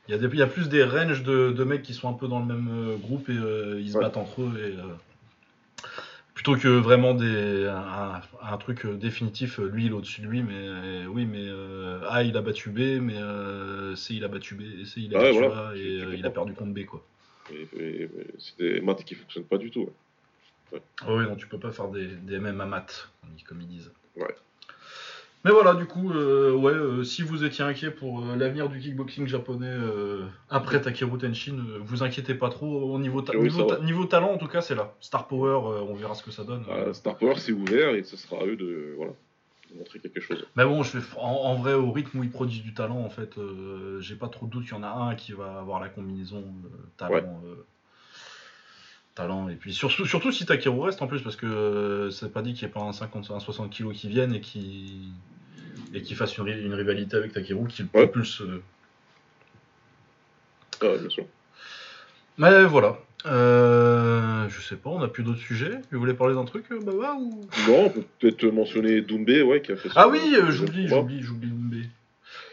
Il y, a des- il y a plus des ranges de, de mecs qui sont un peu dans le même euh, groupe et euh, ils se Ouais. battent entre eux. Et, euh, plutôt que vraiment des, un, un truc définitif, lui il est au-dessus de lui, mais oui, mais A il a battu B, mais C il a battu B, et C il a Ah ouais, battu voilà. A, et il a perdu contre B quoi. C'est des maths qui fonctionnent pas du tout. ouais. Ah oui, non, tu peux pas faire des, des MMA maths, comme ils disent. Ouais. Mais voilà, du coup, euh, ouais, euh, si vous étiez inquiet pour euh, l'avenir du kickboxing japonais après Takeru Tenshin, vous inquiétez pas trop. Au niveau, ta- Oui, niveau, ça ta- niveau talent, en tout cas, c'est là. Star Power, on verra ce que ça donne. Star Power, c'est ouvert et ce sera à eux de, voilà, de montrer quelque chose. Mais bon, je fais, en, en vrai, au rythme où il produit du talent, en fait, j'ai pas trop de doute qu'il y en a un qui va avoir la combinaison talent. talent. Et puis surtout, surtout si Takeru reste en plus, parce que euh, c'est pas dit qu'il n'y ait pas un 50, un 60 kilos qui vienne et qui et qui fasse une, ri- une rivalité avec Takeru qui le Ouais. propulse. euh. Ah, bien sûr. Mais voilà. Euh, je sais pas, on a plus d'autres sujets. Vous voulez parler d'un truc, euh, Baba ou... Non, on peut peut-être mentionner Doumbé, ouais, qui a fait son- Ah oui, euh, j'oublie, j'oublie, j'oublie Doumbé.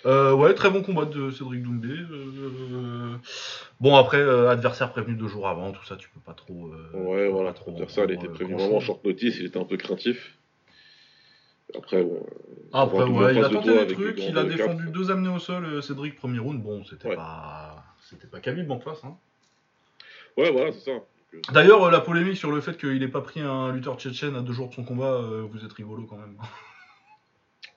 Euh, ouais, très bon combat de Cédric Doumbé. Bon, après, adversaire prévenu deux jours avant, tout ça, tu peux pas trop. Ouais, voilà. trop ça, elle en était grand-chose. vraiment en short notice, il était un peu craintif. Après, bon. ouais, il a tenté des trucs, il a cap, défendu deux amenés au sol, euh, Cédric, premier round. Bon, c'était Ouais. pas. C'était pas Khabib en face. Hein. Ouais, voilà, c'est ça. D'ailleurs, euh, la polémique sur le fait qu'il ait pas pris un lutteur tchétchène à deux jours de son combat, euh, vous êtes rigolo quand même.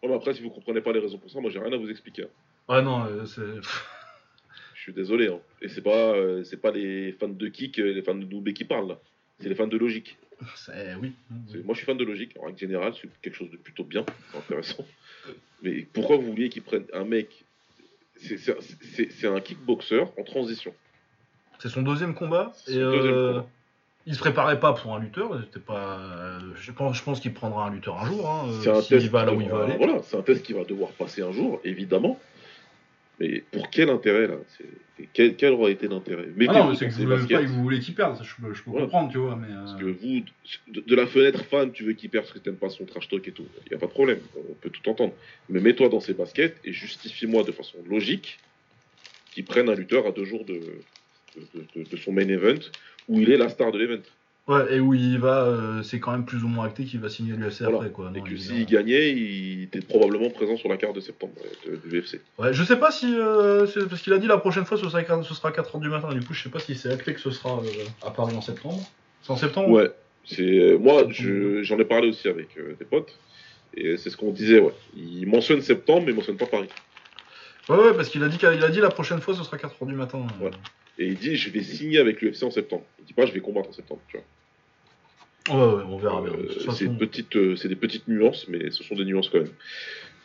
ouais, mais après, si vous comprenez pas les raisons pour ça, moi, j'ai rien à vous expliquer. Ouais, non, euh, c'est. Je suis désolé. Hein. Et c'est pas, c'est pas les fans de kick, les fans de Doumbé qui parlent, là. C'est les fans de logique. C'est- Oui. C'est- Moi, je suis fan de logique. En règle générale, c'est quelque chose de plutôt bien, intéressant. Mais pourquoi vous vouliez qu'ils prennent un mec c'est- c'est c'est- c'est un kickboxer en transition? C'est son deuxième combat. C'est Et son deuxième euh, combat. il se préparait pas pour un lutteur. C'était pas. euh, je pense, je pense qu'il prendra un lutteur un jour. Hein, euh, C'est un s'il test. va là qui où il devra- va aller. Voilà, c'est un test qui va devoir passer un jour, évidemment. Mais pour quel intérêt là? Quel, quel aura été l'intérêt? Ah Mettez-vous non, mais c'est que vous, voulez pas, vous voulez qu'il perde, je peux, je peux Voilà. comprendre, tu vois, mais... euh, Parce que vous, de, de la fenêtre fan, tu veux qu'il perde parce que t'aimes pas son trash talk et tout. Il n'y a pas de problème, on peut tout entendre. Mais mets-toi dans ses baskets et justifie-moi de façon logique qu'il prenne un lutteur à deux jours de, de, de- de son main event où il est la star de l'event. Ouais, et où il va, euh, c'est quand même plus ou moins acté qu'il va signer l'UFC Voilà. après, quoi. et que s'il gagnait, il était probablement présent sur la carte de septembre euh, de, l'UFC. Ouais, je sais pas si... euh, parce qu'il a dit la prochaine fois, ce sera, ce sera 4h du matin, du coup, je sais pas si c'est acté que ce sera euh, à Paris en septembre. C'est en septembre? Ouais, c'est moi je- j'en ai parlé aussi avec euh, des potes et c'est ce qu'on disait. Ouais, il mentionne septembre mais il mentionne pas Paris. Ouais, ouais, parce qu'il a, dit qu'il a dit la prochaine fois, ce sera 4h du matin. euh. Ouais. Et il dit je vais signer avec l'UFC en septembre. Il dit pas je vais combattre en septembre. Tu vois. Ouais, ouais, on verra bien. De Euh, c'est petite, euh, c'est des petites nuances, mais ce sont des nuances quand même.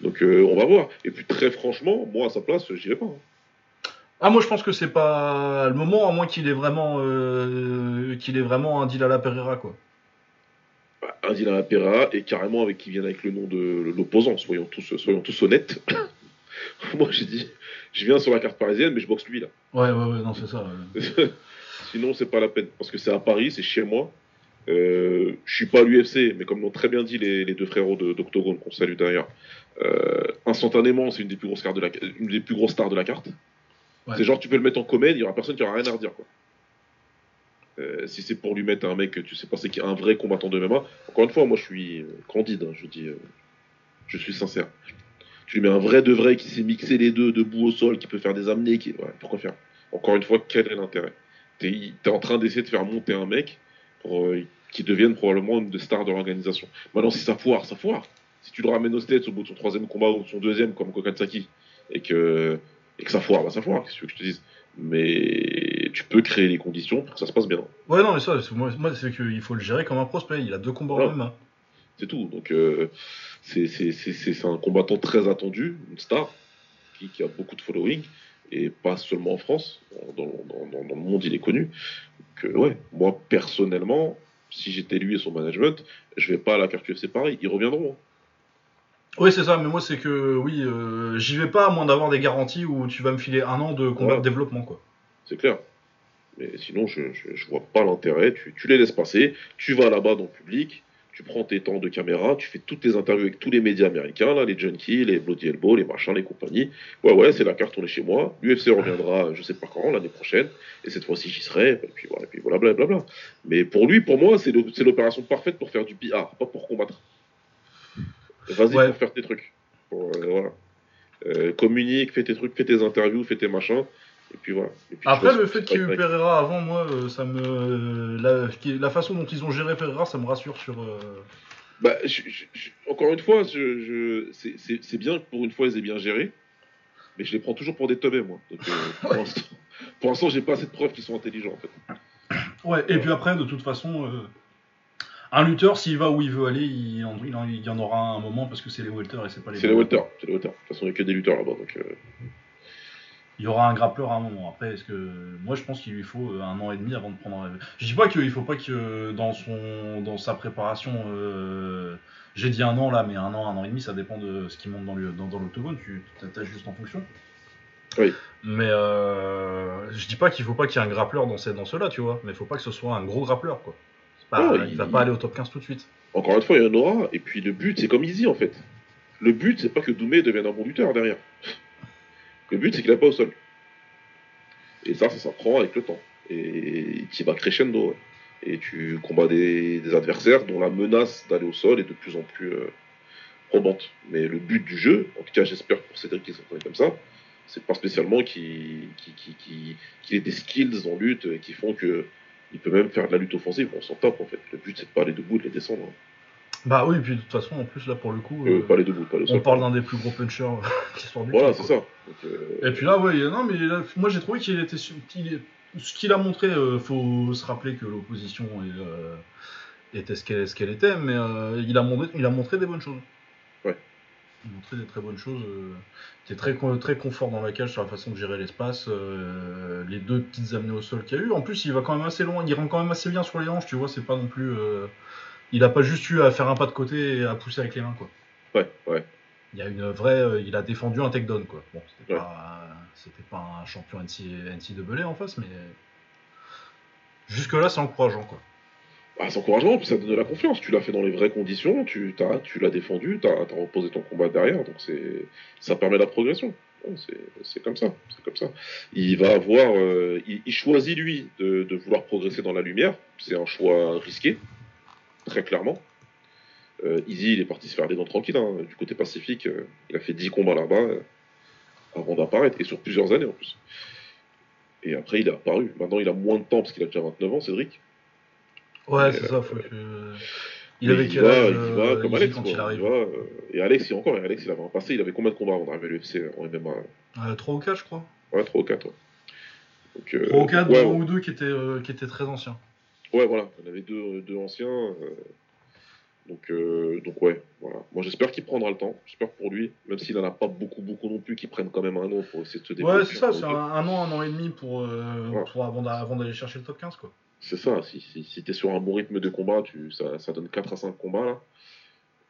Donc euh, on va voir. Et puis très franchement, moi à sa place, j'irai pas. hein. Ah, moi, je pense que c'est pas le moment, à moins qu'il ait vraiment... euh, qu'il ait vraiment un deal à la Pereira, quoi. Bah, un Dylan Pereira et carrément avec qui vienne avec le nom de l'opposant. Soyons tous, soyons tous honnêtes. moi j'ai dit, je viens sur la carte parisienne, mais je boxe lui là. Ouais, ouais, ouais, non, c'est ça. ouais. Sinon, c'est pas la peine. Parce que c'est à Paris, c'est chez moi. Euh, je suis pas à l'UFC, mais comme l'ont très bien dit les, les deux frérots de- d'Octogone, qu'on salue d'ailleurs, euh, instantanément, c'est une des plus grosses cartes de la, une des plus grosses stars de la carte. Ouais. C'est genre, tu peux le mettre en comédie, il y aura personne qui aura rien à redire, quoi. Euh, si c'est pour lui mettre un mec tu sais pas c'est qui un vrai combattant de MMA, encore une fois, moi je suis euh, candide, hein, je dis, je suis sincère. Tu lui mets un vrai de vrai qui sait mixer les deux debout au sol, qui peut faire des amenés, qui, ouais, pourquoi faire? Encore une fois, quel est l'intérêt? T'es es en train d'essayer de faire monter un mec euh, qu'il devienne probablement une des stars de l'organisation. Maintenant, si ça foire, ça foire. Si tu le ramènes aux States au bout de son troisième combat ou de son deuxième, comme Kokatsaki, et que, et que ça foire, bah ça foire, qu'est-ce que tu veux que je te dise? Mais tu peux créer les conditions pour que ça se passe bien. Ouais, non, mais ça, moi, moi, c'est qu'il faut le gérer comme un prospect. Il a deux combats Voilà. en MMA. C'est tout. Donc, euh, c'est un combattant très attendu, une star, qui, qui a beaucoup de following, et pas seulement en France, dans, dans- dans- dans le monde, il est connu. Euh, ouais, moi, personnellement, si j'étais lui et son management, je vais pas à la carte UFC Paris. Ils reviendront. Oui, c'est ça, mais moi, c'est que, oui, euh, j'y vais pas à moins d'avoir des garanties où tu vas me filer un an de combat de développement, quoi. C'est clair. Mais sinon, je, je, je vois pas l'intérêt. Tu, tu les laisses passer, tu vas là-bas dans le public, tu prends tes temps de caméra, tu fais toutes tes interviews avec tous les médias américains, là, les Junkies, les Bloody Elbow, les machins, les compagnies. Ouais, ouais, c'est la carte, on est chez moi. L'UFC reviendra, je sais pas quand, l'année prochaine. Et cette fois-ci, j'y serai. Et puis voilà, et puis voilà, blablabla. Mais pour lui, pour moi, c'est l'opération parfaite pour faire du PR, pas pour combattre. Vas-y Ouais. pour faire tes trucs. Pour, euh, voilà. Euh, communique, fais tes trucs, fais tes interviews, fais tes machins. Et puis voilà. Et puis, Après, le fait qu'il y ait eu. Pereira avant, moi, euh, ça me. La, qui- la façon dont ils ont géré Pereira, ça me rassure sur. euh, Bah, je- je- je- encore une fois, c'est- bien que pour une fois ils aient bien géré, mais je les prends toujours pour des teubés, moi. Donc, euh, pour l'instant, j'ai pas assez de preuves qu'ils sont intelligents, en fait. Ouais, et puis après, de toute façon, euh, un lutteur, s'il va où il veut aller, il en, il en- il y en aura un moment parce que c'est les welters et c'est pas les C'est les welters, c'est les welters. De toute façon, il n'y a que des lutteurs là-bas, donc. euh, Il y aura un grappleur à un moment. Après, est-ce que moi, je pense qu'il lui faut euh, un an et demi avant de prendre. un- Je dis pas qu'il faut pas que dans son dans sa préparation, euh, j'ai dit un an là, mais un an, un an et demi, ça dépend de ce qui monte dans le dans, dans l'octogone. Tu t'attaches juste en fonction. Oui. Mais euh, je dis pas qu'il faut pas qu'il y ait un grappleur dans, ces, dans ceux-là, tu vois. Mais il faut pas que ce soit un gros grappleur, quoi. Pas, il- va pas aller au top 15 tout de suite. Encore une fois, il y en aura. Et puis le but, c'est comme Easy en fait. Le but, c'est pas que Doumé devienne un bon lutteur derrière. Le but, c'est qu'il n'est pas au sol. Et ça, ça s'apprend avec le temps. Et tu vas crescendo. Et tu combats des, adversaires dont la menace d'aller au sol est de plus en plus euh, probante. Mais le but du jeu, en tout cas, j'espère pour Cédric qui s'entraîne comme ça, c'est pas spécialement qu'il ait des skills en lutte qui font que il peut même faire de la lutte offensive. On s'en tape en fait. Le but, c'est de pas aller debout, de les descendre. hein. Bah oui, puis de toute façon, en plus, là, pour le coup, Euh, euh, pas on parle d'un des plus gros punchers de l'histoire du Voilà, c'est ça. Donc, euh, Et puis là, ouais, non, mais là, moi j'ai trouvé qu'il était. Ce qu'il a montré, euh, faut se rappeler que l'opposition euh, était ce qu'elle ce qu'elle était, mais euh, il, a montré, il a montré des bonnes choses. Ouais. Il a montré des très bonnes choses. Euh, il était très, très confort dans la cage sur la façon de gérer l'espace. euh, les deux petites amenées au sol qu'il y a eu. En plus, il va quand même assez loin, il rentre quand même assez bien sur les hanches, tu vois, c'est pas non plus. euh, il a pas juste eu à faire un pas de côté et à pousser avec les mains, quoi. ouais, ouais. Il y a une vraie, euh, il a défendu un takedown quoi. Bon, c'était Ouais. pas, un champion NC, NCAA en face, mais jusque là c'est encourageant quoi. Ah, c'est encourageant, puis ça donne de la confiance. Tu l'as fait dans les vraies conditions, tu, t'as- tu l'as défendu, tu as, reposé ton combat derrière, donc c'est, ça permet la progression. C'est, c'est comme ça, c'est comme ça. Il va avoir, euh, il, il choisit lui de, de vouloir progresser dans la lumière. C'est un choix risqué, très clairement. Euh, Easy, il est parti se faire des dents tranquilles hein, du côté pacifique. euh, il a fait 10 combats là-bas euh, avant d'apparaître, et sur plusieurs années en plus. Et après, il est apparu. Maintenant, il a moins de temps parce qu'il a déjà 29 ans, Cédric. Ouais, c'est ça, faut que. Il avait quel âge il y va euh, comme Alex, quand quoi. il arrive y va, euh, et Alex, il encore, et Alex, il avait un passé, il avait combien de combats avant d'arriver à l'UFC en MMA 3 ou 4 je crois. Ouais, 3 ou 4. Ouais. Donc, euh, 3 ou 4, ouais, dont un ou deux qui étaient, euh, qui étaient très anciens. Ouais, voilà, on avait deux, deux anciens. euh, donc, euh, donc, ouais, voilà. Moi, j'espère qu'il prendra le temps, j'espère pour lui, même s'il en a pas beaucoup, beaucoup non plus, qu'il prenne quand même un an pour essayer de se développer. Ouais, c'est ça, un c'est un, un an, un an et demi pour, euh, pour avant d'a- avant d'aller chercher le top 15 quoi. C'est ça, si, si, si tu es sur un bon rythme de combat, tu, ça, ça donne 4 à 5 combats là.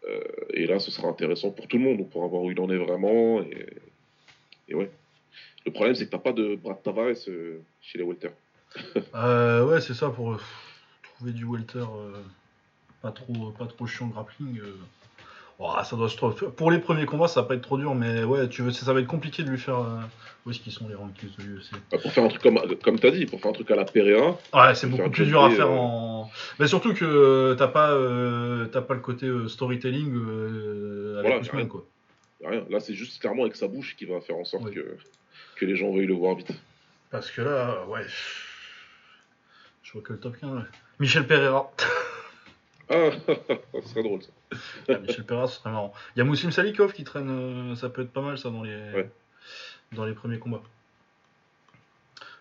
Euh, et là, ce sera intéressant pour tout le monde, pour avoir où il en est vraiment. Et, et ouais. Le problème, c'est que t'as pas de Brad Tavares euh, chez les Welter. Euh, ouais, c'est ça pour euh, trouver du welter euh, pas trop pas trop chiant grappling. euh. Ouah, ça doit se Pour les premiers combats, ça va pas être trop dur, mais ouais, tu veux, ça va être compliqué de lui faire. euh, Où est-ce qu'ils sont les rankings de l'UFC Bah, pour faire un truc comme, comme t'as dit, pour faire un truc à la Pereira, Ouais, c'est beaucoup plus dur à faire en. Mais surtout que t'as pas t'as pas le côté storytelling avec Voilà, Ousmane, rien. quoi. rien. Là, c'est juste clairement avec sa bouche qui va faire en sorte Oui. que, que les gens veuillent le voir vite. Parce que là, ouais. Je vois que le top 15. ouais. Michel Pereira. Ah, ça serait drôle ça. Ah, Michel Pereira, ce serait marrant. Il y a Moussim Salikov qui traîne, euh, ça peut être pas mal ça dans les, Ouais. dans les premiers combats.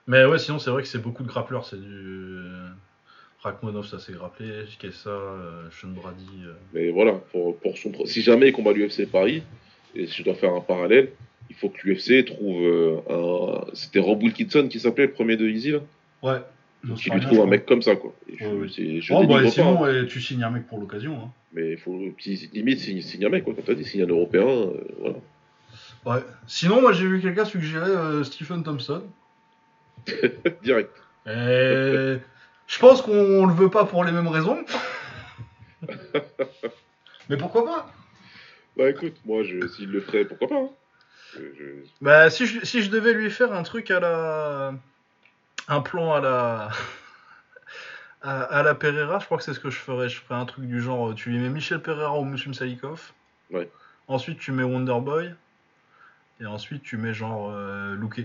Mais ouais, sinon c'est vrai que c'est beaucoup de grappleurs. C'est du. Rachmanov, ça s'est grappelé. Kessa, euh, Sean Brady. euh. Mais voilà, pour, pour son, si jamais il combat l'UFC Paris, et si je dois faire un parallèle, il faut que l'UFC trouve euh, un. C'était Rob Wilkinson qui s'appelait le premier de Easy là? Ouais. Qui lui trouve un mec comme ça quoi. Je, Ouais, ouais. c'est- je Oh, bah, pas, sinon, hein, tu signes un mec pour l'occasion. Hein. mais il faut limite signe, signe un mec quoi. Quand t'as dit signe un européen, euh, voilà. Ouais. Sinon, moi j'ai vu quelqu'un suggérer euh, Stephen Thompson. Direct. Et je pense qu'on le veut pas pour les mêmes raisons. Mais pourquoi pas? Bah écoute, moi je, s'il le ferait, pourquoi pas. hein. Je- je- Bah si je, si je devais lui faire un truc à la... Un plan à la... À, à la Pereira, je crois que c'est ce que je ferais. Je ferais un truc du genre, euh, tu lui mets Michel Pereira ou Muslim Salikov. Ouais. Ensuite tu mets Wonderboy. Et ensuite tu mets genre euh, Luque.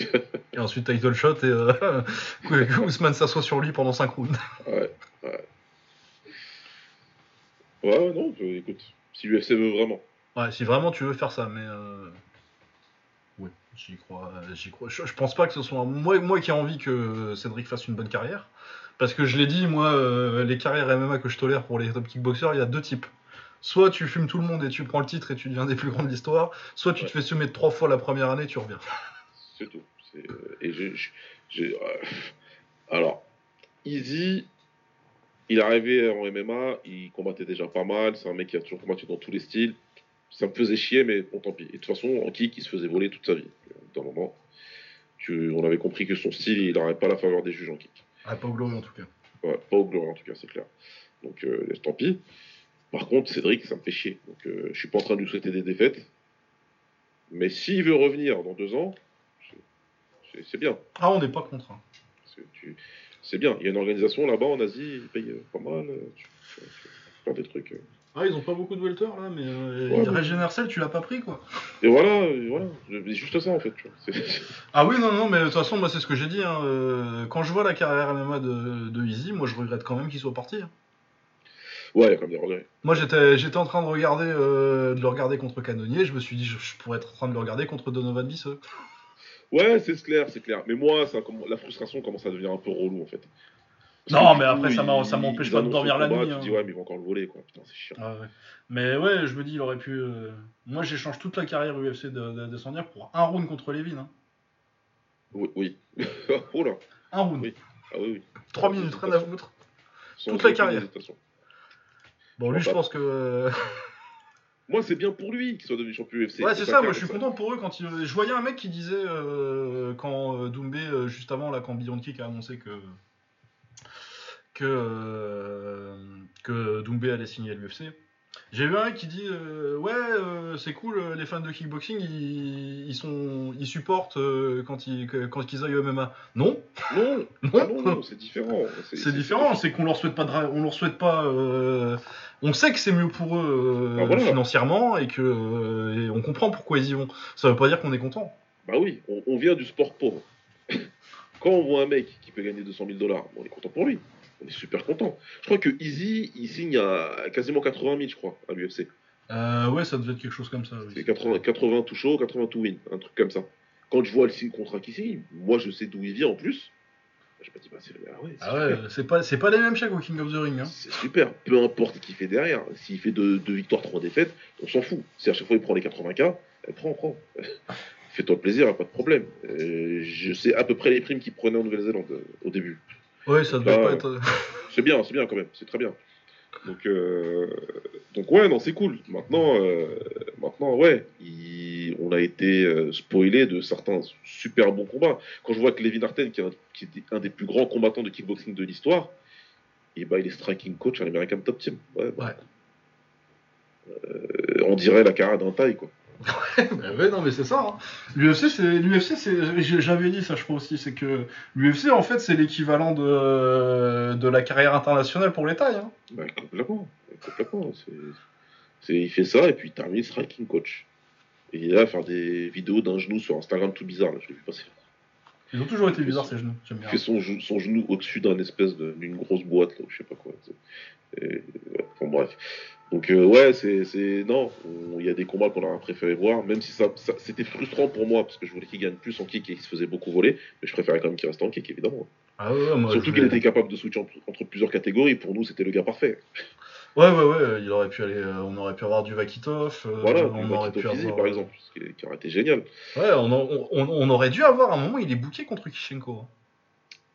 et ensuite title shot et euh, Ousmane s'assoit sur lui pendant 5 rounds. Ouais, ouais. Ouais, ouais, non, je- écoute, si l'UFC veut vraiment. Ouais, si vraiment tu veux faire ça, mais euh... j'y crois, euh, j'y crois. Je, je pense pas que ce soit moi, moi qui ai envie que Cédric fasse une bonne carrière, parce que je l'ai dit, moi, euh, les carrières MMA que je tolère pour les top kickboxers, il y a deux types. Soit tu fumes tout le monde et tu prends le titre et tu deviens des plus grands de l'histoire, soit tu Ouais. te fais semer trois fois la première année, tu reviens. C'est tout. C'est, euh, et euh, alors, Easy, il est arrivé en MMA, il combattait déjà pas mal. C'est un mec qui a toujours combattu dans tous les styles. Ça me faisait chier, mais bon, tant pis. Et de toute façon, en kick, il se faisait voler toute sa vie. d'un moment. Tu- on avait compris que son style, il n'aurait pas la faveur des juges en kick. Ah, pas au glorieux en tout cas. Ouais, pas au glory en tout cas, c'est clair. Donc euh, tant pis. Par contre, Cédric, ça me fait chier. Donc euh, je suis pas en train de lui souhaiter des défaites. Mais s'il veut revenir dans deux ans, c'est- bien. Ah, on n'est pas contre. hein. C'est bien. Il y a une organisation là-bas en Asie, ils payent euh, pas mal. euh, Tu, tu- tu peux faire des trucs. Ah, ils ont pas beaucoup de welter là, mais euh, Ouais, tu l'as pas pris quoi. Et voilà, et voilà. C'est juste ça en fait. Tu vois. Ah oui, non, non, mais de toute façon, moi c'est ce que j'ai dit. hein, euh, quand je vois la carrière MMA de, de Easy, moi je regrette quand même qu'il soit parti. hein. Ouais, il y a quand même des regrets. Moi j'étais j'étais en train de regarder euh, de le regarder contre Canonnier, je me suis dit je, je pourrais être en train de le regarder contre Donovan Bisseux. Ouais, c'est clair, c'est clair. Mais moi, ça, la frustration commence à devenir un peu relou en fait. Non, mais après, ça ils- m'empêche ils pas de dormir la nuit, Tu hein. dis, ouais, mais ils vont encore le voler quoi. Putain, c'est chiant. Ah ouais. Mais ouais, je me dis il aurait pu. euh, Moi j'échange toute la carrière UFC de, de, Descendia pour un round contre Levin. Hein. Oui. oui. oh là. Un round. Oui. Ah oui, oui. 3 Sans minutes, rien à foutre. Toute la carrière. Bon, lui, Bon, je bah. pense que. euh, Moi, c'est bien pour lui qu'il soit devenu champion UFC. Ouais, c'est ça, moi je suis ça. content pour eux quand il... Je voyais un mec qui disait euh, quand euh, Doumbé, euh, juste avant, là, quand Beyond Kick a annoncé que. Que. euh, que Doumbé allait signer à l'UFC. J'ai vu un mec qui dit euh, Ouais, euh, c'est cool, les fans de kickboxing, ils, ils sont, ils supportent quand, ils, quand ils aillent au MMA. Non, Non, non, ah non, non, c'est différent. c'est différent, c'est qu'on leur souhaite pas on leur souhaite pas on sait que c'est mieux pour eux Ah, voilà. financièrement et que et on comprend pourquoi ils y vont. Ça veut pas dire qu'on est content. Bah oui, on, on vient du sport pauvre. Quand on voit un mec qui peut gagner 200 000 dollars, on est content pour lui. On est super content. Je crois que Easy, il signe à quasiment 80 000, je crois, à l'UFC. Euh, ouais, ça devait être quelque chose comme ça. oui. C'est 80, 80 tout chaud, 80 tout win, un truc comme ça. Quand je vois le contrat qu'il signe, moi je sais d'où il vient en plus. Je me dis, bah c'est ah ouais, c'est Ah ouais, c'est pas c'est pas les mêmes chèques au King of the Ring. Hein. C'est super, peu importe ce qu'il fait derrière. S'il fait deux, deux victoires, trois défaites, on s'en fout. Si à chaque fois il prend les 80K, eh, prends, prends. Fais-toi plaisir, pas de problème. Euh, je sais à peu près les primes qu'il prenait en Nouvelle-Zélande euh, au début. Ouais, ça devait Bah, pas être. C'est bien, c'est bien quand même, c'est très bien. Donc, euh, donc ouais, non, c'est cool. Maintenant, euh, maintenant, ouais, il- on a été euh, spoilé de certains super bons combats. Quand je vois que Levin Arten, qui est, un, qui est un des plus grands combattants de kickboxing de l'histoire, et bah, il est striking coach à l'American Top Team. Ouais, bah, euh, on dirait la carrière d'un taille, quoi. Ouais, non, mais c'est ça. Hein. L'UFC, c'est l'UFC, c'est j'avais dit ça, je crois aussi, c'est que l'UFC en fait c'est l'équivalent de la carrière internationale pour les tailles. Hein. Bah, complètement. c'est- il fait ça et puis il termine striking coach. Et il est là à faire des vidéos d'un genou sur Instagram tout bizarre. Là, je l'ai vu passer. Ils ont toujours été bizarres ces genoux. J'aime Il bien. fait son, ge- son genou au-dessus d'un espèce de- d'une grosse boîte, là, je sais pas quoi. Et, ouais, bon, bref. Donc, euh, ouais, c'est. c'est- non, on- il y a des combats qu'on aurait préféré voir, même si ça, ça- c'était frustrant pour moi, parce que je voulais qu'il gagne plus en kick et qu'il se faisait beaucoup voler, mais je préférais quand même qu'il reste en kick, évidemment. Ah ouais, ouais, moi, Surtout qu'il voulais- était capable de switcher entre plusieurs catégories, pour nous, c'était le gars parfait. Ouais, ouais, ouais, il aurait pu aller, euh, on aurait pu avoir du Vakitov, euh, Voilà, on du aurait pu physique, avoir. par exemple, ce qui, qui aurait été génial. Ouais, on, on, on- on aurait dû avoir un moment, il est booké contre Kishenko. hein.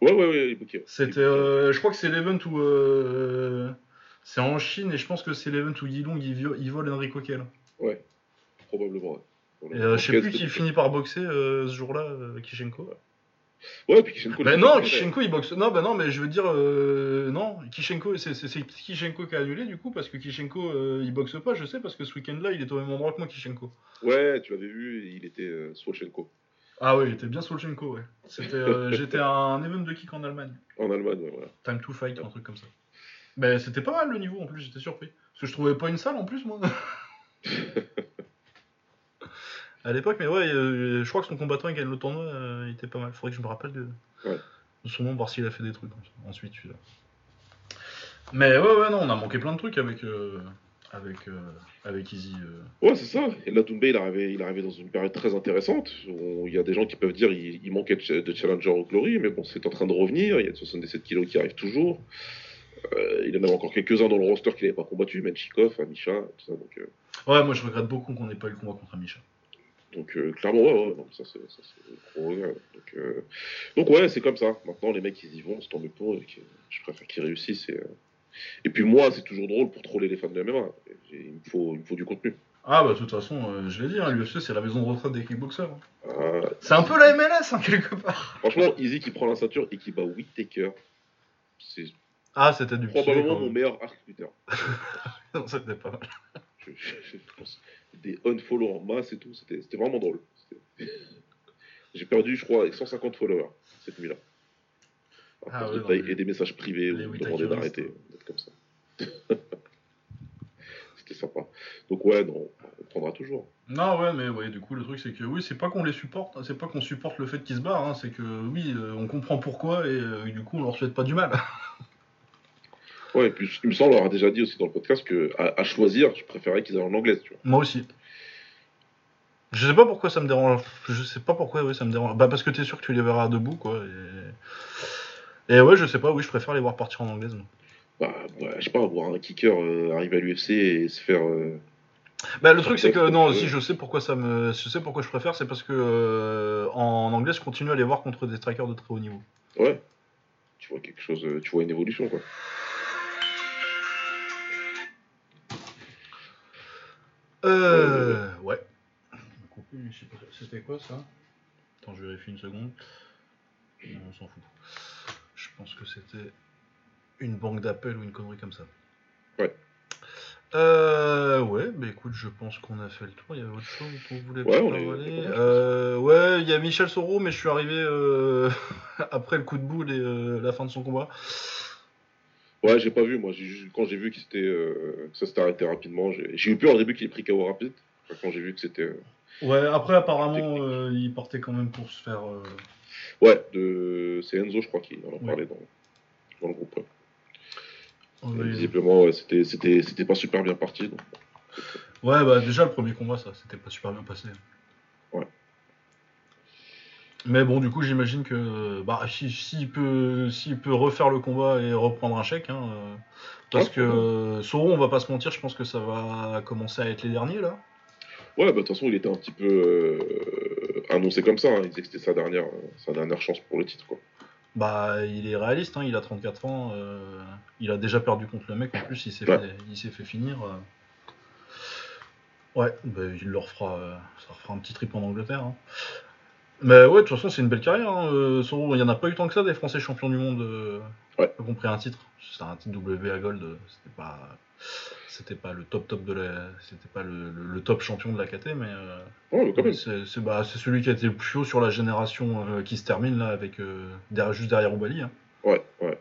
Ouais, ouais, ouais, il est booké. C'était, euh, je crois que c'est l'event où. euh, c'est en Chine et je pense que c'est l'event où Yilong il, il vole Enrico Kell. Ouais, probablement, ouais. Et euh, je sais plus qui finit par boxer euh, ce jour-là, euh, Kishenko. Ouais, puis Kishenko. Bah il non, Kishenko il boxe. Non, bah non, mais je veux dire, euh, non, Kishenko, c'est Kishenko qui a annulé du coup parce que Kishenko euh, il boxe pas, je sais, parce que ce week-end-là il est au même endroit que moi, Kishenko. Ouais, tu l'avais vu, il était euh, Swolchenko. Ah ouais, il était bien Solchenko, ouais. C'était, euh, j'étais à un event de kick en Allemagne. En Allemagne, ouais, voilà. Time to fight, un truc comme ça. Mais c'était pas mal le niveau en plus, j'étais surpris. Parce que je trouvais pas une salle en plus, moi. à l'époque, mais ouais, euh, je crois que son combattant il gagne le tournoi, euh, il était pas mal. Faudrait que je me rappelle de, Ouais. de son nom, voir s'il a fait des trucs ensuite. celui-là. Mais ouais, ouais, non, on a manqué plein de trucs avec, euh, avec, euh, avec Easy. euh. Ouais, c'est ça. Et là, Doumbé, il arrivé, il arrivé dans une période très intéressante. Il y a des gens qui peuvent dire qu'il il manquait de, ch- de challenger au Glory, mais bon, c'est en train de revenir. Il y a de 77 kilos qui arrivent toujours. Euh, il y en avait encore quelques-uns dans le roster qu'il n'avait pas combattu, Menchikov, Amisha, tout ça. Donc, euh, Ouais, moi je regrette beaucoup qu'on n'ait pas eu le combat contre Amisha. Donc euh, clairement, ouais, ouais, non, ça c'est gros regret. Donc, euh, donc ouais, c'est comme ça. Maintenant, les mecs, ils y vont, c'est tant mieux pour eux. Je préfère qu'ils réussissent. Et, euh, et puis moi, c'est toujours drôle pour troller les fans de MMA. Il me faut, il me faut du contenu. Ah bah de toute façon, je l'ai dit, hein, l'UFC c'est la maison de retraite des kickboxers. hein. Ah, C'est un peu la MLS hein, quelque part. franchement, Easy qui prend la ceinture et qui bat Whittaker, c'est Ah c'était du probablement mon meilleur arc Twitter. Non, c'était pas mal. Je, je-. Des unfollow en masse et tout, c'était vraiment drôle. J'ai perdu, je crois, 150 followers cette nuit-là. Ah ouais, de taille et des messages privés où on me demandait d'arrêter d'être comme ça. C'était sympa. Donc ouais, non, on prendra toujours. Non ouais mais ouais du coup le truc c'est que oui c'est pas qu'on les supporte, c'est pas qu'on supporte le fait qu'ils se barrent, hein, c'est que oui euh, on comprend pourquoi et euh, du coup on leur souhaite pas du mal. Ouais, et puis il me semble avoir déjà dit aussi dans le podcast que à, à choisir, je préférais qu'ils aient en anglaise, tu vois. Moi aussi. Je sais pas pourquoi ça me dérange. Je sais pas pourquoi oui ça me dérange. Bah parce que t'es sûr que tu les verras debout quoi. Et... et ouais je sais pas oui je préfère les voir partir en anglaise. moi. Bah, je sais pas, voir un kicker euh, arriver à l'UFC et se faire. euh, Bah le truc c'est que non si je sais pourquoi ça me je sais pourquoi je préfère c'est parce que euh, en anglais je continue à les voir contre des strikers de très haut niveau. Ouais. Tu vois quelque chose, tu vois une évolution, quoi. Euh ouais. C'était quoi ça? Attends je vérifie une seconde. Non, on s'en fout. Je pense que c'était une banque d'appel ou une connerie comme ça. Ouais. Euh, ouais, bah écoute, je pense qu'on a fait le tour. Il y avait autre chose vous voulez Ouais, parler. Euh, ouais, il y a Michel Soro, mais je suis arrivé euh, après le coup de boule et euh, la fin de son combat. Ouais, j'ai pas vu, moi. Quand j'ai vu que, c'était, euh, que ça s'était arrêté rapidement, j'ai j'ai eu peur au début qu'il ait pris KO rapide. Quand j'ai vu que c'était. euh, Ouais, après apparemment, euh, il partait quand même pour se faire. euh, Ouais, de... c'est Enzo, je crois, qui en a Ouais. parlé dans, dans le groupe. ouais. Visiblement, ouais, c'était, c'était, c'était pas super bien parti. donc. Ouais, bah déjà le premier combat, ça, c'était pas super bien passé. Mais bon, du coup, j'imagine que bah, si- s'il peut, s'il peut refaire le combat et reprendre un chèque, hein, euh, parce que euh, Soro, on va pas se mentir, je pense que ça va commencer à être les derniers là. Ouais, bah, de toute façon, il était un petit peu euh, annoncé comme ça. hein. Il disait que c'était sa dernière, sa dernière chance pour le titre, quoi. Bah, il est réaliste, hein, il a 34 ans, euh, il a déjà perdu contre le mec, en plus, il s'est Ouais. fait, il s'est fait finir. euh. Ouais, bah, il leur fera, ça leur fera un petit trip en Angleterre. hein. Mais ouais, de toute façon, c'est une belle carrière. Hein. euh, Soro, il y en a pas eu tant que ça des Français champions du monde euh, Ouais. qui ont pris un titre. C'était un titre WBA Gold, euh, c'était pas, c'était pas le top top de la, c'était pas le, le- le top champion de la KT, mais euh, Ouais, mais quand même. c'est c'est- bah, c'est celui qui a été le plus haut sur la génération qui se termine là avec derrière, juste derrière Oubali. Hein. Ouais, ouais.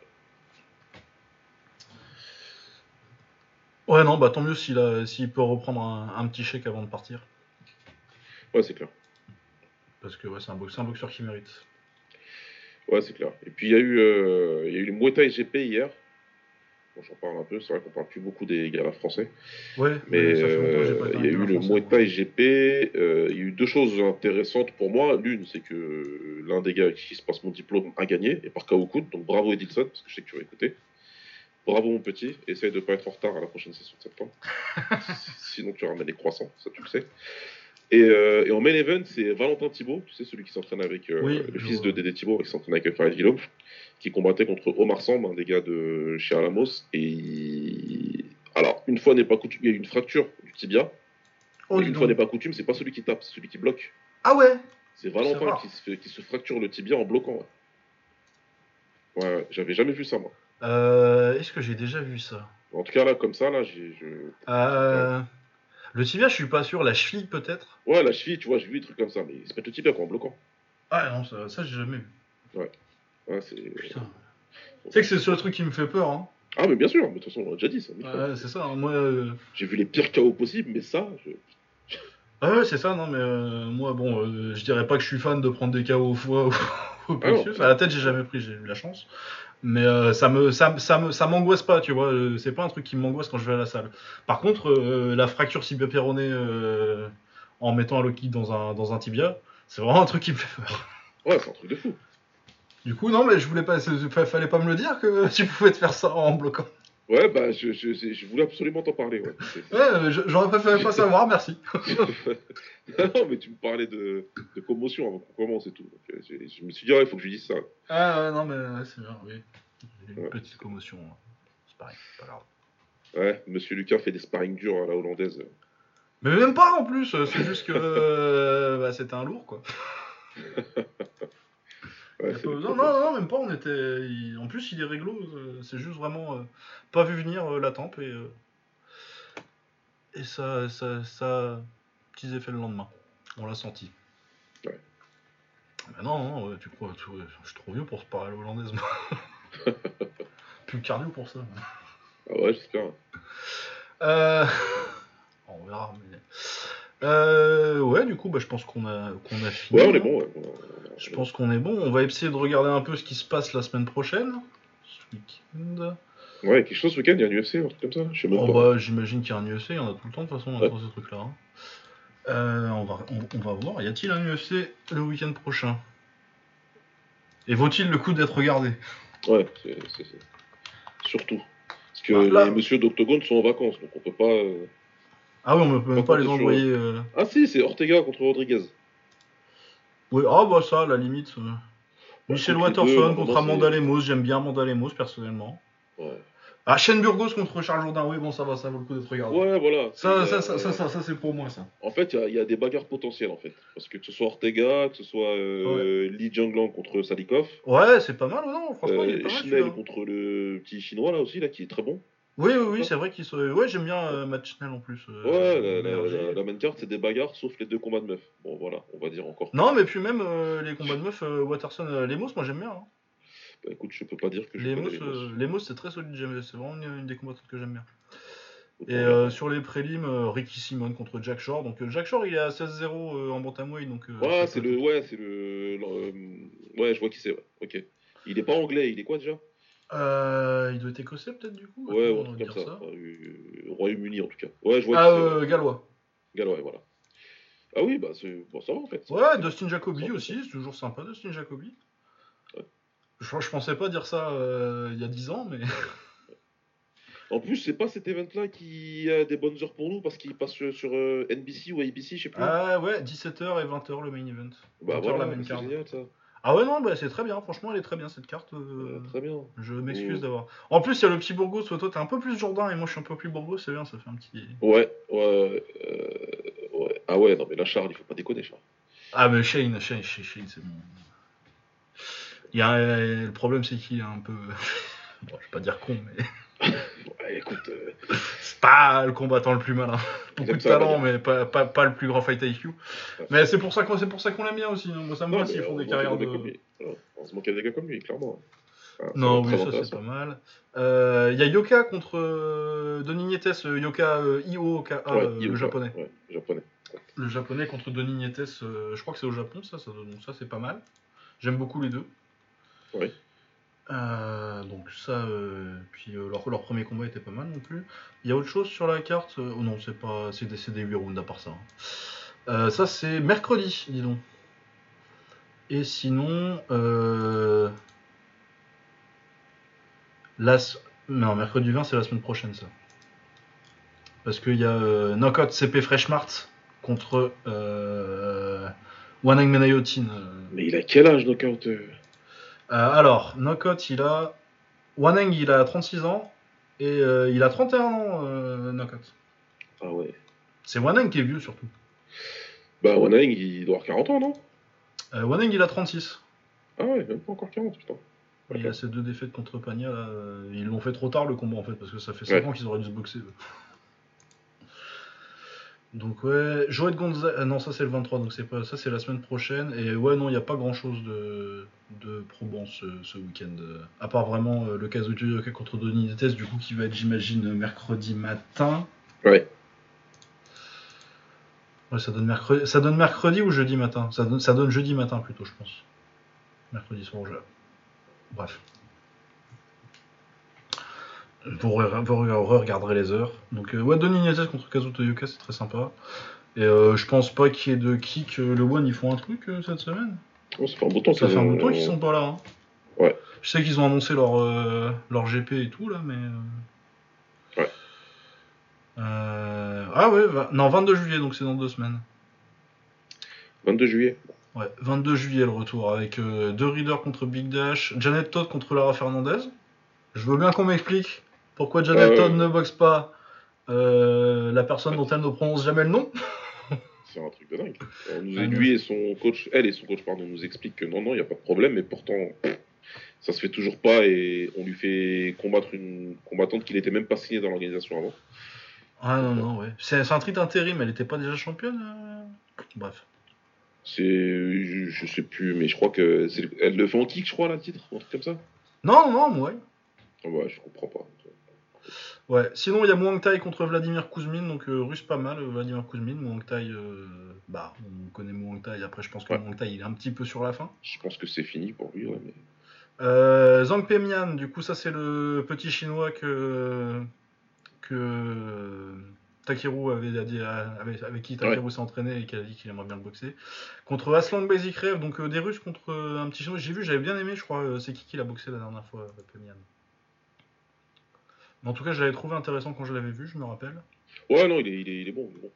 Ouais, non, bah tant mieux s'il a- s'il peut reprendre un, un petit chèque avant de partir. Ouais, c'est clair. Parce que ouais, c'est un, boxeur qui mérite. Ouais, c'est clair. Et puis, il y a eu, euh, il y a eu le Muay Thai GP hier. Bon, J'en parle un peu. C'est vrai qu'on parle plus beaucoup des galas français. Ouais, Mais euh, il y a eu gars le Muay moi. Thai GP. euh, il y a eu deux choses intéressantes pour moi. L'une, c'est que l'un des gars avec qui se passe mon diplôme a gagné, et par coude. Donc bravo Edilson, parce que je sais que tu vas écouter. Bravo mon petit. Essaye de pas être en retard à la prochaine session de septembre. Sinon, tu ramènes les croissants, ça tu le sais. Et, euh, et en main event, c'est Valentin Thibault, tu sais, celui qui s'entraîne avec euh, Oui, le fils vois. de Dédé Thibault, qui s'entraîne avec Farid Guillaume, qui combattait contre Omar Samb, un des gars de chez Alamos. Et il- alors, une fois n'est pas coutume, il y a eu une fracture du tibia. Oh, une fois n'est pas coutume, c'est pas celui qui tape, c'est celui qui bloque. Ah ouais C'est Valentin qui se, fait- qui se fracture le tibia en bloquant. Ouais, ouais, ouais, j'avais jamais vu ça, moi. euh, Est-ce que j'ai déjà vu ça? En tout cas, là, comme ça, là, j'ai. je- euh, Le tibia, je suis pas sûr. La cheville, peut-être? Ouais, la cheville, tu vois, j'ai vu des trucs comme ça, mais il se pète le tibia, quoi, en bloquant. Ah non, ça, ça, j'ai jamais vu. Ouais, c'est. Putain. Tu sais que c'est le seul truc qui me fait peur. Hein. Ah, mais bien sûr, mais de toute façon, on l'a déjà dit, ça. Ouais, c'est ça. hein, Moi, euh, J'ai vu les pires chaos possibles, mais ça, je... Ah ouais, c'est ça, non, mais euh, moi, bon, euh, je dirais pas que je suis fan de prendre des KO au foie ou Ah. À la tête, j'ai jamais pris, j'ai eu la chance. Mais euh, ça me, ça, me- ça me, ça m'angoisse pas, tu vois. euh, C'est pas un truc qui m'angoisse quand je vais à la salle. Par contre, euh, la fracture tibia péronée euh, en mettant un low kick dans un, dans un tibia, c'est vraiment un truc qui me fait peur. ouais, c'est un truc de fou. Du coup, non, mais je voulais pas, fallait pas me le dire que tu pouvais te faire ça en bloquant. Ouais, bah, je, je, voulais absolument t'en parler, ouais. Ouais, euh, j'aurais préféré pas savoir, merci. non, mais tu me parlais de, de commotion avant qu'on commence et tout. Donc, euh, je me suis dit, ouais, il faut que je lui dise ça. Ah ouais, non, mais ouais, c'est bien, oui. Une Ouais. petite commotion. hein. C'est pareil, c'est pas grave. Ouais, monsieur Lucas fait des sparring durs à la hollandaise. Mais même pas en plus, euh, c'est juste que bah, c'était un lourd quoi. Ouais, non, non, non, même pas, on était. il- En plus, il est réglo, euh, c'est juste vraiment euh, pas vu venir euh, la tempe et. euh, Et ça, ça, ça. Petits effets le lendemain. On l'a senti. Ouais. Bah non, non, tu crois. tu- je suis trop vieux pour se parler hollandaise, moi. Plus cardio pour ça. Ah ouais, j'espère. Euh... On verra, mais. Euh, ouais, du coup, bah, je pense qu'on a, qu'on a fini. Ouais, on est bon. Ouais. Je pense qu'on est bon. On va essayer de regarder un peu ce qui se passe la semaine prochaine. Ce week-end. Ouais, quelque chose ce week-end, il y a un UFC, un truc comme ça Je sais même Oh, pas. bah, J'imagine qu'il y a un UFC, il y en a tout le temps de toute façon, on a Ouais. ces trucs-là. hein. Euh, on, va, on, on va voir. Y a-t-il un UFC le week-end prochain? Et vaut-il le coup d'être regardé? Ouais, c'est c'est- c'est- surtout. Parce que Bah, là- les messieurs d'Octogone sont en vacances, donc on peut pas. euh, Ah oui, on peut même Pas les sur envoyer. euh. Ah si, c'est Ortega contre Rodriguez. Oui, ah bah ça, à la limite. euh. Michel contre les deux, Watterson contre Amanda Lemos, j'aime bien Amanda Lemos personnellement. Ouais, Ah, Shane Burgos contre Charles Jourdain, oui, bon, ça va, ça vaut le coup d'être regardé. ouais voilà. Ça, euh, ça, ça, ça, ça, c'est pour moi, ça. En fait, il y a- il y, a des bagarres potentielles en fait. Parce que que ce soit Ortega, que ce soit euh, Li Jianglang contre Salikov, Ouais, c'est pas mal, non, franchement, il est pas mal. Schnell contre le petit chinois là aussi, là, qui est très bon. Oui, oui, oui, c'est vrai qu'il se. Ouais, j'aime bien euh, Matt Schnell en plus. euh, Ouais, la, la, la- la main card, c'est des bagarres sauf les deux combats de meufs. Bon, voilà, on va dire encore. Non, mais puis même euh, les combats de meufs, euh, Watterson, Lemos, moi j'aime bien. Hein. Bah, écoute, je peux pas dire que je Lemos. Lemos, c'est très solide, c'est vraiment une, une des combattantes que j'aime bien. Et euh, sur les prélims, euh, Ricky Simon contre Jack Shore. Donc euh, Jack Shore, il est à 16-0 euh, en bantamweight, donc. Ouais, c'est le. Ouais, c'est le. le- Ouais, je vois qui c'est, ouais. Ok. Il est pas anglais, il est quoi déjà? Euh, il doit être écossais peut-être du coup Ouais, on comme dire ça. Euh, Royaume-Uni en tout cas. Ouais, je vois Ah, euh, ouais. gallois. Gallois, voilà. Ah oui, bah c'est. Bon, ça va en fait. Ouais, Dustin Jacoby Ça, aussi, c'est toujours sympa, Dustin Jacoby. Ouais. Je, je pensais pas dire ça euh, il y a 10 ans, mais. En plus, c'est pas cet event-là qui a des bonnes heures pour nous parce qu'il passe sur, sur, euh, NBC ou ABC, je sais plus. Ah ouais, 17h et 20h le main event. bah 20h voilà, la main c'est card. génial ça. Ah ouais, non, bah, c'est très bien, franchement, elle est très bien cette carte. euh, Euh, très bien. Je m'excuse Oh. d'avoir. En plus, il y a le petit Burgos, toi t'es un peu plus Jourdain et moi je suis un peu plus Burgos, c'est bien, ça fait un petit. Ouais, ouais, euh, ouais. Ah ouais, non mais là, Charles, il faut pas déconner, Charles. Ah, mais Shane, Shane, Shane, Shane, c'est bon. Il y a un- Le problème, c'est qu'il est un peu. Bon, je vais pas dire con, mais. Ouais, écoute, euh, C'est pas le combattant le plus malin. Beaucoup de talent, mais pas, pas, pas le plus grand fight IQ. Mais c'est pour ça qu'on l'aime bien aussi. Moi, ça me va s'ils font on des carrières de. Voilà, On se manque des gars comme lui, clairement. Ah, Non, oui, ça c'est pas mal. Euh, Il y a Yoka contre euh, Denis Nietes, euh, Yoka euh, Ioka, Ouais, euh, le japonais. Ouais, japonais. Le japonais contre Denis Nietes, euh, je crois que c'est au Japon, ça, ça, donc ça c'est pas mal. J'aime beaucoup les deux. Oui. Euh, donc ça, euh, puis euh, leur, premier combat était pas mal non plus. Il y a autre chose sur la carte Oh non, c'est pas, c'est des, des 8 rounds à part ça. hein. Ça c'est mercredi, dis donc. Et sinon, non, mercredi 20 c'est la semaine prochaine ça. Parce qu'il y a Knockout CP Freshmart contre euh, Wanang Menayotin. Mais il a quel âge, Knockout alors, Knockout, il a. Waneng, il a 36 ans. Et euh, il a 31 ans, euh, Knockout. Ah ouais. C'est Waneng qui est vieux surtout. Bah, Waneng, il doit avoir 40 ans, non? Euh, Waneng, il a 36. Ah ouais, même pas encore 40, putain. Il a ses deux défaites contre Pagna. là, euh, Ils l'ont fait trop tard le combat en fait, parce que ça fait 5 Ouais. ans qu'ils auraient dû se boxer. eux. Donc ouais, Joël Gonzalez, non ça c'est le 23, donc c'est pas ça c'est la semaine prochaine. Et ouais non, il n'y a pas grand chose de, de probant ce, ce week-end. euh, À part vraiment euh, le cas de contre Denis Nietes, du coup qui va être j'imagine mercredi matin. Ouais. Ouais, ça donne mercredi, ça donne mercredi ou jeudi matin? Ça donne, ça donne jeudi matin plutôt, je pense. Mercredi soir, je... bref. Vous, re- vous re- re-regarderez les heures. Donc, euh, ouais, Denis Nietes contre Kazuto Yoka, c'est très sympa. Et euh, je pense pas qu'il y ait de kick. euh, le One, ils font un truc cette semaine? Oh, ça fait un bout de temps Ça qu'ils fait un ont- bout de temps qu'ils sont pas là. hein. Ouais. Je sais qu'ils ont annoncé leur, euh, leur GP et tout, là, mais. euh, Ouais. Euh, Ah ouais, va- non, 22 juillet, donc c'est dans deux semaines. 22 juillet. Ouais, 22 juillet le retour avec deux Readers contre Big Dash, Janet Todd contre Lara Fernandez. Je veux bien qu'on m'explique pourquoi ouais. Todd ne boxe pas Euh, la personne dont elle ne prononce jamais le nom. C'est un truc de dingue. On nous, Ah, lui et son coach, elle et son coach, pardon, nous expliquent que non, non, il n'y a pas de problème, mais pourtant, ça se fait toujours pas et on lui fait combattre une combattante qui n'était même pas signée dans l'organisation avant. Ah non, non, ouais. C'est un truc d'intérim, elle était pas déjà championne euh Bref. C'est, je, je sais plus, mais je crois que elle le fait en kick, je crois, le titre, un truc comme ça. Non, non, ouais. Ah ouais, je comprends pas. Ouais, sinon il y a Muang Thai contre Vladimir Kuzmin, donc euh, russe pas mal, euh, Vladimir Kuzmin, Muang Thai, euh, bah on connaît Muang Thai, après je pense que Ouais. Muang Thai il est un petit peu sur la fin. Je pense que c'est fini pour lui, ouais, mais Euh, Zhang Pemian, du coup ça c'est le petit chinois que, que Takeru avait dit, avec, avec qui Takeru s'est entraîné et qui a dit qu'il aimerait bien le boxer. Contre Aslan Basicrev, donc des Russes contre un petit chinois, j'ai vu, j'avais bien aimé, je crois, c'est qui qui l'a boxé la dernière fois, Pemian? Mais en tout cas je l'avais trouvé intéressant quand je l'avais vu, je me rappelle. ouais, non, il est, il est, il est bon, il est bon.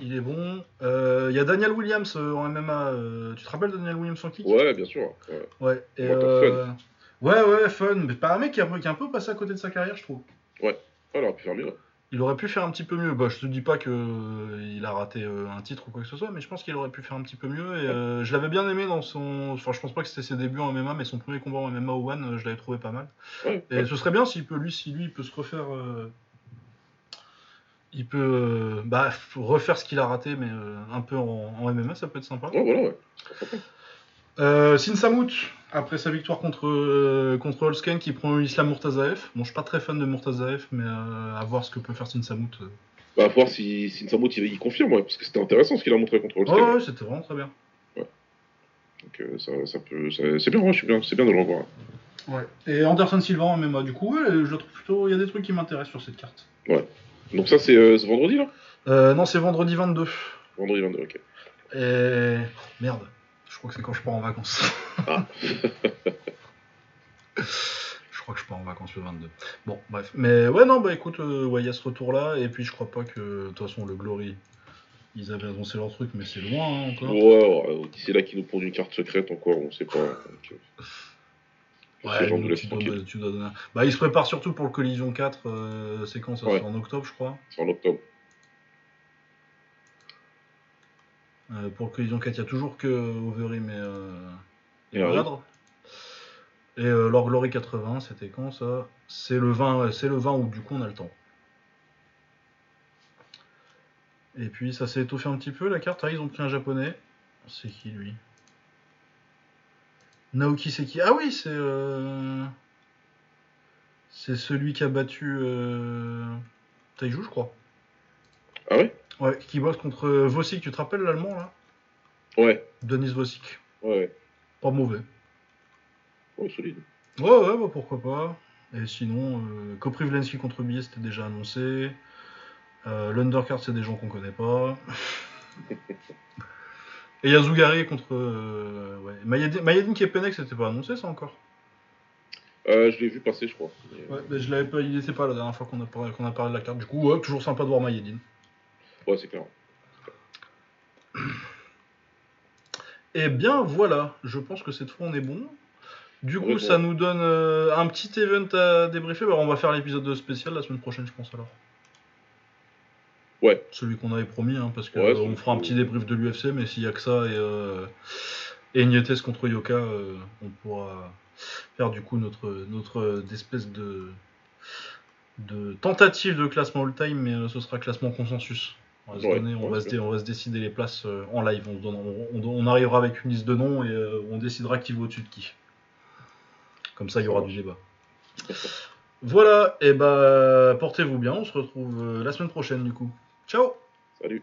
Il est bon. Euh, Il y a Daniel Williams euh, en MMA. euh, tu te rappelles de Daniel Williams en kick? Ouais, bien sûr. ouais. Ouais. Et, euh, Ouais, ouais, fun. Mais pas un mec qui a, qui un peu passé à côté de sa carrière, je trouve. Ah, il aurait pu faire mieux. ouais. Il aurait pu faire un petit peu mieux. Bah, je te dis pas que euh, il a raté euh, un titre ou quoi que ce soit, mais je pense qu'il aurait pu faire un petit peu mieux. Et euh, je l'avais bien aimé dans son. Enfin, je pense pas que c'était ses débuts en MMA, mais son premier combat en MMA au One, euh, je l'avais trouvé pas mal. Ouais, Et ouais. ce serait bien s'il peut, lui, si lui, il peut se refaire. Il peut bah, refaire ce qu'il a raté, mais un peu en, en MMA, ça peut être sympa. Ouais, voilà, ouais. Euh, Sin Samut, après sa victoire contre, euh, contre Holsken, qui prend Islam Murtazaev. Bon, je suis pas très fan de Murtazaev, mais euh, à voir ce que peut faire Sin Samut. euh. Bah, à voir si, si Nsamut, il, il confirme, ouais, parce que c'était intéressant ce qu'il a montré contre Ouais, Holstein. ouais, c'était vraiment très bien. Donc, euh, ça, ça peut, ça- c'est bien, ouais, suis bien, c'est bien de le revoir. Ouais. Et Anderson Silva en MMA, du coup, ouais, je le trouve plutôt. Il y a des trucs qui m'intéressent sur cette carte. Donc, ça, c'est ce vendredi, là? Non, c'est vendredi 22. Vendredi 22, ok. Et. Merde, je crois que c'est quand je pars en vacances. Ah. je crois que je pars en vacances le 22. Bon, bref. Mais ouais, non, bah écoute, euh, ouais, il y a ce retour-là. Et puis je crois pas que, de toute façon, le Glory, ils avaient annoncé leur truc, mais c'est loin hein, encore. Ouais, c'est là qu'il nous pond une carte secrète encore, on sait pas. Donc, euh, Ouais, tu, dois, tranquille. tu dois donner un- Bah, ils se préparent surtout pour le Collision 4. euh, c'est quand ça? Ouais. C'est en octobre, je crois. C'est en octobre. Euh, pour le Collision 4, il y a toujours que Overeem et, euh, et Et. Et euh, leur Glory 80, c'était quand ça? C'est le 20, ouais, c'est le 20 août, du coup on a le temps. Et puis ça s'est étoffé un petit peu la carte. Ah, ils ont pris un japonais. C'est qui lui? Naoki c'est qui Ah oui, c'est euh... c'est celui qui a battu euh... Taiju, je crois. Ah ouais Ouais, qui bosse contre Vosik. Tu te rappelles l'allemand là? Ouais, Denis Vosik. ouais. Pas mauvais. Ouais, solide. Ouais, ouais, bah pourquoi pas. Et sinon, euh, Koprivlensky contre Billet, c'était déjà annoncé. Euh, L'undercard, c'est des gens qu'on connaît pas. Et Yazugari contre. Euh, ouais. Mayedin, Mayedin Kepenek, c'était pas annoncé ça encore? Euh, je l'ai vu passer, je crois. Ouais, mais je l'avais pas, il était pas la dernière fois qu'on a, parlé- qu'on a parlé de la carte. Du coup, ouais, toujours sympa de voir Mayedin. Ouais, c'est clair. Et Eh bien voilà, je pense que cette fois on est bon. Du coup, Ouais, ça bon. nous donne euh, un petit event à débriefer. Bah, on va faire l'épisode spécial la semaine prochaine, je pense alors. Ouais. Celui qu'on avait promis, hein, parce qu'on Ouais, fera un petit débrief de l'UFC, mais s'il y a que ça et, euh, et Nietes contre Yoka, euh, on pourra faire du coup notre, notre euh, espèce de, de tentative de classement all-time, mais ce sera classement consensus. On va, se, décider les places euh, en live. On- on arrivera avec une liste de noms et euh, on décidera qui va au-dessus de qui. Comme ça, il y aura du débat. Voilà, et bah portez-vous bien. On se retrouve euh, la semaine prochaine du coup. Ciao Salut.